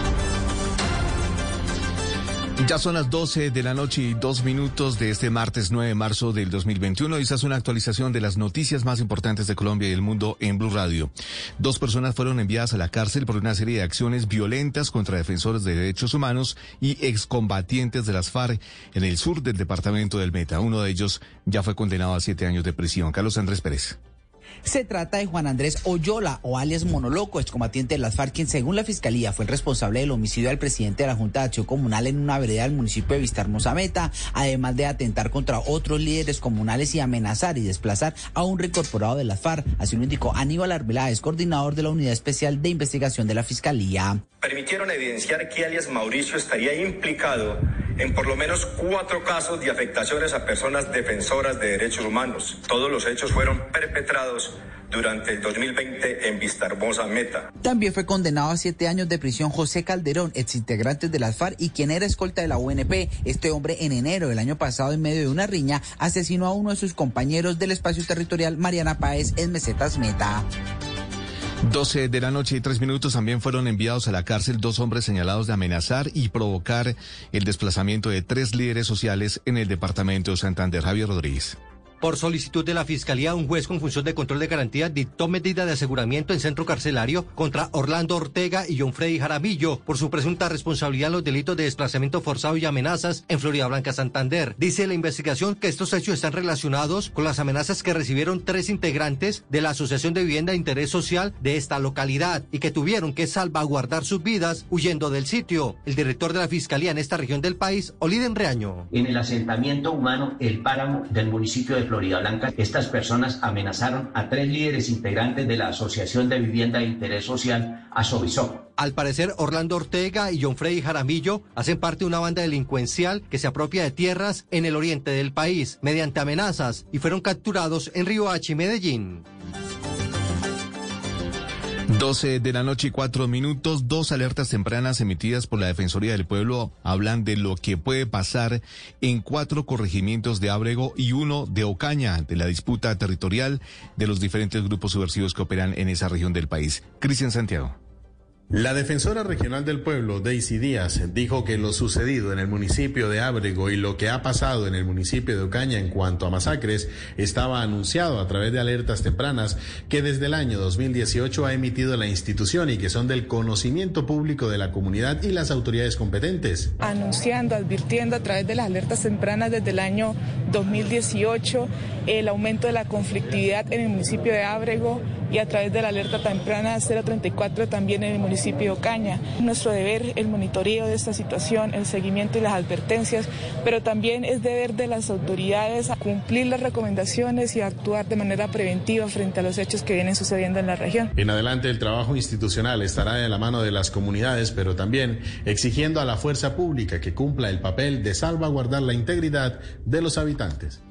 Ya son las 12 de la noche y dos minutos de este martes 9 de marzo del 2021 y esta es una actualización de las noticias más importantes de Colombia y el mundo en Blue Radio. Dos personas fueron enviadas a la cárcel por una serie de acciones violentas contra defensores de derechos humanos y excombatientes de las FARC en el sur del departamento del Meta. Uno de ellos ya fue condenado a siete años de prisión. Carlos Andrés Pérez. Se trata de Juan Andrés Oyola, o alias Monoloco, excombatiente de las FARC, quien según la fiscalía fue el responsable del homicidio del presidente de la Junta de Acción Comunal en una vereda del municipio de Vistarmosa Meta, además de atentar contra otros líderes comunales y amenazar y desplazar a un reincorporado de las FARC. Así lo indicó Aníbal Arbeláez, coordinador de la Unidad Especial de Investigación de la Fiscalía. permitieron evidenciar que alias Mauricio estaría implicado en por lo menos cuatro casos de afectaciones a personas defensoras de derechos humanos. Todos los hechos fueron perpetrados durante el 2020 en Vistarbosa Meta. También fue condenado a siete años de prisión José Calderón, exintegrante de las FARC y quien era escolta de la UNP. Este hombre en enero del año pasado, en medio de una riña, asesinó a uno de sus compañeros del espacio territorial, Mariana Páez, en Mesetas Meta. 12 de la noche y tres minutos también fueron enviados a la cárcel dos hombres señalados de amenazar y provocar el desplazamiento de tres líderes sociales en el departamento de Santander. Javier Rodríguez. Por solicitud de la Fiscalía, un juez con función de control de garantía dictó medida de aseguramiento en centro carcelario contra Orlando Ortega y John Freddy Jaramillo por su presunta responsabilidad en los delitos de desplazamiento forzado y amenazas en Florida Blanca, Santander. Dice la investigación que estos hechos están relacionados con las amenazas que recibieron tres integrantes de la Asociación de Vivienda de Interés Social de esta localidad y que tuvieron que salvaguardar sus vidas huyendo del sitio. El director de la Fiscalía en esta región del país, Oliden Reaño. En el asentamiento humano El Páramo del municipio de Florida Blanca, estas personas amenazaron a tres líderes integrantes de la Asociación de Vivienda de Interés Social, Asovisop. Al parecer, Orlando Ortega y John Freddy Jaramillo hacen parte de una banda delincuencial que se apropia de tierras en el oriente del país mediante amenazas y fueron capturados en Río Hachi, Medellín. 12 de la noche y cuatro minutos, dos alertas tempranas emitidas por la Defensoría del Pueblo hablan de lo que puede pasar en cuatro corregimientos de Ábrego y uno de Ocaña, de la disputa territorial de los diferentes grupos subversivos que operan en esa región del país. Cristian Santiago. La defensora regional del pueblo, Daisy Díaz, dijo que lo sucedido en el municipio de Ábrego y lo que ha pasado en el municipio de Ocaña en cuanto a masacres estaba anunciado a través de alertas tempranas que desde el año 2018 ha emitido la institución y que son del conocimiento público de la comunidad y las autoridades competentes. Anunciando, advirtiendo a través de las alertas tempranas desde el año 2018 el aumento de la conflictividad en el municipio de Ábrego y a través de la alerta temprana 034 también en el municipio municipio. Nuestro deber el monitoreo de esta situación, el seguimiento y las advertencias, pero también es deber de las autoridades cumplir las recomendaciones y actuar de manera preventiva frente a los hechos que vienen sucediendo en la región. En adelante el trabajo institucional estará de la mano de las comunidades, pero también exigiendo a la fuerza pública que cumpla el papel de salvaguardar la integridad de los habitantes.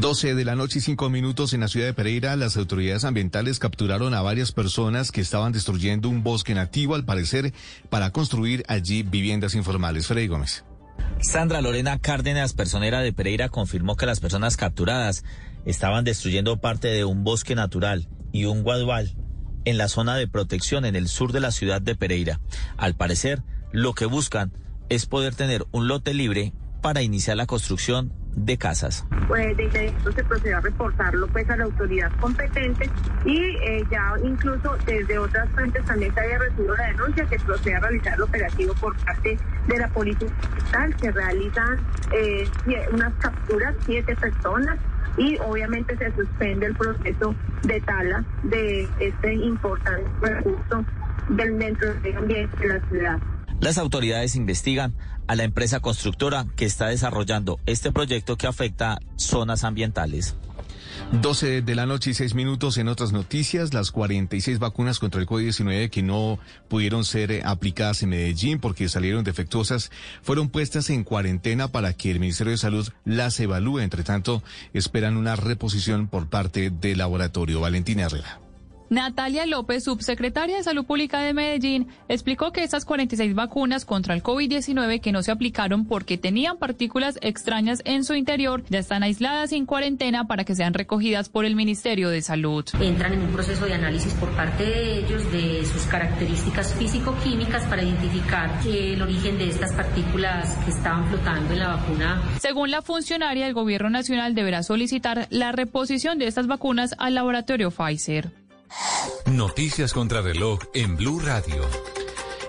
12 de la noche y 5 minutos en la ciudad de Pereira, las autoridades ambientales capturaron a varias personas que estaban destruyendo un bosque nativo, al parecer, para construir allí viviendas informales. Freddy Gómez. Sandra Lorena Cárdenas, personera de Pereira, confirmó que las personas capturadas estaban destruyendo parte de un bosque natural y un guadual en la zona de protección en el sur de la ciudad de Pereira. Al parecer, lo que buscan es poder tener un lote libre para iniciar la construcción de casas. Pues de inmediato se procedió a reportarlo pues a la autoridad competente y eh, ya incluso desde otras fuentes también se había recibido la denuncia que procede a realizar el operativo por parte de la policía estatal que realizan eh, unas capturas, siete personas y obviamente se suspende el proceso de tala de este importante recurso del dentro del medio ambiente de la ciudad. Las autoridades investigan a la empresa constructora que está desarrollando este proyecto que afecta zonas ambientales. 12 de la noche y 6 minutos en otras noticias, las 46 vacunas contra el COVID-19 que no pudieron ser aplicadas en Medellín porque salieron defectuosas fueron puestas en cuarentena para que el Ministerio de Salud las evalúe. Entre tanto, esperan una reposición por parte del laboratorio. Valentina Herrera. Natalia López, subsecretaria de Salud Pública de Medellín, explicó que estas 46 vacunas contra el COVID-19 que no se aplicaron porque tenían partículas extrañas en su interior ya están aisladas en cuarentena para que sean recogidas por el Ministerio de Salud. Entran en un proceso de análisis por parte de ellos de sus características físico-químicas para identificar el origen de estas partículas que estaban flotando en la vacuna. Según la funcionaria, el Gobierno Nacional deberá solicitar la reposición de estas vacunas al laboratorio Pfizer. Noticias contra reloj en Blue Radio.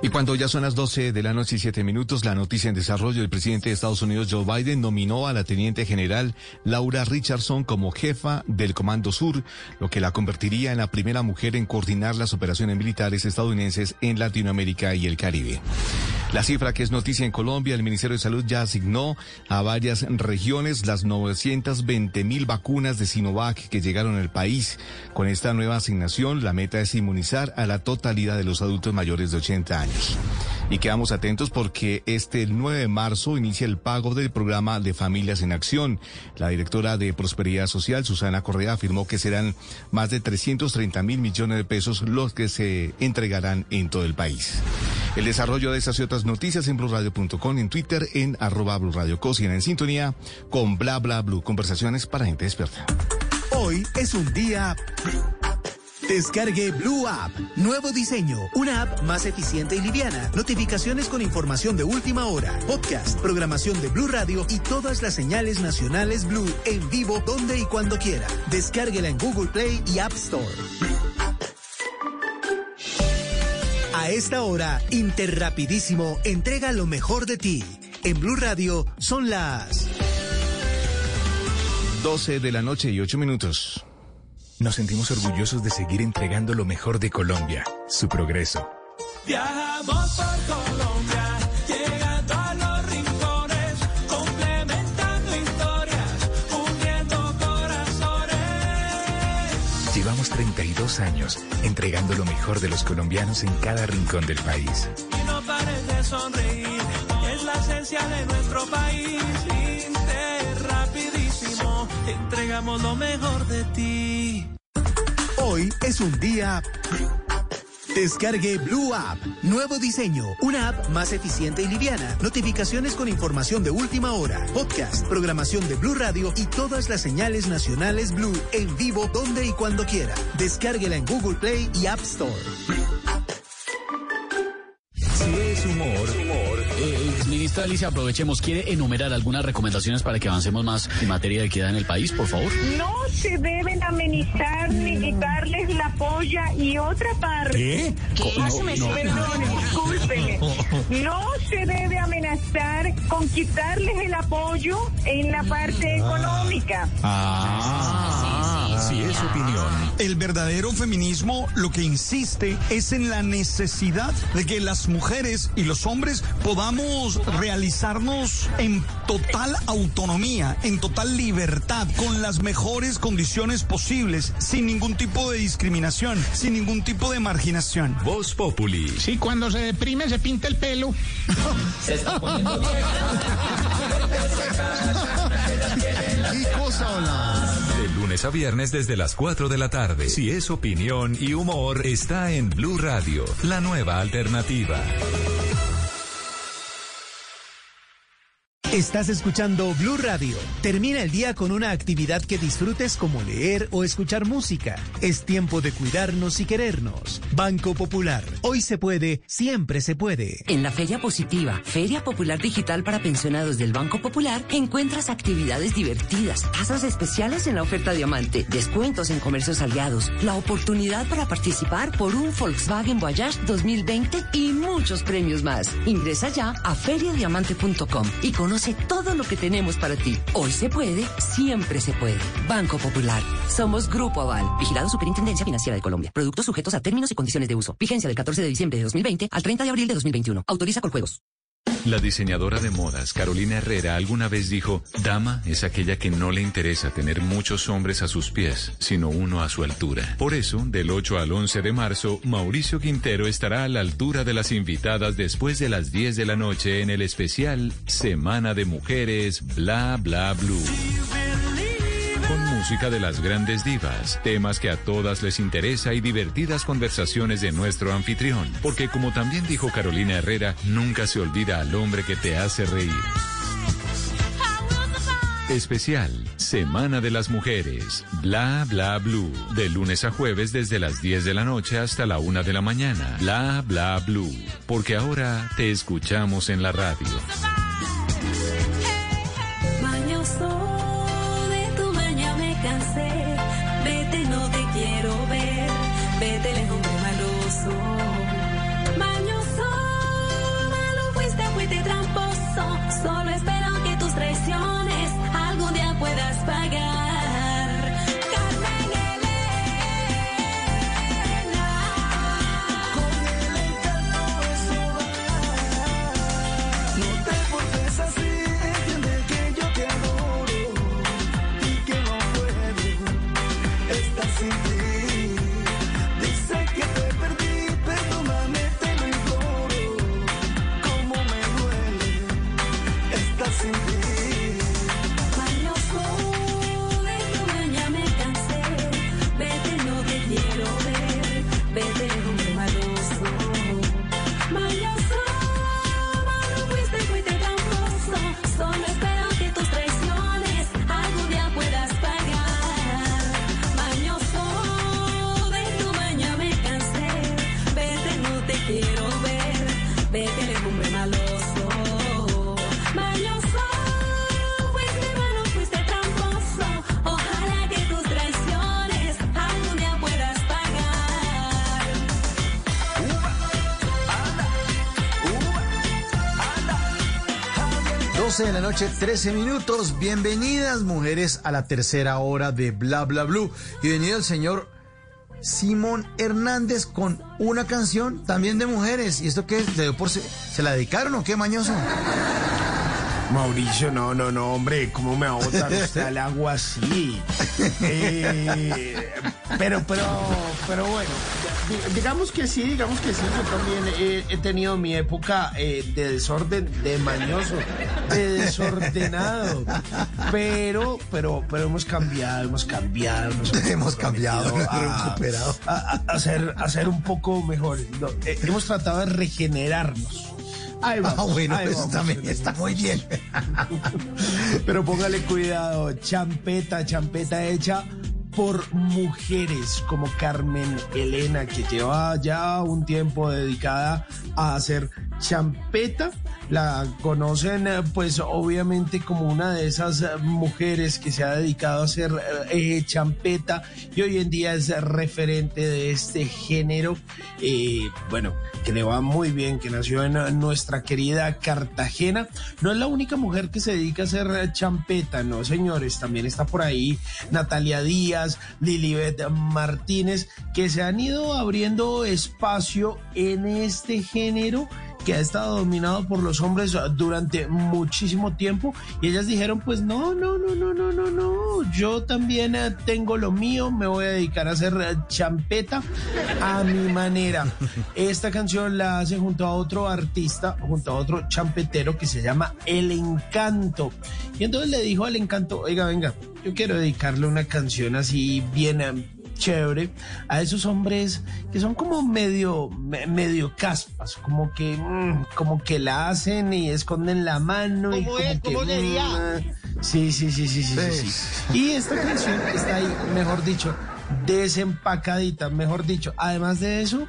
Y cuando ya son las 12 de la noche y 7 minutos, la noticia en desarrollo, el presidente de Estados Unidos, Joe Biden, nominó a la teniente general Laura Richardson como jefa del Comando Sur, lo que la convertiría en la primera mujer en coordinar las operaciones militares estadounidenses en Latinoamérica y el Caribe. La cifra que es noticia en Colombia, el Ministerio de Salud ya asignó a varias regiones las 920 mil vacunas de Sinovac que llegaron al país. Con esta nueva asignación, la meta es inmunizar a la totalidad de los adultos mayores de 80 años. Y quedamos atentos porque este 9 de marzo inicia el pago del programa de Familias en Acción. La directora de Prosperidad Social, Susana Correa, afirmó que serán más de 330 mil millones de pesos los que se entregarán en todo el país. El desarrollo de esas y otras noticias en blurradio.com, en Twitter, en arroba en sintonía con bla bla blue. Conversaciones para gente despierta. Hoy es un día Descargue Blue App. Nuevo diseño. Una app más eficiente y liviana. Notificaciones con información de última hora. Podcast, programación de Blue Radio y todas las señales nacionales Blue en vivo donde y cuando quiera. Descárguela en Google Play y App Store. A esta hora, Interrapidísimo entrega lo mejor de ti. En Blue Radio son las 12 de la noche y 8 minutos. Nos sentimos orgullosos de seguir entregando lo mejor de Colombia, su progreso. Viajamos por Colombia, llegando a los rincones, complementando historias, uniendo corazones. Llevamos 32 años entregando lo mejor de los colombianos en cada rincón del país. Y no pares de sonreír, es la esencia de nuestro país. Entregamos lo mejor de ti. Hoy es un día... Descargue Blue App. Nuevo diseño. Una app más eficiente y liviana. Notificaciones con información de última hora. Podcast, programación de Blue Radio y todas las señales nacionales Blue en vivo donde y cuando quiera. Descárguela en Google Play y App Store. Si es humor, eh, ministra Alicia, aprovechemos. ¿Quiere enumerar algunas recomendaciones para que avancemos más en materia de equidad en el país, por favor? No se deben amenizar ni quitarles la polla y otra parte. ¿Qué? No, No, no. Perdón, discúlpeme. No se debe amenazar con quitarles el apoyo en la parte económica. Ah, sí, es su opinión. El verdadero feminismo lo que insiste es en la necesidad de que las mujeres y los hombres podamos realizarnos en total autonomía, en total libertad, con las mejores condiciones posibles, sin ningún tipo de discriminación, sin ningún tipo de marginación. Voz Populi. Sí, cuando se deprime se pinta el pelo. Se está poniendo (laughs) ¿Qué cosa, hola? De lunes a viernes desde las 4 de la tarde. Si es opinión y humor, está en Blue Radio, la nueva alternativa. Estás escuchando Blue Radio. Termina el día con una actividad que disfrutes como leer o escuchar música. Es tiempo de cuidarnos y querernos. Banco Popular. Hoy se puede, siempre se puede. En la Feria Positiva, Feria Popular Digital para Pensionados del Banco Popular, encuentras actividades divertidas, tasas especiales en la oferta Diamante, descuentos en comercios aliados, la oportunidad para participar por un Volkswagen Voyage 2020 y muchos premios más. Ingresa ya a feriadiamante.com y conoce todo lo que tenemos para ti. Hoy se puede, siempre se puede. Banco Popular. Somos Grupo Aval, vigilado Superintendencia Financiera de Colombia. Productos sujetos a términos y condiciones de uso. Vigencia del 14 de diciembre de 2020 al 30 de abril de 2021. Autoriza con juegos. La diseñadora de modas Carolina Herrera alguna vez dijo, Dama es aquella que no le interesa tener muchos hombres a sus pies, sino uno a su altura. Por eso, del 8 al 11 de marzo, Mauricio Quintero estará a la altura de las invitadas después de las 10 de la noche en el especial Semana de Mujeres Bla Bla Blue. Con música de las grandes divas, temas que a todas les interesa y divertidas conversaciones de nuestro anfitrión. Porque como también dijo Carolina Herrera, nunca se olvida al hombre que te hace reír. Especial, Semana de las Mujeres, Bla Bla Blue, de lunes a jueves desde las 10 de la noche hasta la 1 de la mañana, Bla Bla Blue, porque ahora te escuchamos en la radio. alcancé. 12 de la noche, 13 minutos. Bienvenidas, mujeres, a la tercera hora de Bla Bla Blue. Y venido el señor Simón Hernández con una canción también de mujeres. ¿Y esto qué es? ¿Le dio por se, ¿Se la dedicaron o qué, mañoso? Mauricio, no, no, no, hombre, ¿cómo me va a botar usted al agua así? Eh, pero, pero, pero bueno, di- digamos que sí, digamos que sí, yo también he, he tenido mi época eh, de desorden, de mañoso, de desordenado, pero, pero, pero hemos cambiado, hemos cambiado, nos Hemos cambiado, hemos a- recuperado. A, a- a ser, a ser un poco mejores. No, eh, hemos tratado de regenerarnos. Ahí vamos, Ah, bueno, ahí eso vamos también está muy bien. (laughs) Pero póngale cuidado, champeta, champeta hecha por mujeres como Carmen Elena, que lleva ya un tiempo dedicada a hacer champeta. La conocen eh, pues obviamente como una de esas eh, mujeres que se ha dedicado a hacer eh, champeta y hoy en día es referente de este género. Eh, bueno, que le va muy bien, que nació en nuestra querida Cartagena. No es la única mujer que se dedica a hacer champeta, no señores, también está por ahí Natalia Díaz, Lilibet Martínez, que se han ido abriendo espacio en este género que ha estado dominado por los hombres durante muchísimo tiempo y ellas dijeron pues no, no, no, no, no, no, no, yo también eh, tengo lo mío, me voy a dedicar a hacer eh, champeta a mi manera. (laughs) Esta canción la hace junto a otro artista, junto a otro champetero que se llama El Encanto. Y entonces le dijo al Encanto, oiga, venga, yo quiero dedicarle una canción así bien... chévere a esos hombres que son como medio me- medio caspas como que mm, como que la hacen y esconden la mano y ¿Cómo como es? que, ¿Cómo sería? mm, sí sí sí sí sí, sí, sí. y esta canción está ahí mejor dicho desempacadita mejor dicho además de eso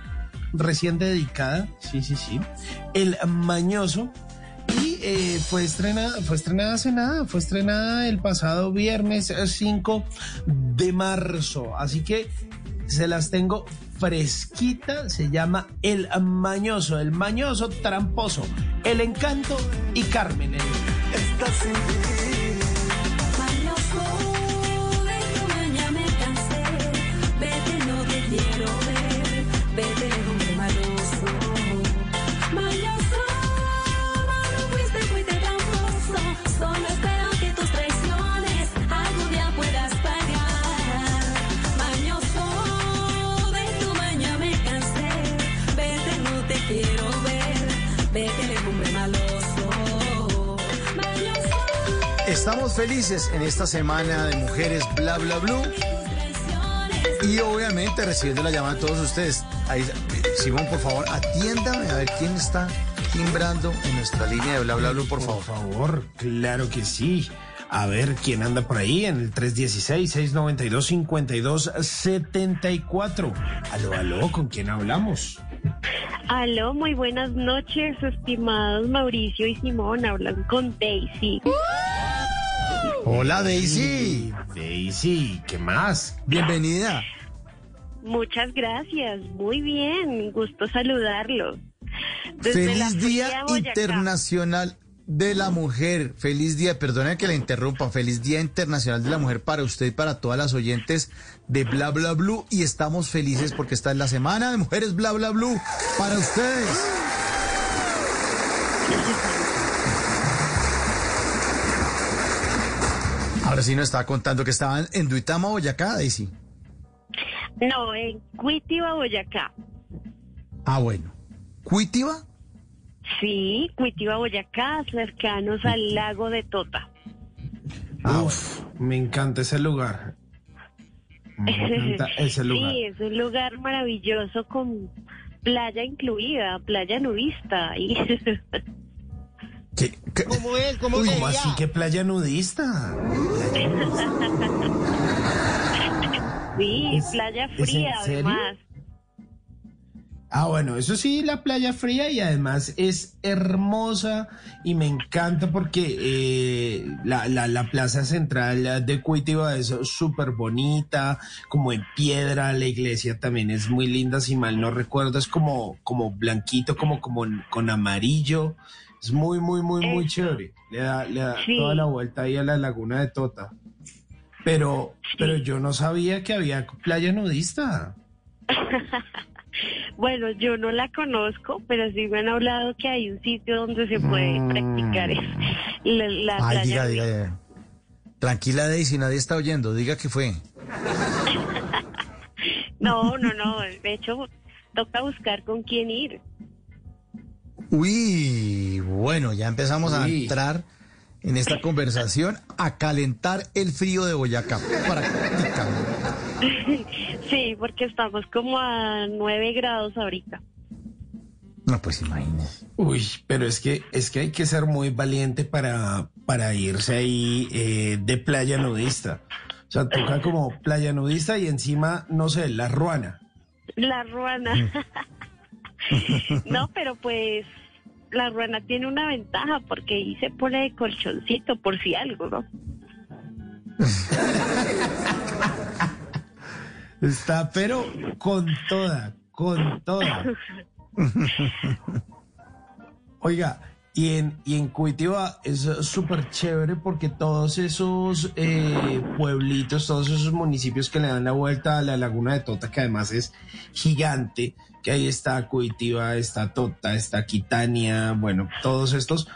recién dedicada sí sí sí el mañoso y eh, fue estrenada, fue estrenada hace nada, fue estrenada el pasado viernes eh, 5 de marzo. Así que se las tengo fresquita, se llama El Mañoso, el Mañoso Tramposo, El Encanto y Carmen. Estamos felices en esta semana de mujeres bla bla blue. Y obviamente recibiendo la llamada de todos ustedes. Ahí, Simón, por favor, atiéndame a ver quién está timbrando en nuestra línea de bla bla blue, por favor. Por favor, claro que sí. A ver quién anda por ahí en el 316-692-5274. Aló, aló, ¿con quién hablamos? Aló, muy buenas noches, estimados Mauricio y Simón. Hablan con Daisy. Hola, Daisy. Daisy, ¿qué más? Bienvenida. Muchas gracias. Muy bien. Gusto saludarlo. Desde Feliz Día. Internacional de la Mujer. Feliz día, perdone que la interrumpa. Feliz Día Internacional de la Mujer para usted y para todas las oyentes de Bla Bla Blue. Y estamos felices porque esta es la semana de Mujeres Bla Bla Blue para ustedes. Ahora sí nos estaba contando que estaban en Duitama, Boyacá, Daisy. No, en Cuitiba, Boyacá. Ah, bueno. ¿Cuitiba? Sí, Cuitiba, Boyacá, cercanos al lago de Tota. Uf, me encanta ese lugar. Me (laughs) encanta ese lugar. Sí, es un lugar maravilloso con playa incluida, playa nudista. Y... (laughs) ¿Cómo es? ¿Cómo Uy, sería? ¿cómo así que playa nudista? sí, ¿Es- playa fría además. Ah, bueno, eso sí, la playa fría y además es hermosa y me encanta porque eh, la, la, la plaza central de Cuitiba es súper bonita, como en piedra, la iglesia también es muy linda, si mal no recuerdo, es como, como blanquito, como, como con amarillo, Es muy, muy, muy, muy chévere. Le da, le da Sí. toda la vuelta ahí a la laguna de Tota. Pero, pero yo no sabía que había playa nudista. (laughs) Bueno, yo no la conozco, pero sí me han hablado que hay un sitio donde se puede practicar es- la, la Ay, playa diga, nudista. diga. Tranquila, Daisy, nadie está oyendo. Diga que fue. (laughs) No, no, no. De hecho, toca buscar con quién ir. Uy, bueno, ya empezamos a entrar en esta conversación a calentar el frío de Boyacá. Prácticamente. sí, porque estamos como a 9 grados ahorita. No, pues imagínese. Uy, pero es que, es que hay que ser muy valiente para, para irse ahí eh, de playa nudista. O sea, toca como playa nudista y encima, no sé, la ruana. La ruana. (laughs) (laughs) no, pero pues la ruana tiene una ventaja porque ahí se pone de colchoncito por si algo, ¿no? (laughs) Está, pero con toda, con toda. (laughs) Oiga, y en, y en Cuitiba es súper chévere porque todos esos eh, pueblitos, todos esos municipios que le dan la vuelta a la laguna de Tota, que además es gigante, que ahí está Cuitiba, está Tota, está Quitania, bueno, todos estos,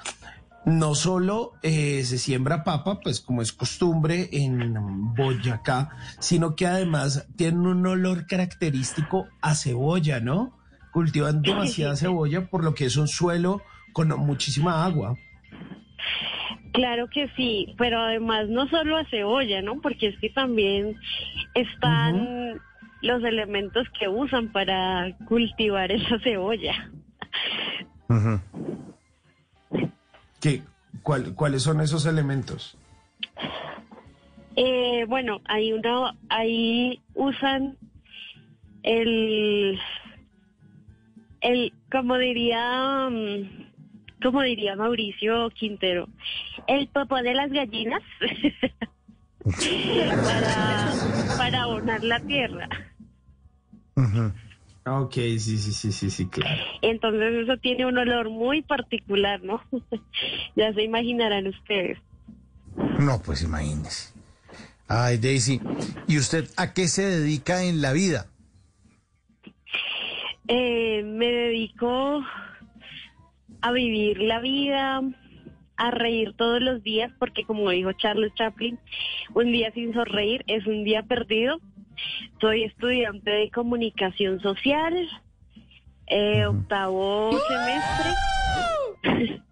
no solo eh, se siembra papa, pues como es costumbre en Boyacá, sino que además tienen un olor característico a cebolla, ¿no? Cultivan demasiada cebolla, por lo que es un suelo con muchísima agua. Claro que sí, pero además no solo a cebolla, ¿no? Porque es que también están los elementos que usan para cultivar esa cebolla. ¿Qué, cuál- ¿Cuáles son esos elementos? Eh, bueno, hay uno, ahí usan el, el, como diría, mm, como diría Mauricio Quintero, el popó de las gallinas (laughs) para, para abonar la tierra. Ok, sí, sí, sí, sí, sí, claro. Entonces eso tiene un olor muy particular, ¿no? (laughs) ya se imaginarán ustedes. No, pues imagínese. Ay, Daisy, ¿y usted a qué se dedica en la vida? Eh, me dedico a vivir la vida, a reír todos los días, porque como dijo Charles Chaplin, un día sin sonreír es un día perdido. Soy estudiante de comunicación social, eh, octavo semestre. (laughs)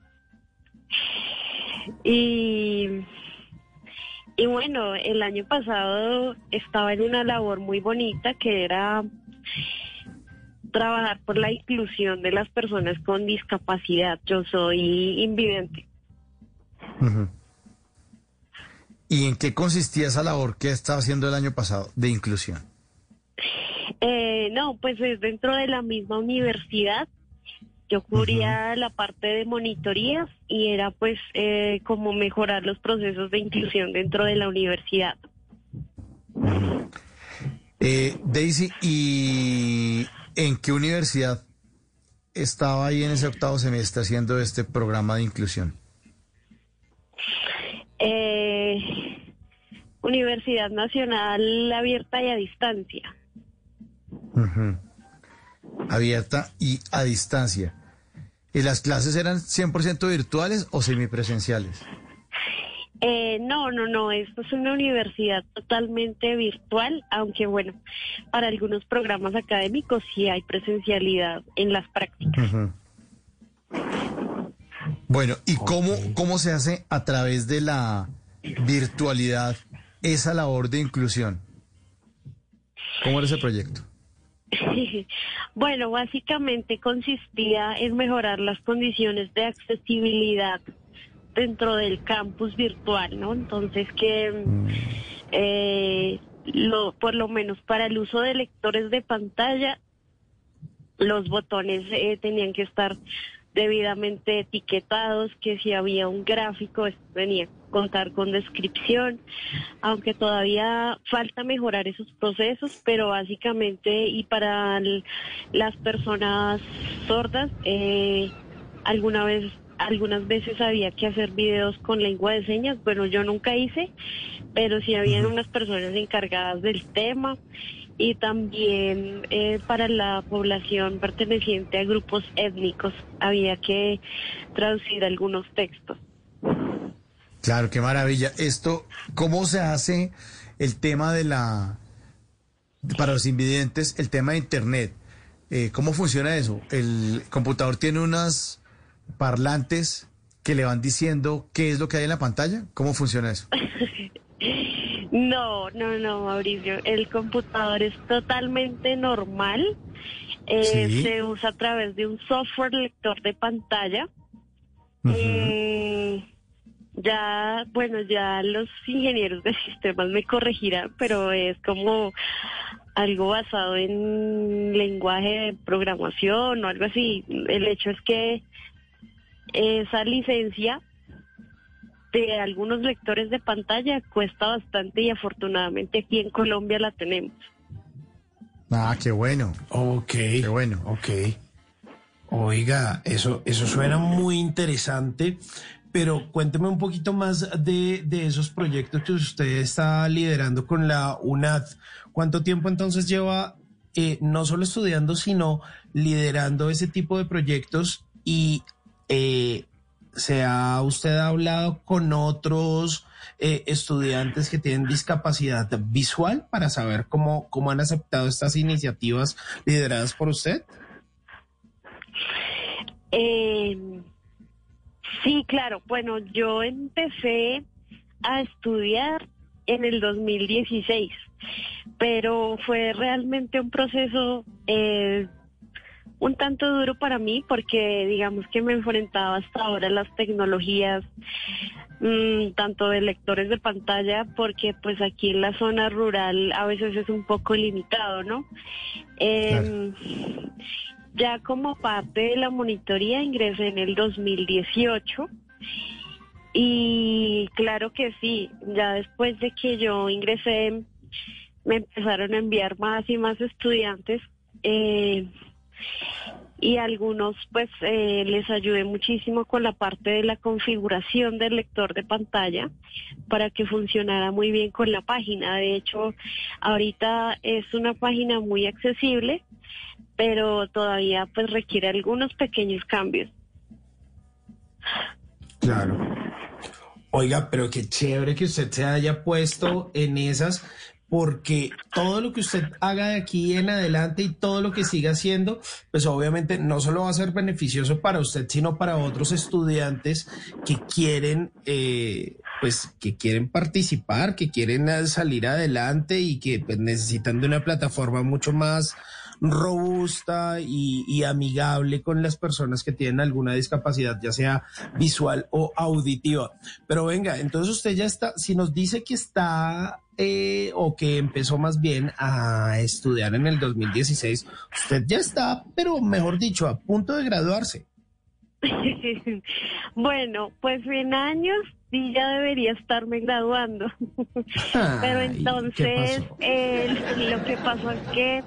y, y bueno, el año pasado estaba en una labor muy bonita que era trabajar por la inclusión de las personas con discapacidad. Yo soy invidente. ¿Y en qué consistía esa labor que estaba haciendo el año pasado de inclusión? Eh, no, pues es dentro de la misma universidad. Yo cubría la parte de monitorías y era pues eh, como mejorar los procesos de inclusión dentro de la universidad. Eh, Daisy, ¿y en qué universidad estaba ahí en ese octavo semestre haciendo este programa de inclusión? Eh, Universidad Nacional Abierta y a Distancia. Abierta y a distancia. ¿Y las clases eran 100% virtuales o semipresenciales? Eh, no, no, no, esto es una universidad totalmente virtual, aunque bueno, para algunos programas académicos sí hay presencialidad en las prácticas. Bueno, ¿y cómo, cómo se hace a través de la virtualidad esa labor de inclusión? ¿Cómo era ese proyecto? (laughs) bueno, básicamente consistía en mejorar las condiciones de accesibilidad dentro del campus virtual, ¿no? Entonces que eh, lo, por lo menos para el uso de lectores de pantalla, los botones eh, tenían que estar debidamente etiquetados, que si había un gráfico esto tenía que contar con descripción, aunque todavía falta mejorar esos procesos, pero básicamente y para el- las personas sordas, eh, alguna vez algunas veces había que hacer videos con lengua de señas. Bueno, yo nunca hice, pero sí habían unas personas encargadas del tema y también eh, para la población perteneciente a grupos étnicos había que traducir algunos textos. Claro, qué maravilla. Esto, ¿cómo se hace el tema de la, para los invidentes, el tema de Internet? Eh, ¿Cómo funciona eso? El computador tiene unas parlantes que le van diciendo qué es lo que hay en la pantalla. ¿Cómo funciona eso? (laughs) No, no, no, Mauricio. El computador es totalmente normal. Eh, Sí. Se usa a través de un software lector de pantalla. Eh, ya, bueno, ya los ingenieros de sistemas me corregirán, pero es como algo basado en lenguaje de programación o algo así. El hecho es que esa licencia de algunos lectores de pantalla cuesta bastante y afortunadamente aquí en Colombia la tenemos. Ah, qué bueno. Ok. Qué bueno. Ok. Oiga, eso, eso suena muy interesante, pero cuénteme un poquito más de, de esos proyectos que usted está liderando con la UNAD. ¿Cuánto tiempo entonces lleva eh, no solo estudiando, sino liderando ese tipo de proyectos? Y eh, ¿se ha usted hablado con otros eh, estudiantes que tienen discapacidad visual para saber cómo, cómo han aceptado estas iniciativas lideradas por usted? Eh, sí, claro. Bueno, yo empecé a estudiar en el 2016, pero fue realmente un proceso eh, un tanto duro para mí porque digamos que me enfrentaba hasta ahora a las tecnologías mm, tanto de lectores de pantalla porque pues aquí en la zona rural a veces es un poco limitado, ¿no? Em, Ya como parte de la monitoría ingresé en el 2018 y claro que sí, ya después de que yo ingresé me empezaron a enviar más y más estudiantes eh, y algunos pues eh, les ayudé muchísimo con la parte de la configuración del lector de pantalla para que funcionara muy bien con la página. De hecho, ahorita es una página muy accesible, pero todavía pues requiere algunos pequeños cambios. Claro. Oiga, pero qué chévere que usted se haya puesto en esas, porque todo lo que usted haga de aquí en adelante y todo lo que siga haciendo, pues obviamente no solo va a ser beneficioso para usted, sino para otros estudiantes que quieren, eh, pues, que quieren participar, que quieren eh, salir adelante y que pues, necesitan de una plataforma mucho más robusta y, amigable con las personas que tienen alguna discapacidad, ya sea visual o auditiva. Pero venga, entonces usted ya está, si nos dice que está eh, o que empezó más bien a estudiar en el 2016, usted ya está, pero mejor dicho, a punto de graduarse. (laughs) bueno, pues en años sí ya debería estarme graduando. (laughs) Pero Ay, ¿qué entonces eh, lo que pasó es que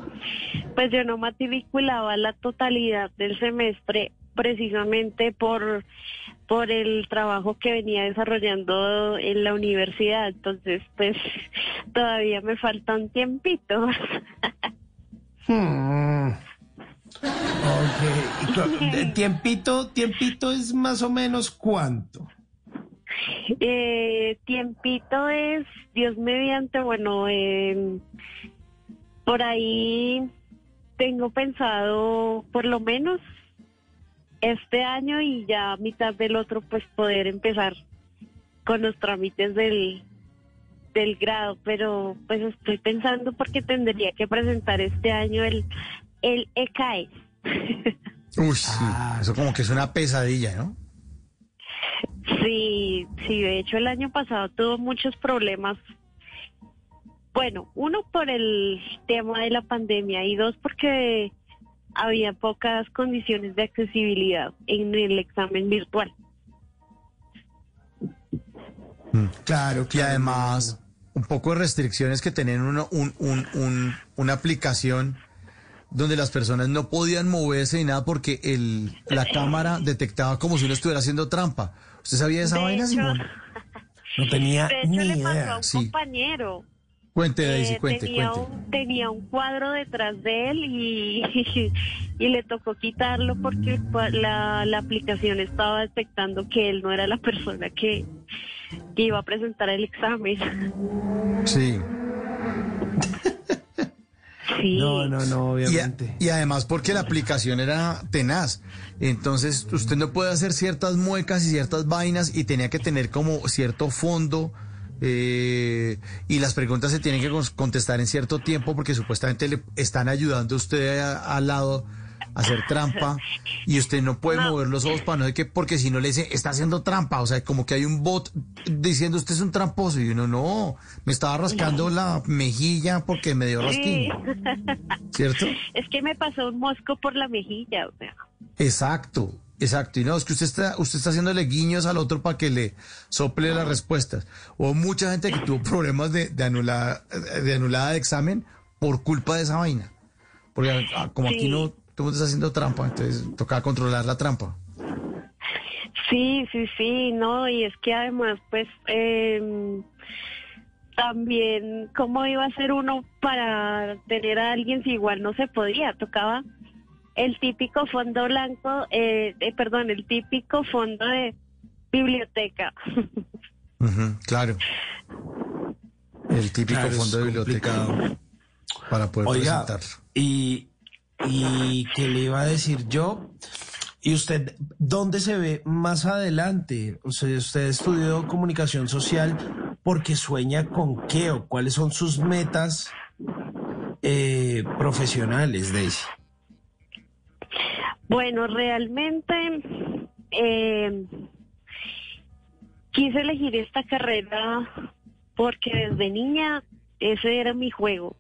pues yo no matriculaba la totalidad del semestre precisamente por por el trabajo que venía desarrollando en la universidad. Entonces, pues todavía me falta un tiempito. (laughs) Hmm. Ok, (laughs) de- tiempito, tiempito es más o menos cuánto. Eh, tiempito es, Dios mediante, bueno, eh, por ahí tengo pensado por lo menos este año y ya a mitad del otro pues poder empezar con los trámites del, del grado, pero pues estoy pensando porque tendría que presentar este año el, el E ECAE. Uy, sí, eso como que es una pesadilla, ¿no? Sí, sí, de hecho el año pasado tuvo muchos problemas. Bueno, uno por el tema de la pandemia y dos porque había pocas condiciones de accesibilidad en el examen virtual. Claro, Y además, un poco de restricciones que tener uno, un, un, un- una aplicación donde las personas no podían moverse ni nada porque el, la cámara detectaba como si uno estuviera haciendo trampa. ¿Usted sabía esa De vaina, hecho- Simón? No tenía De hecho, ni le pasó a idea. un Sí. compañero. Cuente, Daisy, Eh, cuente, tenía, cuente. Un, tenía un cuadro detrás de él y, (laughs) y le tocó quitarlo porque la, la aplicación estaba detectando que él no era la persona que, que iba a presentar el examen. Sí. Sí. No, no, no, obviamente. Y, a- y además porque la aplicación era tenaz. Entonces usted no puede hacer ciertas muecas y ciertas vainas y tenía que tener como cierto fondo. eh, y las preguntas se tienen que contestar en cierto tiempo porque supuestamente le están ayudando a usted al lado hacer trampa y usted no puede mover los ojos para no sé qué porque si no le dice está haciendo trampa o sea como que hay un bot diciendo usted es un tramposo y uno no me estaba rascando la mejilla porque me dio Sí. rasquín ¿cierto? (laughs) Es que me pasó un mosco por la mejilla, o sea. Exacto, exacto. Y no, es que usted está, usted está haciéndole guiños al otro para que le sople las respuestas. O mucha gente que tuvo problemas de, de, anulada, de anulada de examen por culpa de esa vaina. Porque ah, como aquí no, todo el mundo está haciendo trampa, entonces toca controlar la trampa. Sí, sí, sí, no, y es que además, pues, eh, también, ¿cómo iba a ser uno para tener a alguien si igual no se podía? Tocaba el típico fondo blanco, eh, eh, perdón, el típico fondo de biblioteca. (laughs) Claro. El típico Claro, fondo de biblioteca complicado. para poder Oiga, presentarlo. y, y que le iba a decir yo, ¿y usted dónde se ve más adelante? O sea, usted estudió comunicación social porque sueña con qué o cuáles son sus metas eh, profesionales, Daisy. Bueno, realmente eh, quise elegir esta carrera porque desde niña ese era mi juego.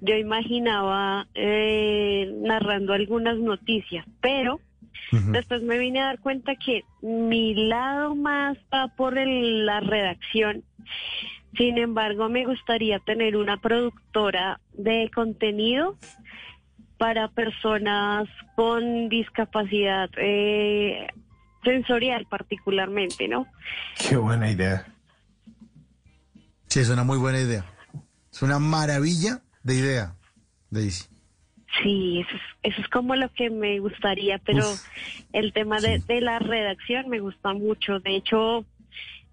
Yo imaginaba eh, narrando algunas noticias, pero después me vine a dar cuenta que mi lado más va por el- la redacción. Sin embargo, me gustaría tener una productora de contenido para personas con discapacidad eh, sensorial particularmente, ¿no? Qué buena idea. Sí, es una muy buena idea. Es una maravilla de idea, Daisy. Sí, eso es, eso es como lo que me gustaría, pero Uf, el tema de, de la redacción me gusta mucho. De hecho,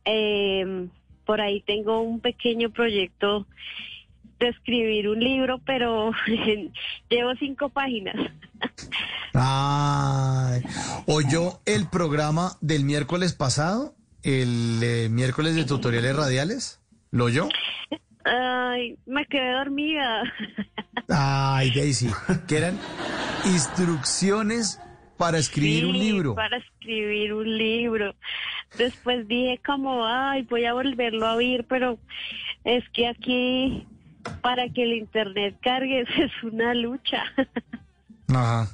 eh, por ahí tengo un pequeño proyecto de escribir un libro, pero (laughs) llevo cinco páginas. Ay, oyó el programa del miércoles pasado, el eh, miércoles de tutoriales radiales. ¿Lo oyó? Ay, me quedé dormida. Ay, (laughs) Daisy, que eran instrucciones para escribir un Sí, libro. Para escribir un libro. Después dije como, ay, voy a volverlo a oír, pero es que aquí para que el internet cargue (laughs) es una lucha. Ajá.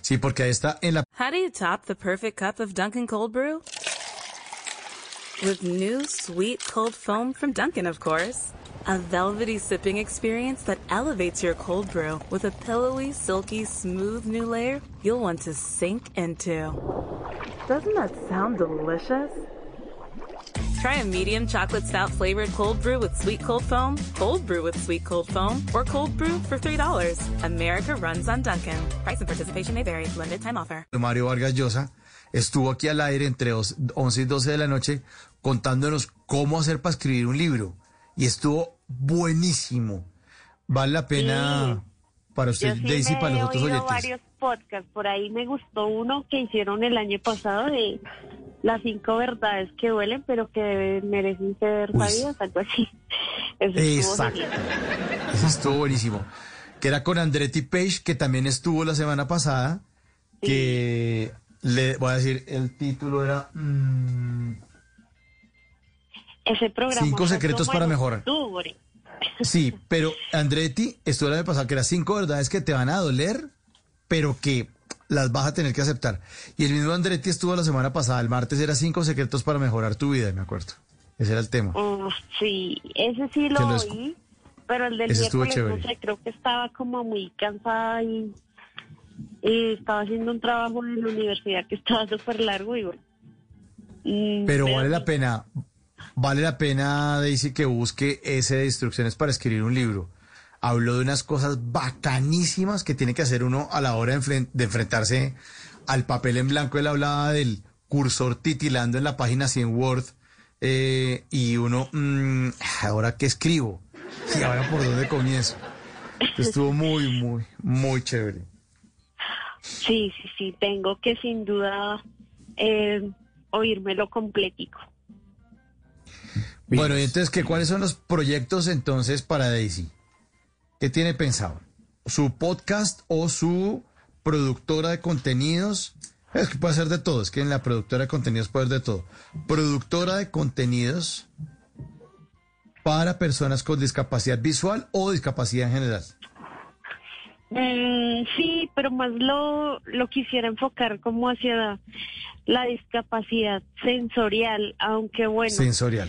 Sí, porque ahí está en la How do you top the perfect cup of Dunkin' Cold Brew? With new sweet cold foam from Dunkin', of course. A velvety sipping experience that elevates your cold brew with a pillowy, silky, smooth new layer you'll want to sink into. Doesn't that sound delicious? Try a medium chocolate stout flavored cold brew with sweet cold foam, cold brew with sweet cold foam, or cold brew for $3. America runs on Dunkin'. Price and participation may vary. Limited time offer. Mario Vargas Llosa, estuvo aquí al aire entre 11 y 12 de la noche contándonos cómo hacer para escribir un libro. Y estuvo buenísimo. Vale la pena para usted, sí Daisy, para los otros oyentes. varios podcasts. Por ahí me gustó uno que hicieron el año pasado de las cinco verdades que duelen, pero que merecen ser Uy. sabidas, algo así. Eso Exacto. Ese estuvo buenísimo. Que era con Andretti Page, que también estuvo la semana pasada. Que le voy a decir, el título era mm, Ese programa. Cinco secretos para mejorar. octubre. (laughs) Sí, pero Andretti estuvo la vez pasada que era cinco verdades que te van a doler, pero que las vas a tener que aceptar. Y el mismo Andretti estuvo la semana pasada, el martes era cinco secretos para mejorar tu vida, me acuerdo. Ese era el tema. Uf, sí, ese sí lo lo oí, pero el del miércoles, no sé, creo que estaba como muy cansada y, y estaba haciendo un trabajo en la universidad que estaba (laughs) súper largo y bueno. mm, Pero pero vale la pena, vale la pena, Daisy, que busque ese de instrucciones para escribir un libro. Habló de unas cosas bacanísimas que tiene que hacer uno a la hora de, enfren- de enfrentarse al papel en blanco. Él hablaba del cursor titilando en la página 100 Word eh, y uno, mm, ¿ahora qué escribo? ¿Y ahora por dónde comienzo? Estuvo muy, muy, muy chévere. Sí, sí, sí, tengo que sin duda eh, oírmelo completico. Bueno, y entonces, ¿qué, ¿cuáles son los proyectos entonces para Daisy? ¿Qué tiene pensado? ¿Su podcast o su productora de contenidos? Es que puede ser de todo, es que en la productora de contenidos puede ser de todo. Productora de contenidos para personas con discapacidad visual o discapacidad en general. Mm, sí, pero más lo, lo quisiera enfocar como hacia la discapacidad sensorial, aunque bueno, Sensorial.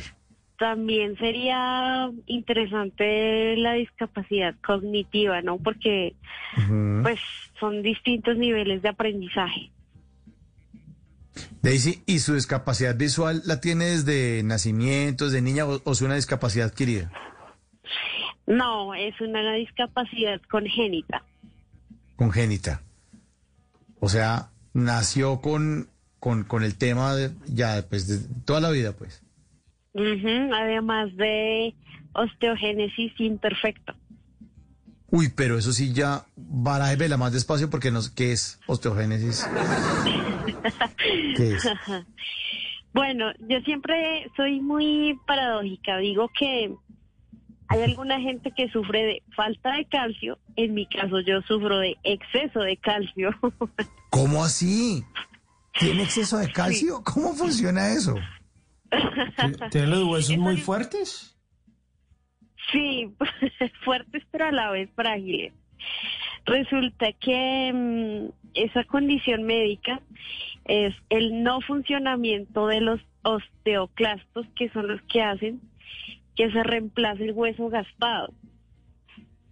También sería interesante la discapacidad cognitiva, ¿no? Porque pues son distintos niveles de aprendizaje. Daisy, ¿y su discapacidad visual la tiene desde nacimiento, desde niña o, o es una discapacidad adquirida? No, es una discapacidad congénita. congénita. O sea, nació con, con, con el tema de, ya, pues, de toda la vida, pues. Además de osteogénesis imperfecta. Uy, pero eso sí ya, barájemela más despacio porque no sé qué es osteogénesis. ¿Qué es? (laughs) Bueno, yo siempre soy muy paradójica. Digo que hay alguna gente que sufre de falta de calcio. En mi caso, yo sufro de exceso de calcio. (laughs) ¿Cómo así? ¿Tiene exceso de calcio? ¿Cómo funciona eso? ¿Tiene los (laughs) huesos muy fuertes? Sí, (laughs) fuertes pero a la vez frágiles. Resulta que mm, esa condición médica es el no funcionamiento de los osteoclastos, que son los que hacen que se reemplace el hueso gastado.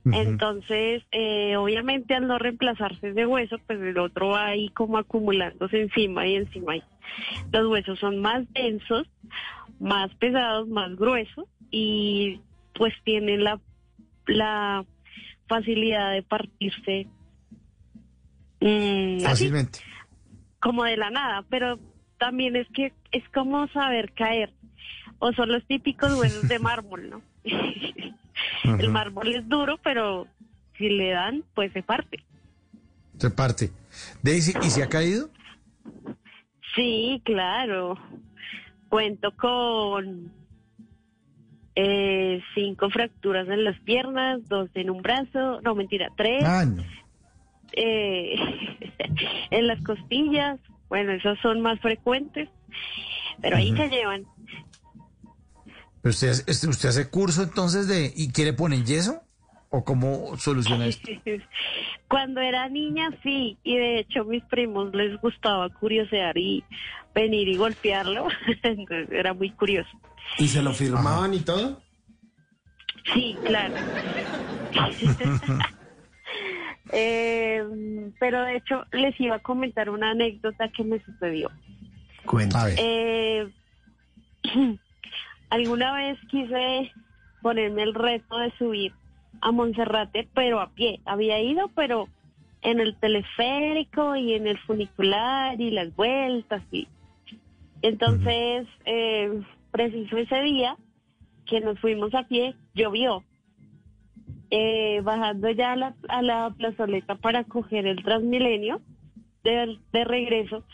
Entonces, eh, obviamente al no reemplazarse ese hueso, pues el otro va ahí como acumulándose encima y encima. Y los huesos son más densos, más pesados, más gruesos y pues tienen la, la facilidad de partirse mm, así, Fácilmente. como de la nada, pero también es que es como saber caer, o son los típicos huesos de mármol, ¿no? (laughs) El mármol es duro, pero si le dan, pues se parte. Se parte. Daisy, ¿y se ha caído? Sí, claro. Cuento con eh, cinco fracturas en las piernas, dos en un brazo, no mentira, tres. Ah, no. eh, (laughs) en las costillas. Bueno, esos son más frecuentes, pero ahí se llevan. ¿Pero usted, hace- usted hace curso entonces de... ¿Y qué le ponen yeso? ¿O cómo soluciona esto? (laughs) Cuando era niña, sí, y de hecho mis primos les gustaba curiosear y venir y golpearlo, (laughs) entonces era muy curioso. ¿Y se lo firmaban y todo? Sí, claro. (laughs) Eh, pero de hecho les iba a comentar una anécdota que me sucedió. Cuenta. Eh, (clears throat) alguna vez quise ponerme el reto de subir a Monserrate, pero a pie. Había ido, pero en el teleférico y en el funicular y las vueltas. y Entonces, eh, preciso ese día que nos fuimos a pie, llovió. Eh, bajando ya a la, a la plazoleta para coger el Transmilenio de, de regreso,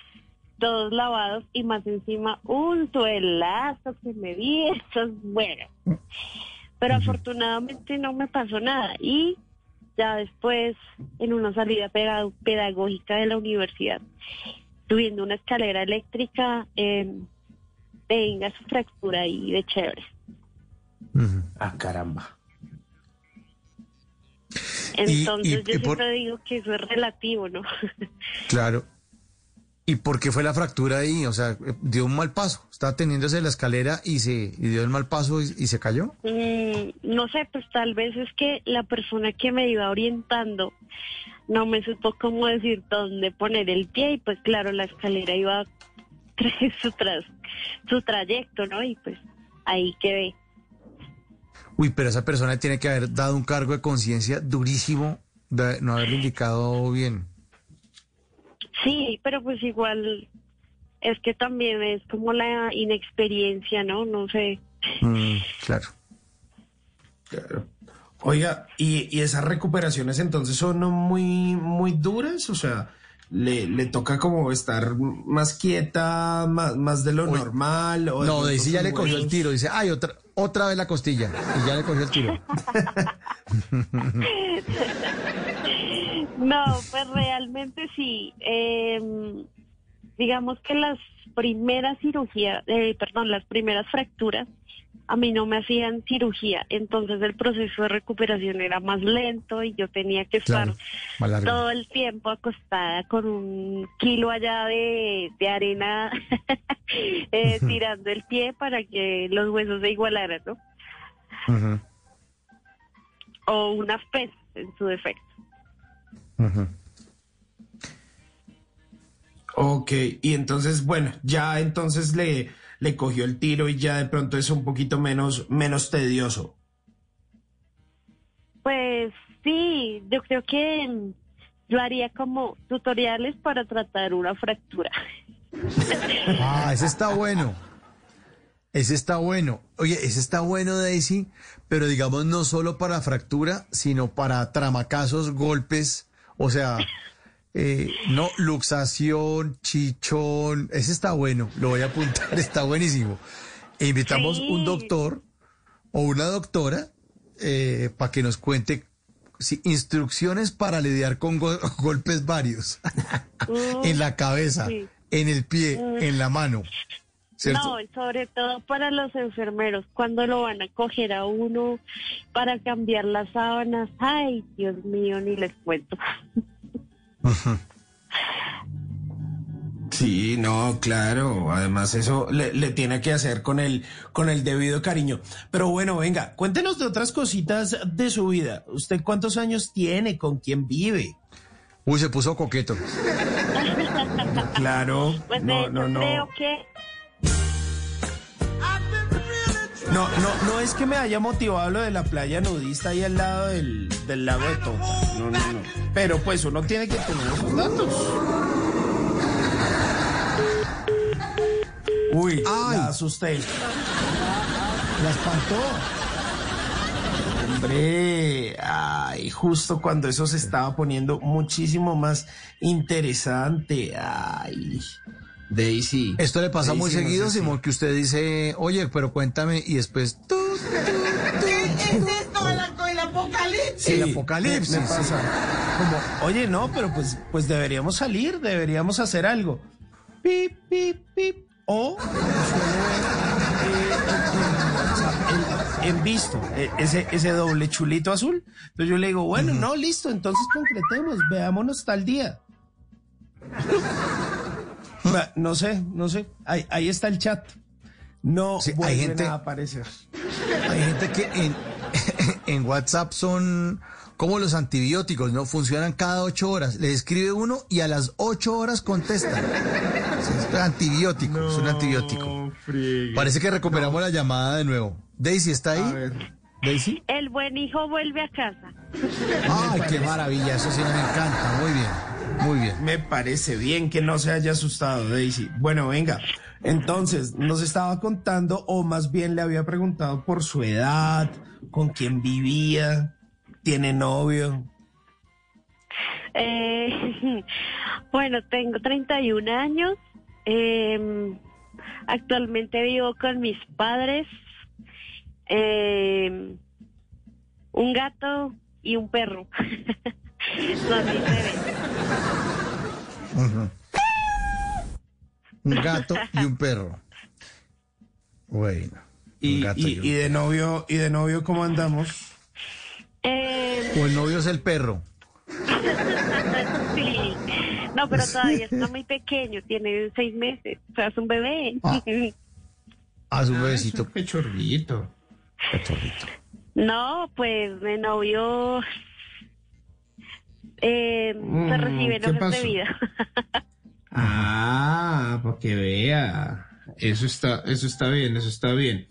todos lavados y más encima un suelazo que me di, eso es bueno. Pero afortunadamente no me pasó nada y ya después en una salida peda- pedagógica de la universidad, subiendo una escalera eléctrica, eh, venga su fractura ahí de chévere. Ah, caramba. Entonces y- yo y por- siempre digo que eso es relativo, ¿no? (laughs) Claro. ¿Y por qué fue la fractura ahí? O sea, eh, dio un mal paso. Estaba teniéndose la escalera y se y dio el mal paso y, y se cayó. Mm, no sé, pues tal vez es que la persona que me iba orientando no me supo cómo decir dónde poner el pie y pues claro, la escalera iba (laughs) tras su, tras, su trayecto, ¿no? Y pues ahí quedé. Uy, pero esa persona tiene que haber dado un cargo de conciencia durísimo de no haberlo indicado bien. Sí, pero pues igual es que también es como la inexperiencia, ¿no? No sé. Mm, claro. Oiga, ¿y, y esas recuperaciones entonces son muy, muy duras? O sea, le, le toca como estar más quieta, más, más de lo normal. O de No, Daisy ya le cogió el tiro. Dice, ay, otra, otra vez la costilla. Y ya le cogió el tiro. (laughs) (laughs) No, pues realmente sí. Eh, digamos que las primeras cirugías, eh, perdón, las primeras fracturas, a mí no me hacían cirugía, entonces el proceso de recuperación era más lento y yo tenía que estar Claro, todo el tiempo acostada con un kilo allá de, de arena (laughs) eh, tirando el pie para que los huesos se igualaran, ¿no? O unas pesas en su defecto. Ujú. Ok, y entonces, bueno, ya entonces le, le cogió el tiro y ya de pronto es un poquito menos, menos tedioso. Pues sí, yo creo que yo haría como tutoriales para tratar una fractura. Ah, ese está bueno. Ese está bueno. Oye, ese está bueno, Daisy, pero digamos no solo para fractura, sino para tramacazos, golpes, o sea, eh, no, luxación, chichón, ese está bueno, lo voy a apuntar, (laughs) está buenísimo. E invitamos Sí. un doctor o una doctora para que nos cuente sí, instrucciones para lidiar con go- (laughs) golpes varios (laughs) en la cabeza, Sí. en el pie, Mm. en la mano. ¿Cierto? No, sobre todo para los enfermeros, cuando lo van a coger a uno para cambiar las sábanas. Ay, Dios mío, ni les cuento. Sí, no, claro. Además, eso le, le tiene que hacer con el, con el debido cariño. Pero bueno, venga, cuéntenos de otras cositas de su vida. ¿Usted cuántos años tiene? ¿Con quién vive? Uy, se puso coqueto. (laughs) Claro. Pues de No, hecho, no, no. creo que No, no, no es que me haya motivado lo de la playa nudista ahí al lado del, del lago de Toja. No, no, no. Pero pues uno tiene que tener esos datos. Uy, la asusté. La espantó. Hombre, ay, justo cuando eso se estaba poniendo muchísimo más interesante. Ay, Daisy. Esto le pasa Daisy, muy no seguido, si- Simón, que usted dice, oye, pero cuéntame, y después, tú, ¿Qué es esto el apocalipsis? el apocalipsis. Me, me pasa. Como, oye, no, pero pues, pues deberíamos salir, deberíamos hacer algo. Pip, pip, pip. O en, en visto, eh, ese, ese doble chulito azul. Entonces yo le digo, bueno, no, listo, entonces concretemos, veámonos tal día. No sé, no sé. Ahí, ahí está el chat. No Sí, hay gente- a aparecer. Hay gente que en, (laughs) en WhatsApp son como los antibióticos, ¿no? Funcionan cada ocho horas. Le escribe uno y a las ocho horas contesta. Es un antibiótico, es un antibiótico. Parece que recuperamos la llamada de nuevo. Daisy, ¿está ahí? Daisy. el buen hijo vuelve a casa. Ay, qué maravilla, eso sí me encanta. Muy bien, muy bien. Me parece bien que no se haya asustado, Daisy. Bueno, venga. Entonces, nos estaba contando, o más bien le había preguntado por su edad, con quién vivía, tiene novio. Eh, (laughs) bueno, tengo 31 años. eh, actualmente vivo con mis padres. eh, un gato y un perro. (laughs) Un gato y un perro. Bueno. Y, un gato y- un y de novio, y de novio, ¿cómo andamos? Eh, O el novio es el perro. sí. No, pero todavía está muy pequeño, tiene seis meses, o sea, es un bebé. Ah. (laughs) A su bebecito. un pechorrito. Cachorrito. No, pues de novio eh, se Mm, reciben ¿qué hojas de vida. (laughs) Ah, para que vea. Eso está, eso está bien, eso está bien.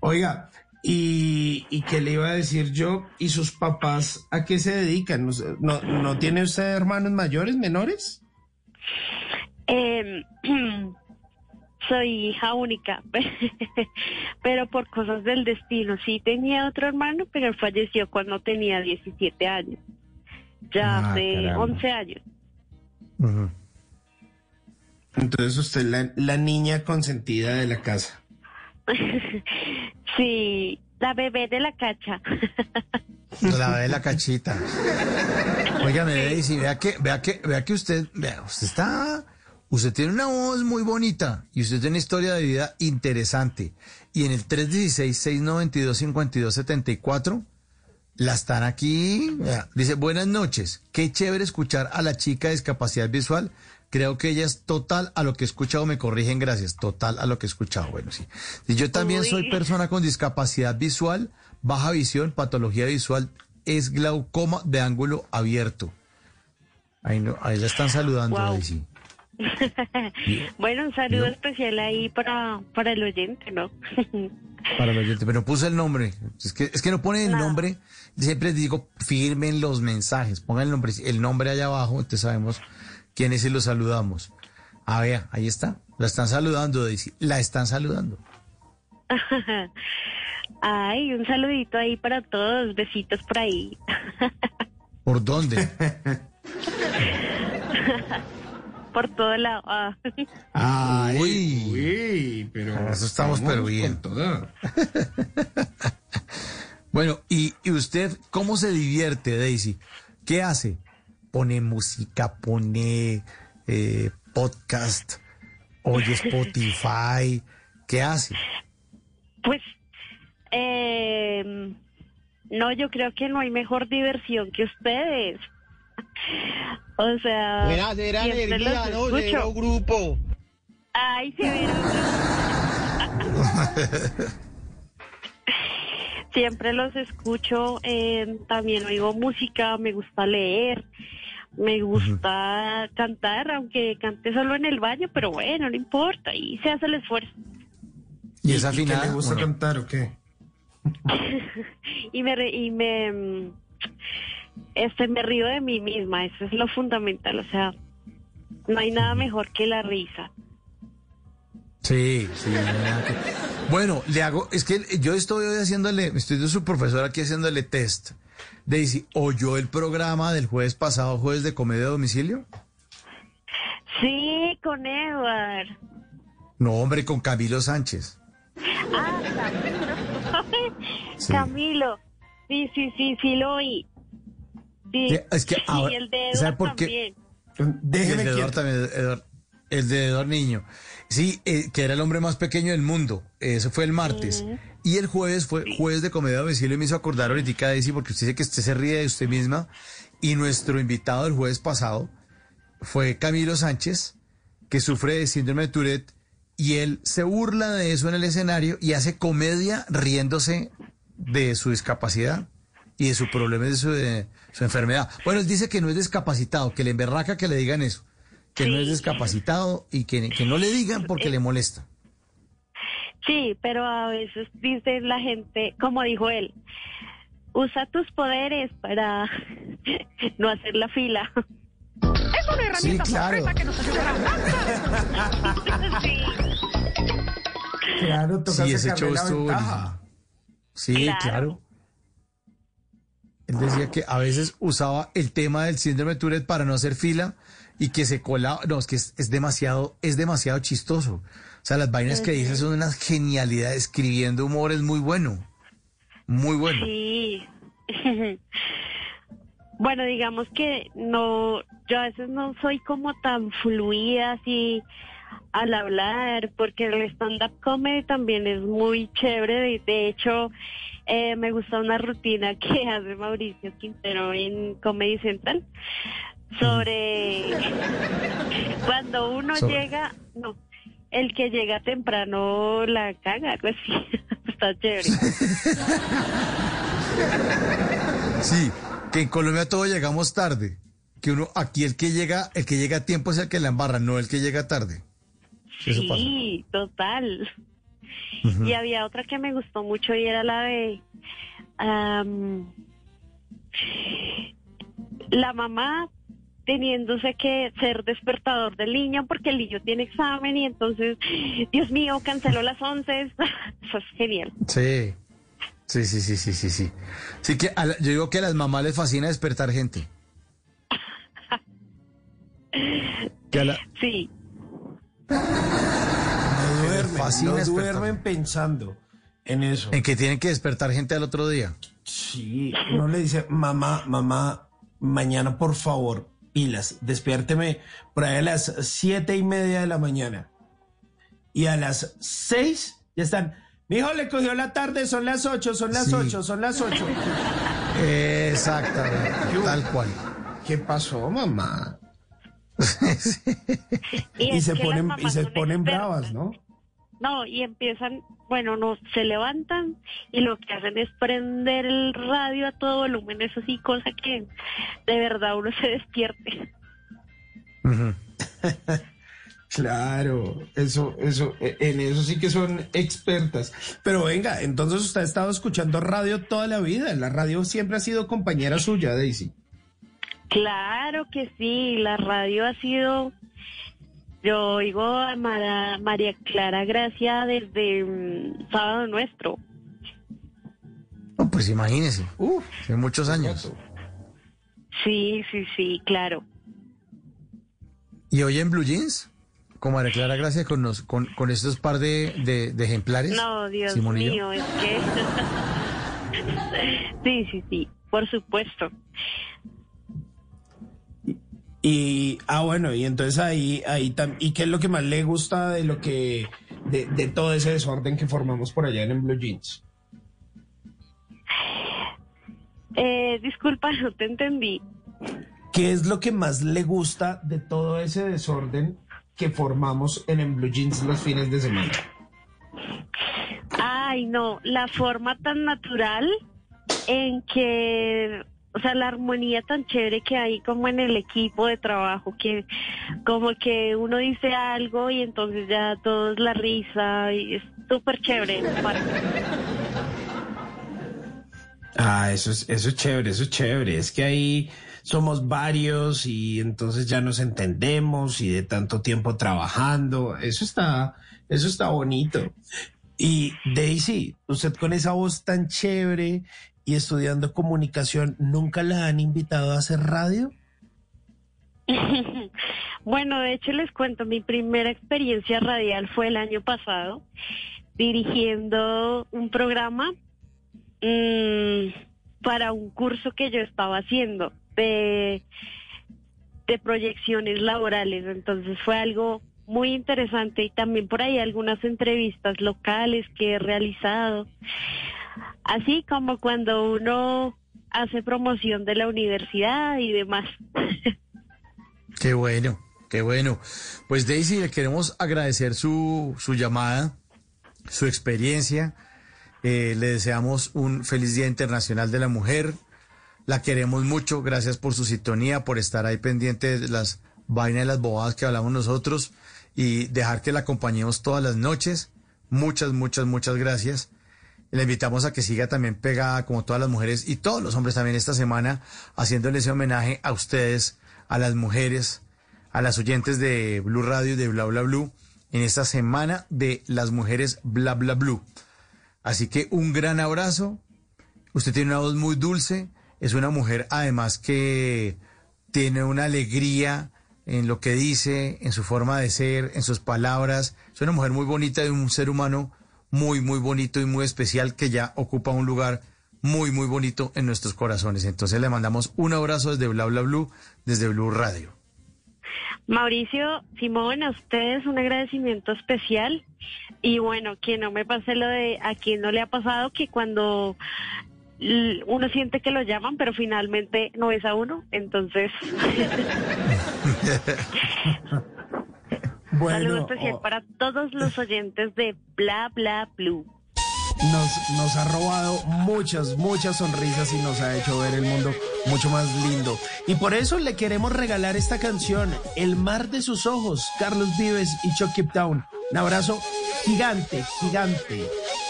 Oiga, y, y qué le iba a decir yo, ¿y sus papás a qué se dedican? ¿No, no, ¿no tiene usted hermanos mayores, menores? Eh, (clears throat) soy hija única, (laughs) pero por cosas del destino. Sí tenía otro hermano, pero él falleció cuando tenía 17 años. Ya Ah, hace caramba. 11 años. Entonces usted es la, la niña consentida de la casa. (laughs) sí, la bebé de la cacha. La de la cachita. Óigame, Daisy, vea que, vea que, vea que usted, vea, usted está, usted tiene una voz muy bonita y usted tiene una historia de vida interesante. Y en el 316-692-5274, la están aquí, dice, buenas noches, qué chévere escuchar a la chica de discapacidad visual. Creo que ella es total a lo que he escuchado, me corrigen, gracias, total a lo que he escuchado. Bueno, sí. Y yo también soy persona con discapacidad visual, baja visión, patología visual, es glaucoma de ángulo abierto. Ahí, no, ahí la están saludando, (laughs) bueno, un saludo especial ahí para, para el oyente, ¿no? (laughs) Para el oyente, pero no puse el nombre. Es que, es que no pone el nombre. Siempre digo, firmen los mensajes, pongan el nombre, el nombre allá abajo, entonces sabemos quiénes y los saludamos. A ver, ahí está. La están saludando, Daisy. La están saludando. (laughs) Ay, un saludito ahí para todos, besitos por ahí. (laughs) ¿Por dónde? (laughs) por todo lado. Ah. Ay, Uy. uy, pero Eso estamos, pero bien. (laughs) Bueno, y, y usted, ¿cómo se divierte, Daisy? ¿Qué hace? Pone música, pone eh, podcast, oye Spotify. ¿Qué hace? Pues, eh, no, yo creo que no hay mejor diversión que ustedes. O sea, Mira, será siempre energía, ¿no? escucho. Un grupo. Ay, sí, verá. (laughs) Siempre los escucho, eh, también oigo música, me gusta leer, me gusta cantar, aunque cante solo en el baño, pero bueno, no importa, y se hace el esfuerzo. ¿Y esa ¿Y qué afinada? le gusta Bueno, cantar o qué? (laughs) y me, re- y me, este, me río de mí misma, eso es lo fundamental, o sea, no hay nada mejor que la risa. Sí, sí. Bueno, le hago, es que yo estoy hoy haciéndole, estoy de su profesor aquí haciéndole test. Daisy, ¿oyó el programa del jueves pasado, jueves de comedia a domicilio? Sí, con Edward. No, hombre, con Camilo Sánchez. Ah, Camilo. (laughs) Sí. Camilo. Sí, sí, sí, sí lo oí. Es que ahora- el de también. Déjeme el de Eduard también, Eduard- el de Eduard Niño. Sí, eh, que era el hombre más pequeño del mundo. Eso fue el martes. Y el jueves fue jueves de comedia a domicilio y me hizo acordar ahorita, Daisy, porque usted dice que usted se ríe de usted misma. Y nuestro invitado del jueves pasado fue Camilo Sánchez, que sufre de síndrome de Tourette. Y él se burla de eso en el escenario y hace comedia riéndose de su discapacidad y de su problema de su, de su enfermedad. Bueno, él dice que no es discapacitado, que le emberraca que le digan eso, que no es discapacitado y que, que no le digan porque le molesta. Sí, pero a veces dice la gente, como dijo él, usa tus poderes para (laughs) no hacer la fila. Es una herramienta Sí, claro. que nos ayudará a (laughs) sí. Claro, toca Sí, ese sacarle show la ventaja. Sí, Claro. claro. Él decía que a veces usaba el tema del síndrome de Tourette para no hacer fila y que se colaba. No, es que es, es demasiado, es demasiado chistoso. O sea, las vainas que dice son unas genialidades. Escribiendo humor es muy bueno. Muy bueno. Sí. (laughs) bueno, digamos que no, yo a veces no soy como tan fluida así al hablar, porque el stand-up comedy también es muy chévere. De, de hecho, eh, me gusta una rutina (laughs) que hace Mauricio Quintero en Comedy Central, sobre (laughs) cuando uno So- llega, no, el que llega temprano la caga, algo así. (laughs) Está chévere. Sí, que en Colombia todos llegamos tarde. Que uno, aquí el que llega, el que llega a tiempo es el que la embarra, no el que llega tarde. Eso pasa. Sí, total. Y había otra que me gustó mucho y era la de la mamá teniéndose que ser despertador del niño porque el niño tiene examen y entonces, Dios mío, canceló las once. (laughs) Eso es genial. Sí. Sí, sí, sí, sí, sí, sí. Sí que a la- yo digo que a las mamás les fascina despertar gente. (laughs) Que a la- Sí. No duermen, fascina no duermen pensando en eso. en que tienen que despertar gente al otro día. Sí, uno le dice, mamá, mamá, mañana por favor, pilas, despiérteme por ahí a las siete y media de la mañana. Y a las seis ya están, mi hijo le cogió la tarde, son las ocho, son las Sí. ocho, son las ocho. Exactamente, tal cual. ¿Qué pasó, mamá? (laughs) Y, se ponen, y se ponen bravas, ¿no? No, y empiezan, bueno, no, se levantan y lo que hacen es prender el radio a todo volumen, eso sí, cosa que de verdad uno se despierte. (laughs) Claro, eso, eso, e- en eso sí que son expertas. Pero venga, entonces usted ha estado escuchando radio toda la vida. La radio siempre ha sido compañera suya, Daisy. Claro que sí, la radio ha sido, yo oigo a Mara- María Clara Gracia desde mm, Sábado Nuestro. No, pues imagínese. Hace muchos años. Sí, sí, sí, claro. ¿Y hoy en Blue Jeans? Con María Clara Gracia, con, nos- con, con estos par de, de- de ejemplares. No, Dios Simonillo. mío, es que... (laughs) sí, sí, sí, por supuesto. Y, ah, bueno, y entonces ahí, ahí ¿y qué es lo que más le gusta de lo que, de, de todo ese desorden que formamos por allá en, en Blue Jeans? Eh, disculpa, no te entendí. ¿Qué es lo que más le gusta de todo ese desorden que formamos en, en Blue Jeans los fines de semana? Ay, no, la forma tan natural en que, o sea, la armonía tan chévere que hay como en el equipo de trabajo, que como que uno dice algo y entonces ya todos la risa y es súper chévere. Ah, eso es, eso es chévere, eso es chévere. Es que ahí somos varios y entonces ya nos entendemos y de tanto tiempo trabajando. Eso está, eso está bonito. Y Daisy, usted con esa voz tan chévere y estudiando comunicación, ¿nunca la han invitado a hacer radio? (laughs) bueno, de hecho les cuento, mi primera experiencia radial fue el año pasado, dirigiendo un programa mm, para un curso que yo estaba haciendo de, de proyecciones laborales. Entonces fue algo muy interesante y también por ahí algunas entrevistas locales que he realizado. Así como cuando uno hace promoción de la universidad y demás. Qué bueno, qué bueno. Pues Daisy, le queremos agradecer su, su llamada, su experiencia. Eh, le deseamos un feliz Día Internacional de la Mujer. La queremos mucho. Gracias por su sintonía, por estar ahí pendiente de las vainas y las bobadas que hablamos nosotros y dejar que la acompañemos todas las noches. Muchas, muchas, muchas gracias. Le invitamos a que siga también pegada, como todas las mujeres y todos los hombres también esta semana, haciéndole ese homenaje a ustedes, a las mujeres, a las oyentes de Blue Radio y de Bla Bla Blue, en esta semana de las mujeres Bla Bla Blue. Así que un gran abrazo. Usted tiene una voz muy dulce. Es una mujer además que tiene una alegría en lo que dice, en su forma de ser, en sus palabras. Es una mujer muy bonita y un ser humano muy, muy bonito y muy especial que ya ocupa un lugar muy, muy bonito en nuestros corazones. Entonces le mandamos un abrazo desde Bla Bla Blue, desde Blue Radio. Mauricio, Simón, a ustedes un agradecimiento especial. Y bueno, que no me pase lo de a quien no le ha pasado que cuando uno siente que lo llaman, pero finalmente no es a uno. Entonces, (laughs) (laughs) saludo Bueno, especial oh, para todos los oyentes de Bla Bla Blue. nos, nos ha robado muchas, muchas sonrisas y nos ha hecho ver el mundo mucho más lindo. Y por eso le queremos regalar esta canción, El mar de sus ojos, Carlos Vives y Chucky Town. Un abrazo gigante, gigante.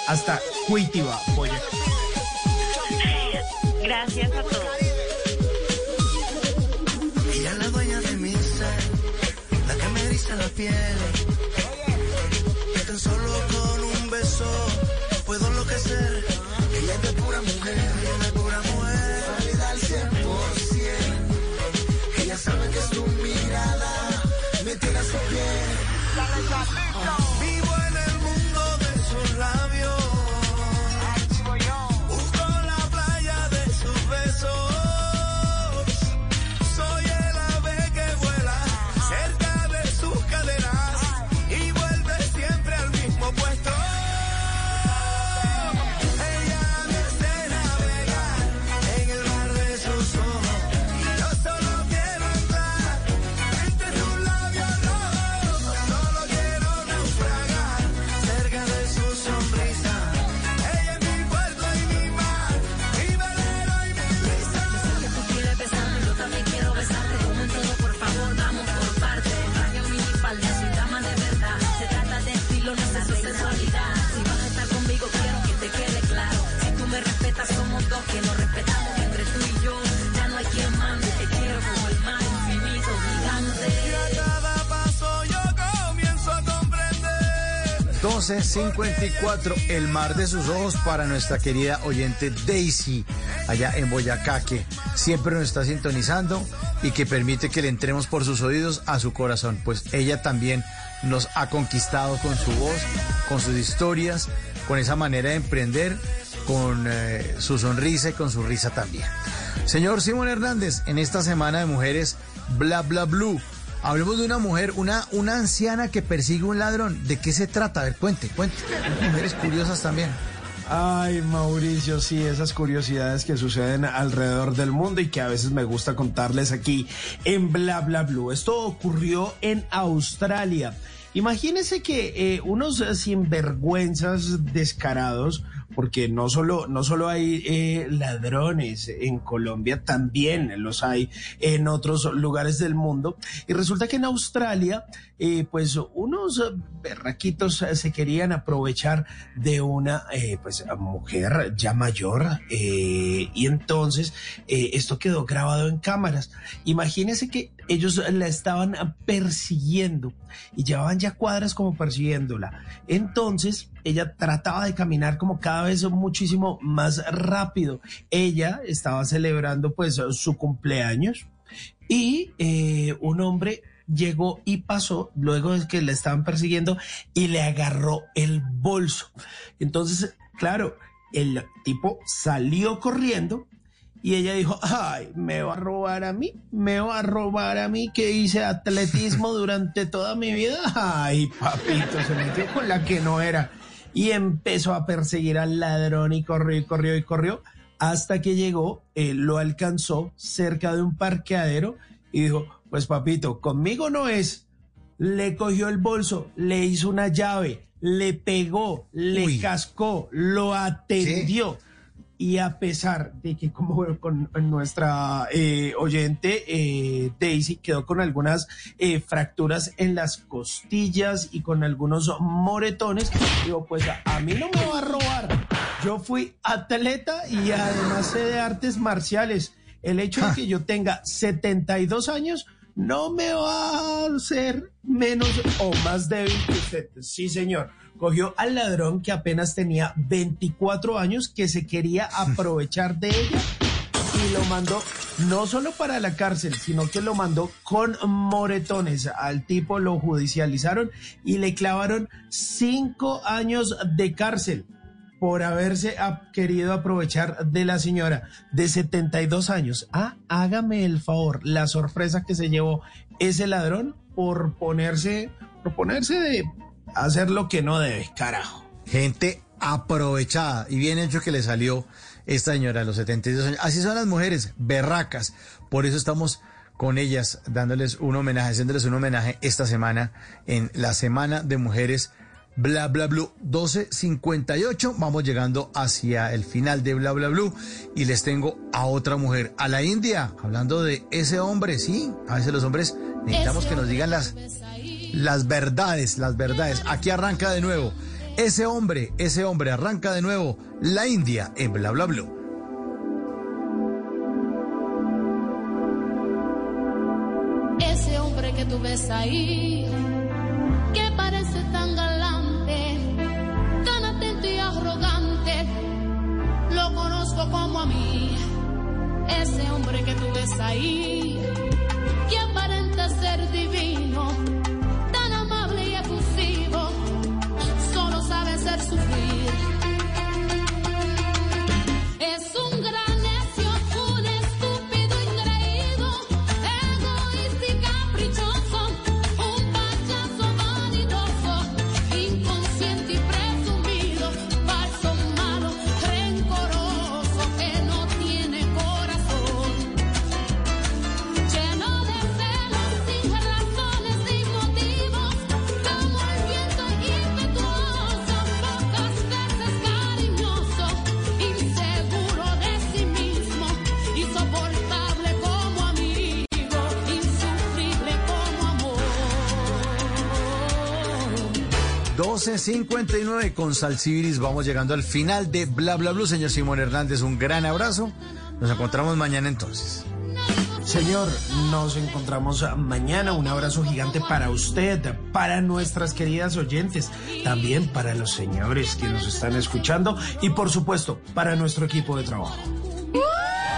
Hasta Cuitiba, Boyacá. Gracias a todos. Piel. 1254, el mar de sus ojos para nuestra querida oyente Daisy, allá en Boyacá, que siempre nos está sintonizando y que permite que le entremos por sus oídos a su corazón. Pues ella también nos ha conquistado con su voz, con sus historias, con esa manera de emprender, con eh, su sonrisa y con su risa también. Señor Simón Hernández, en esta semana de mujeres, bla bla blue. Hablemos de una mujer, una, una anciana que persigue un ladrón. ¿De qué se trata? A ver, cuente, cuente. Mujeres curiosas también. Ay, Mauricio, sí, esas curiosidades que suceden alrededor del mundo y que a veces me gusta contarles aquí en Bla Bla Blue. Esto ocurrió en Australia. Imagínense que eh, unos eh, sinvergüenzas descarados, porque no solo, no solo hay eh, ladrones en Colombia, también los hay en otros lugares del mundo. Y resulta que en Australia, eh, pues unos berraquitos se querían aprovechar de una eh, pues mujer ya mayor y entonces esto quedó grabado en cámaras. Imagínense que ellos la estaban persiguiendo y llevaban ya cuadras como persiguiéndola. Entonces ella trataba de caminar como cada vez muchísimo más rápido. Ella estaba celebrando pues su cumpleaños y eh, un hombre llegó y pasó luego de que la estaban persiguiendo y le agarró el bolso. Entonces, claro, el tipo salió corriendo y ella dijo, ay, me va a robar a mí, me va a robar a mí que hice atletismo durante toda mi vida. (laughs) Ay, papito, se metió con la que no era. Y empezó a perseguir al ladrón y corrió y corrió y corrió hasta que llegó, eh, lo alcanzó cerca de un parqueadero y dijo, pues papito, conmigo no es. Le cogió el bolso, le hizo una llave, le pegó, le cascó, lo atendió. Y a pesar de que como con nuestra eh, oyente eh, Daisy quedó con algunas eh, fracturas en las costillas y con algunos moretones, digo, pues a, a mí no me va a robar. Yo fui atleta y además sé de artes marciales. El hecho de que yo tenga 72 años no me va a hacer menos o más débil que usted. Sí, señor. Cogió al ladrón que apenas tenía 24 años, que se quería (laughs) aprovechar de ella y lo mandó no solo para la cárcel, sino que lo mandó con moretones. Al tipo lo judicializaron y le clavaron cinco años de cárcel por haberse querido aprovechar de la señora de 72 años. Ah, hágame el favor, la sorpresa que se llevó ese ladrón por ponerse, por ponerse de hacer lo que no debe, carajo. Gente aprovechada y bien hecho que le salió esta señora a los 72 años. Así son las mujeres, berracas. Por eso estamos con ellas dándoles un homenaje, haciéndoles un homenaje esta semana en la Semana de Mujeres Bla Bla Blue 1258. Vamos llegando hacia el final de Bla Bla Blue y les tengo a otra mujer, a la India, hablando de ese hombre, sí, a veces los hombres necesitamos que nos digan las, las verdades, las verdades. Aquí arranca de nuevo. Ese hombre, ese hombre arranca de nuevo. La India en Bla Bla Blue. Ese hombre que tú ves ahí, que parece tan galante, tan atento y arrogante, lo conozco como a mí. Ese hombre que tú ves ahí, que aparenta ser divino, 12.59 con Salsibiris. Vamos llegando al final de Bla Bla Blue. Señor Simón Hernández, un gran abrazo. Nos encontramos mañana entonces. Señor, nos encontramos mañana. Un abrazo gigante para usted, para nuestras queridas oyentes, también para los señores que nos están escuchando y por supuesto para nuestro equipo de trabajo.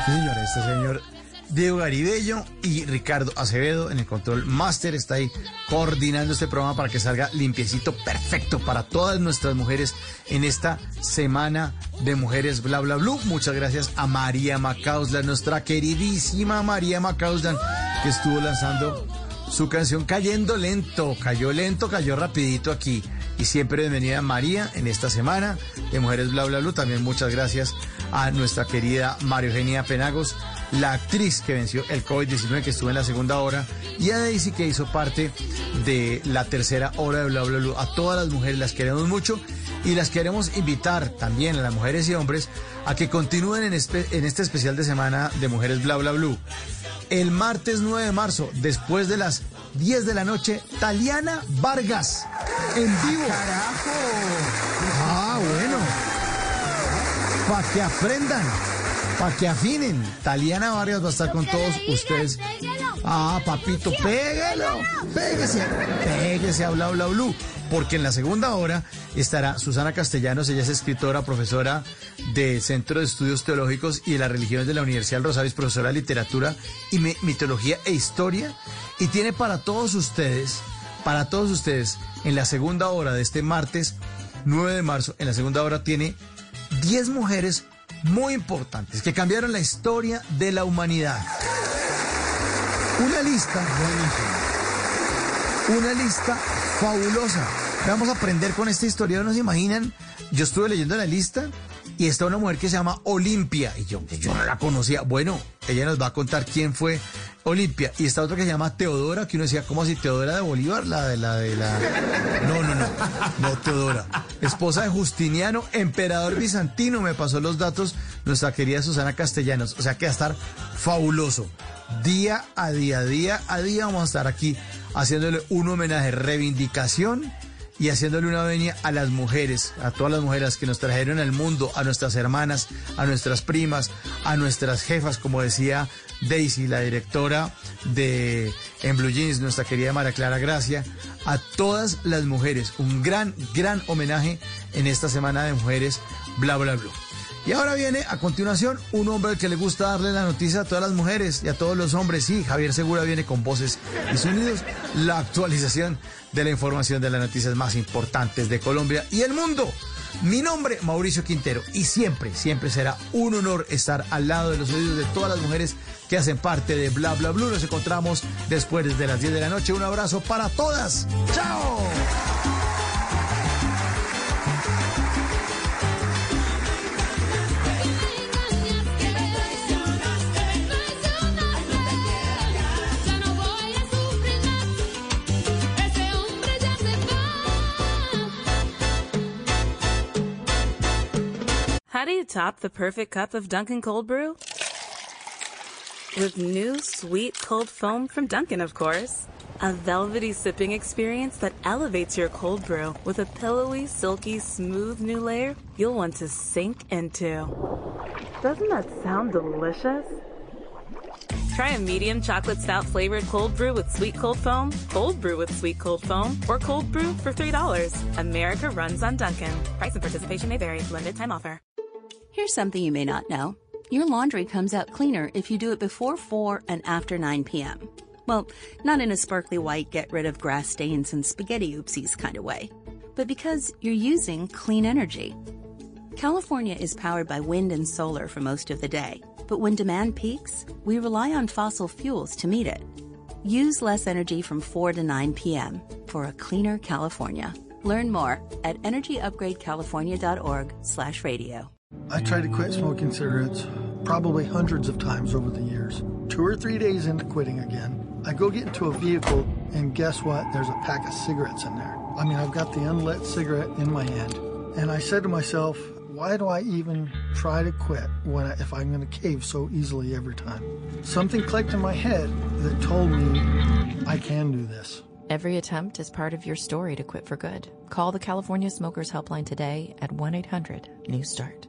Señor, este señor Diego Garibello y Ricardo Acevedo en el control master está ahí coordinando este programa para que salga limpiecito, perfecto para todas nuestras mujeres en esta semana de mujeres bla bla blue. Muchas gracias a María Macauslan, nuestra queridísima María Macauslan, que estuvo lanzando su canción Cayendo Lento, cayó lento, cayó rapidito aquí. Y siempre bienvenida María en esta semana de Mujeres Bla Bla Blue. También muchas gracias a nuestra querida María Eugenia Penagos, la actriz que venció el COVID-19 que estuvo en la segunda hora, y a Daisy que hizo parte de la tercera hora de Bla Bla Blue. A todas las mujeres las queremos mucho y las queremos invitar también a las mujeres y hombres a que continúen en, espe- en este especial de semana de Mujeres Bla Bla Blue. El martes 9 de marzo, después de las 10 de la noche, Taliana Vargas, en vivo. Ah, bueno. Para que aprendan, para que afinen. Taliana Vargas va a estar con todos ustedes. Ah, papito, pégalo, pégese, pégese a Bla Bla Blue. Porque en la segunda hora estará Susana Castellanos, ella es escritora, profesora del Centro de Estudios Teológicos y de las Religiones de la Universidad del Rosario, es profesora de literatura y mi- mitología e historia. Y tiene para todos ustedes, para todos ustedes, en la segunda hora de este martes 9 de marzo, en la segunda hora tiene 10 mujeres muy importantes que cambiaron la historia de la humanidad. Una lista, una lista fabulosa. Vamos a aprender con esta historia, ¿no se imaginan? Yo estuve leyendo la lista y está una mujer que se llama Olimpia y yo, yo no la conocía. Bueno, ella nos va a contar quién fue Olimpia y está otra que se llama Teodora, que uno decía, ¿cómo así? Teodora de Bolívar, la de la de la... No, no, no, no, Teodora. Esposa de Justiniano, emperador bizantino, me pasó los datos nuestra querida Susana Castellanos. O sea que va a estar fabuloso. Día a día, día a día vamos a estar aquí haciéndole un homenaje, reivindicación y haciéndole una venia a las mujeres, a todas las mujeres que nos trajeron al mundo, a nuestras hermanas, a nuestras primas, a nuestras jefas, como decía Daisy, la directora de En Blue Jeans, nuestra querida María Clara Gracia, a todas las mujeres. Un gran, gran homenaje en esta semana de mujeres, bla, bla, bla. Y ahora viene a continuación un hombre que le gusta darle la noticia a todas las mujeres y a todos los hombres. Sí, Javier Segura viene con voces y sonidos. La actualización de la información de las noticias más importantes de Colombia y el mundo. Mi nombre, Mauricio Quintero, y siempre, siempre será un honor estar al lado de los oídos de todas las mujeres que hacen parte de Bla Bla Blue. Nos encontramos después de las 10 de la noche. Un abrazo para todas. ¡Chao! Top the perfect cup of Dunkin' Cold Brew? With new sweet cold foam from Dunkin', of course. A velvety sipping experience that elevates your cold brew with a pillowy, silky, smooth new layer you'll want to sink into. Doesn't that sound delicious? Try a medium chocolate stout flavored cold brew with sweet cold foam, cold brew with sweet cold foam, or cold brew for $3. America runs on Duncan. Price and participation may vary. Limited time offer. Here's something you may not know. Your laundry comes out cleaner if you do it before 4 and after 9 p.m. Well, not in a sparkly white, get rid of grass stains and spaghetti oopsies kind of way, but because you're using clean energy. California is powered by wind and solar for most of the day, but when demand peaks, we rely on fossil fuels to meet it. Use less energy from 4 to 9 p.m. for a cleaner California. Learn more at energyupgradecalifornia.org/radio. I tried to quit smoking cigarettes probably hundreds of times over the years. Two or three days into quitting again, I go get into a vehicle, and guess what? There's a pack of cigarettes in there. I mean, I've got the unlit cigarette in my hand. And I said to myself, why do I even try to quit when I, if I'm going to cave so easily every time? Something clicked in my head that told me I can do this. Every attempt is part of your story to quit for good. Call the California Smokers Helpline today at 1 800 New Start.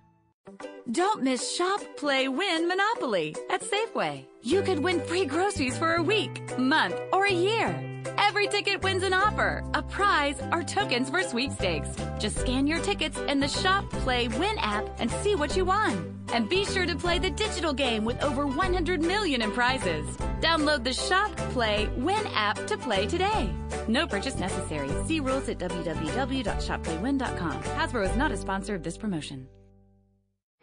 Don't miss Shop, Play, Win Monopoly at Safeway. You could win free groceries for a week, month, or a year. Every ticket wins an offer, a prize, or tokens for sweepstakes. Just scan your tickets in the Shop, Play, Win app and see what you won. And be sure to play the digital game with over 100 million in prizes. Download the Shop, Play, Win app to play today. No purchase necessary. See rules at www.shopplaywin.com. Hasbro is not a sponsor of this promotion.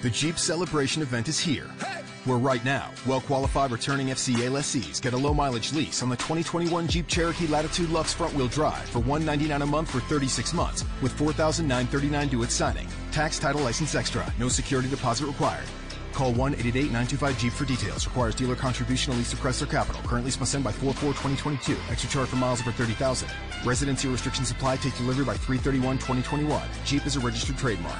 The Jeep Celebration event is here. Where right now, well qualified returning FCA lessees get a low mileage lease on the 2021 Jeep Cherokee Latitude Lux front wheel drive for 199 a month for 36 months with $4,939 due at signing. Tax, title, license extra. No security deposit required. Call 1 888 925 Jeep for details. Requires dealer contribution at least through Chrysler Capital. Currently must send by 4 4 2022. Extra charge for miles over 30,000. Residency restrictions apply. Take delivery by 331 2021. Jeep is a registered trademark.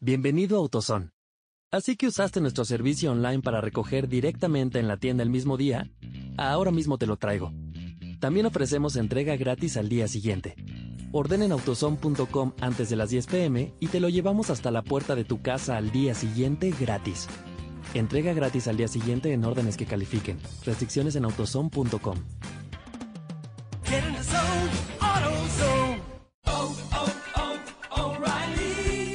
Bienvenido a AutoZone. Así que usaste nuestro servicio online para recoger directamente en la tienda el mismo día. Ahora mismo te lo traigo. También ofrecemos entrega gratis al día siguiente. Ordena en antes de las 10 pm y te lo llevamos hasta la puerta de tu casa al día siguiente gratis. Entrega gratis al día siguiente en órdenes que califiquen. Restricciones en autozone.com.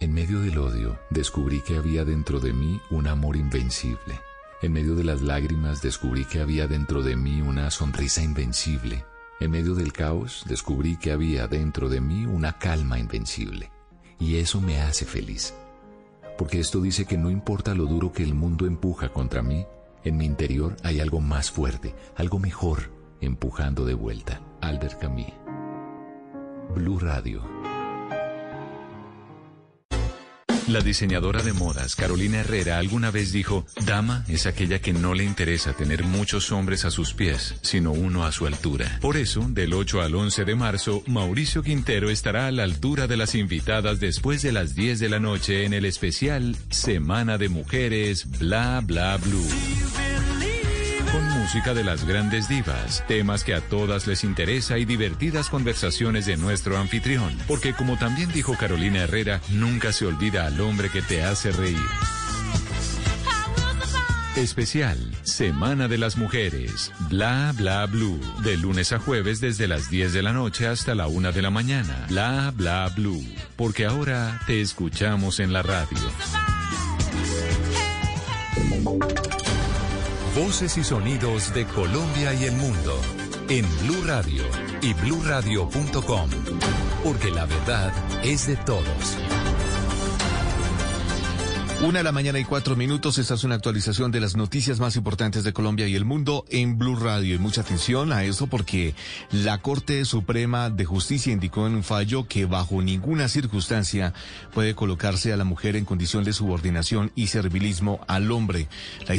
En medio del odio, descubrí que había dentro de mí un amor invencible. En medio de las lágrimas, descubrí que había dentro de mí una sonrisa invencible. En medio del caos, descubrí que había dentro de mí una calma invencible. Y eso me hace feliz. Porque esto dice que no importa lo duro que el mundo empuja contra mí, en mi interior hay algo más fuerte, algo mejor, empujando de vuelta. Albert Camus. Blue Radio. La diseñadora de modas Carolina Herrera alguna vez dijo, dama es aquella que no le interesa tener muchos hombres a sus pies, sino uno a su altura. Por eso, del 8 al 11 de marzo, Mauricio Quintero estará a la altura de las invitadas después de las 10 de la noche en el especial Semana de Mujeres Bla Bla Blue. Con música de las grandes divas, temas que a todas les interesa y divertidas conversaciones de nuestro anfitrión. Porque como también dijo Carolina Herrera, nunca se olvida al hombre que te hace reír. Especial, Semana de las Mujeres, Bla Bla Blue, de lunes a jueves desde las 10 de la noche hasta la 1 de la mañana. Bla Bla Blue, porque ahora te escuchamos en la radio. Voces y sonidos de Colombia y el mundo en Blue Radio y bluradio.com, porque la verdad es de todos. Una de la mañana y cuatro minutos. Esta es una actualización de las noticias más importantes de Colombia y el mundo en Blue Radio. Y mucha atención a esto porque la Corte Suprema de Justicia indicó en un fallo que bajo ninguna circunstancia puede colocarse a la mujer en condición de subordinación y servilismo al hombre. La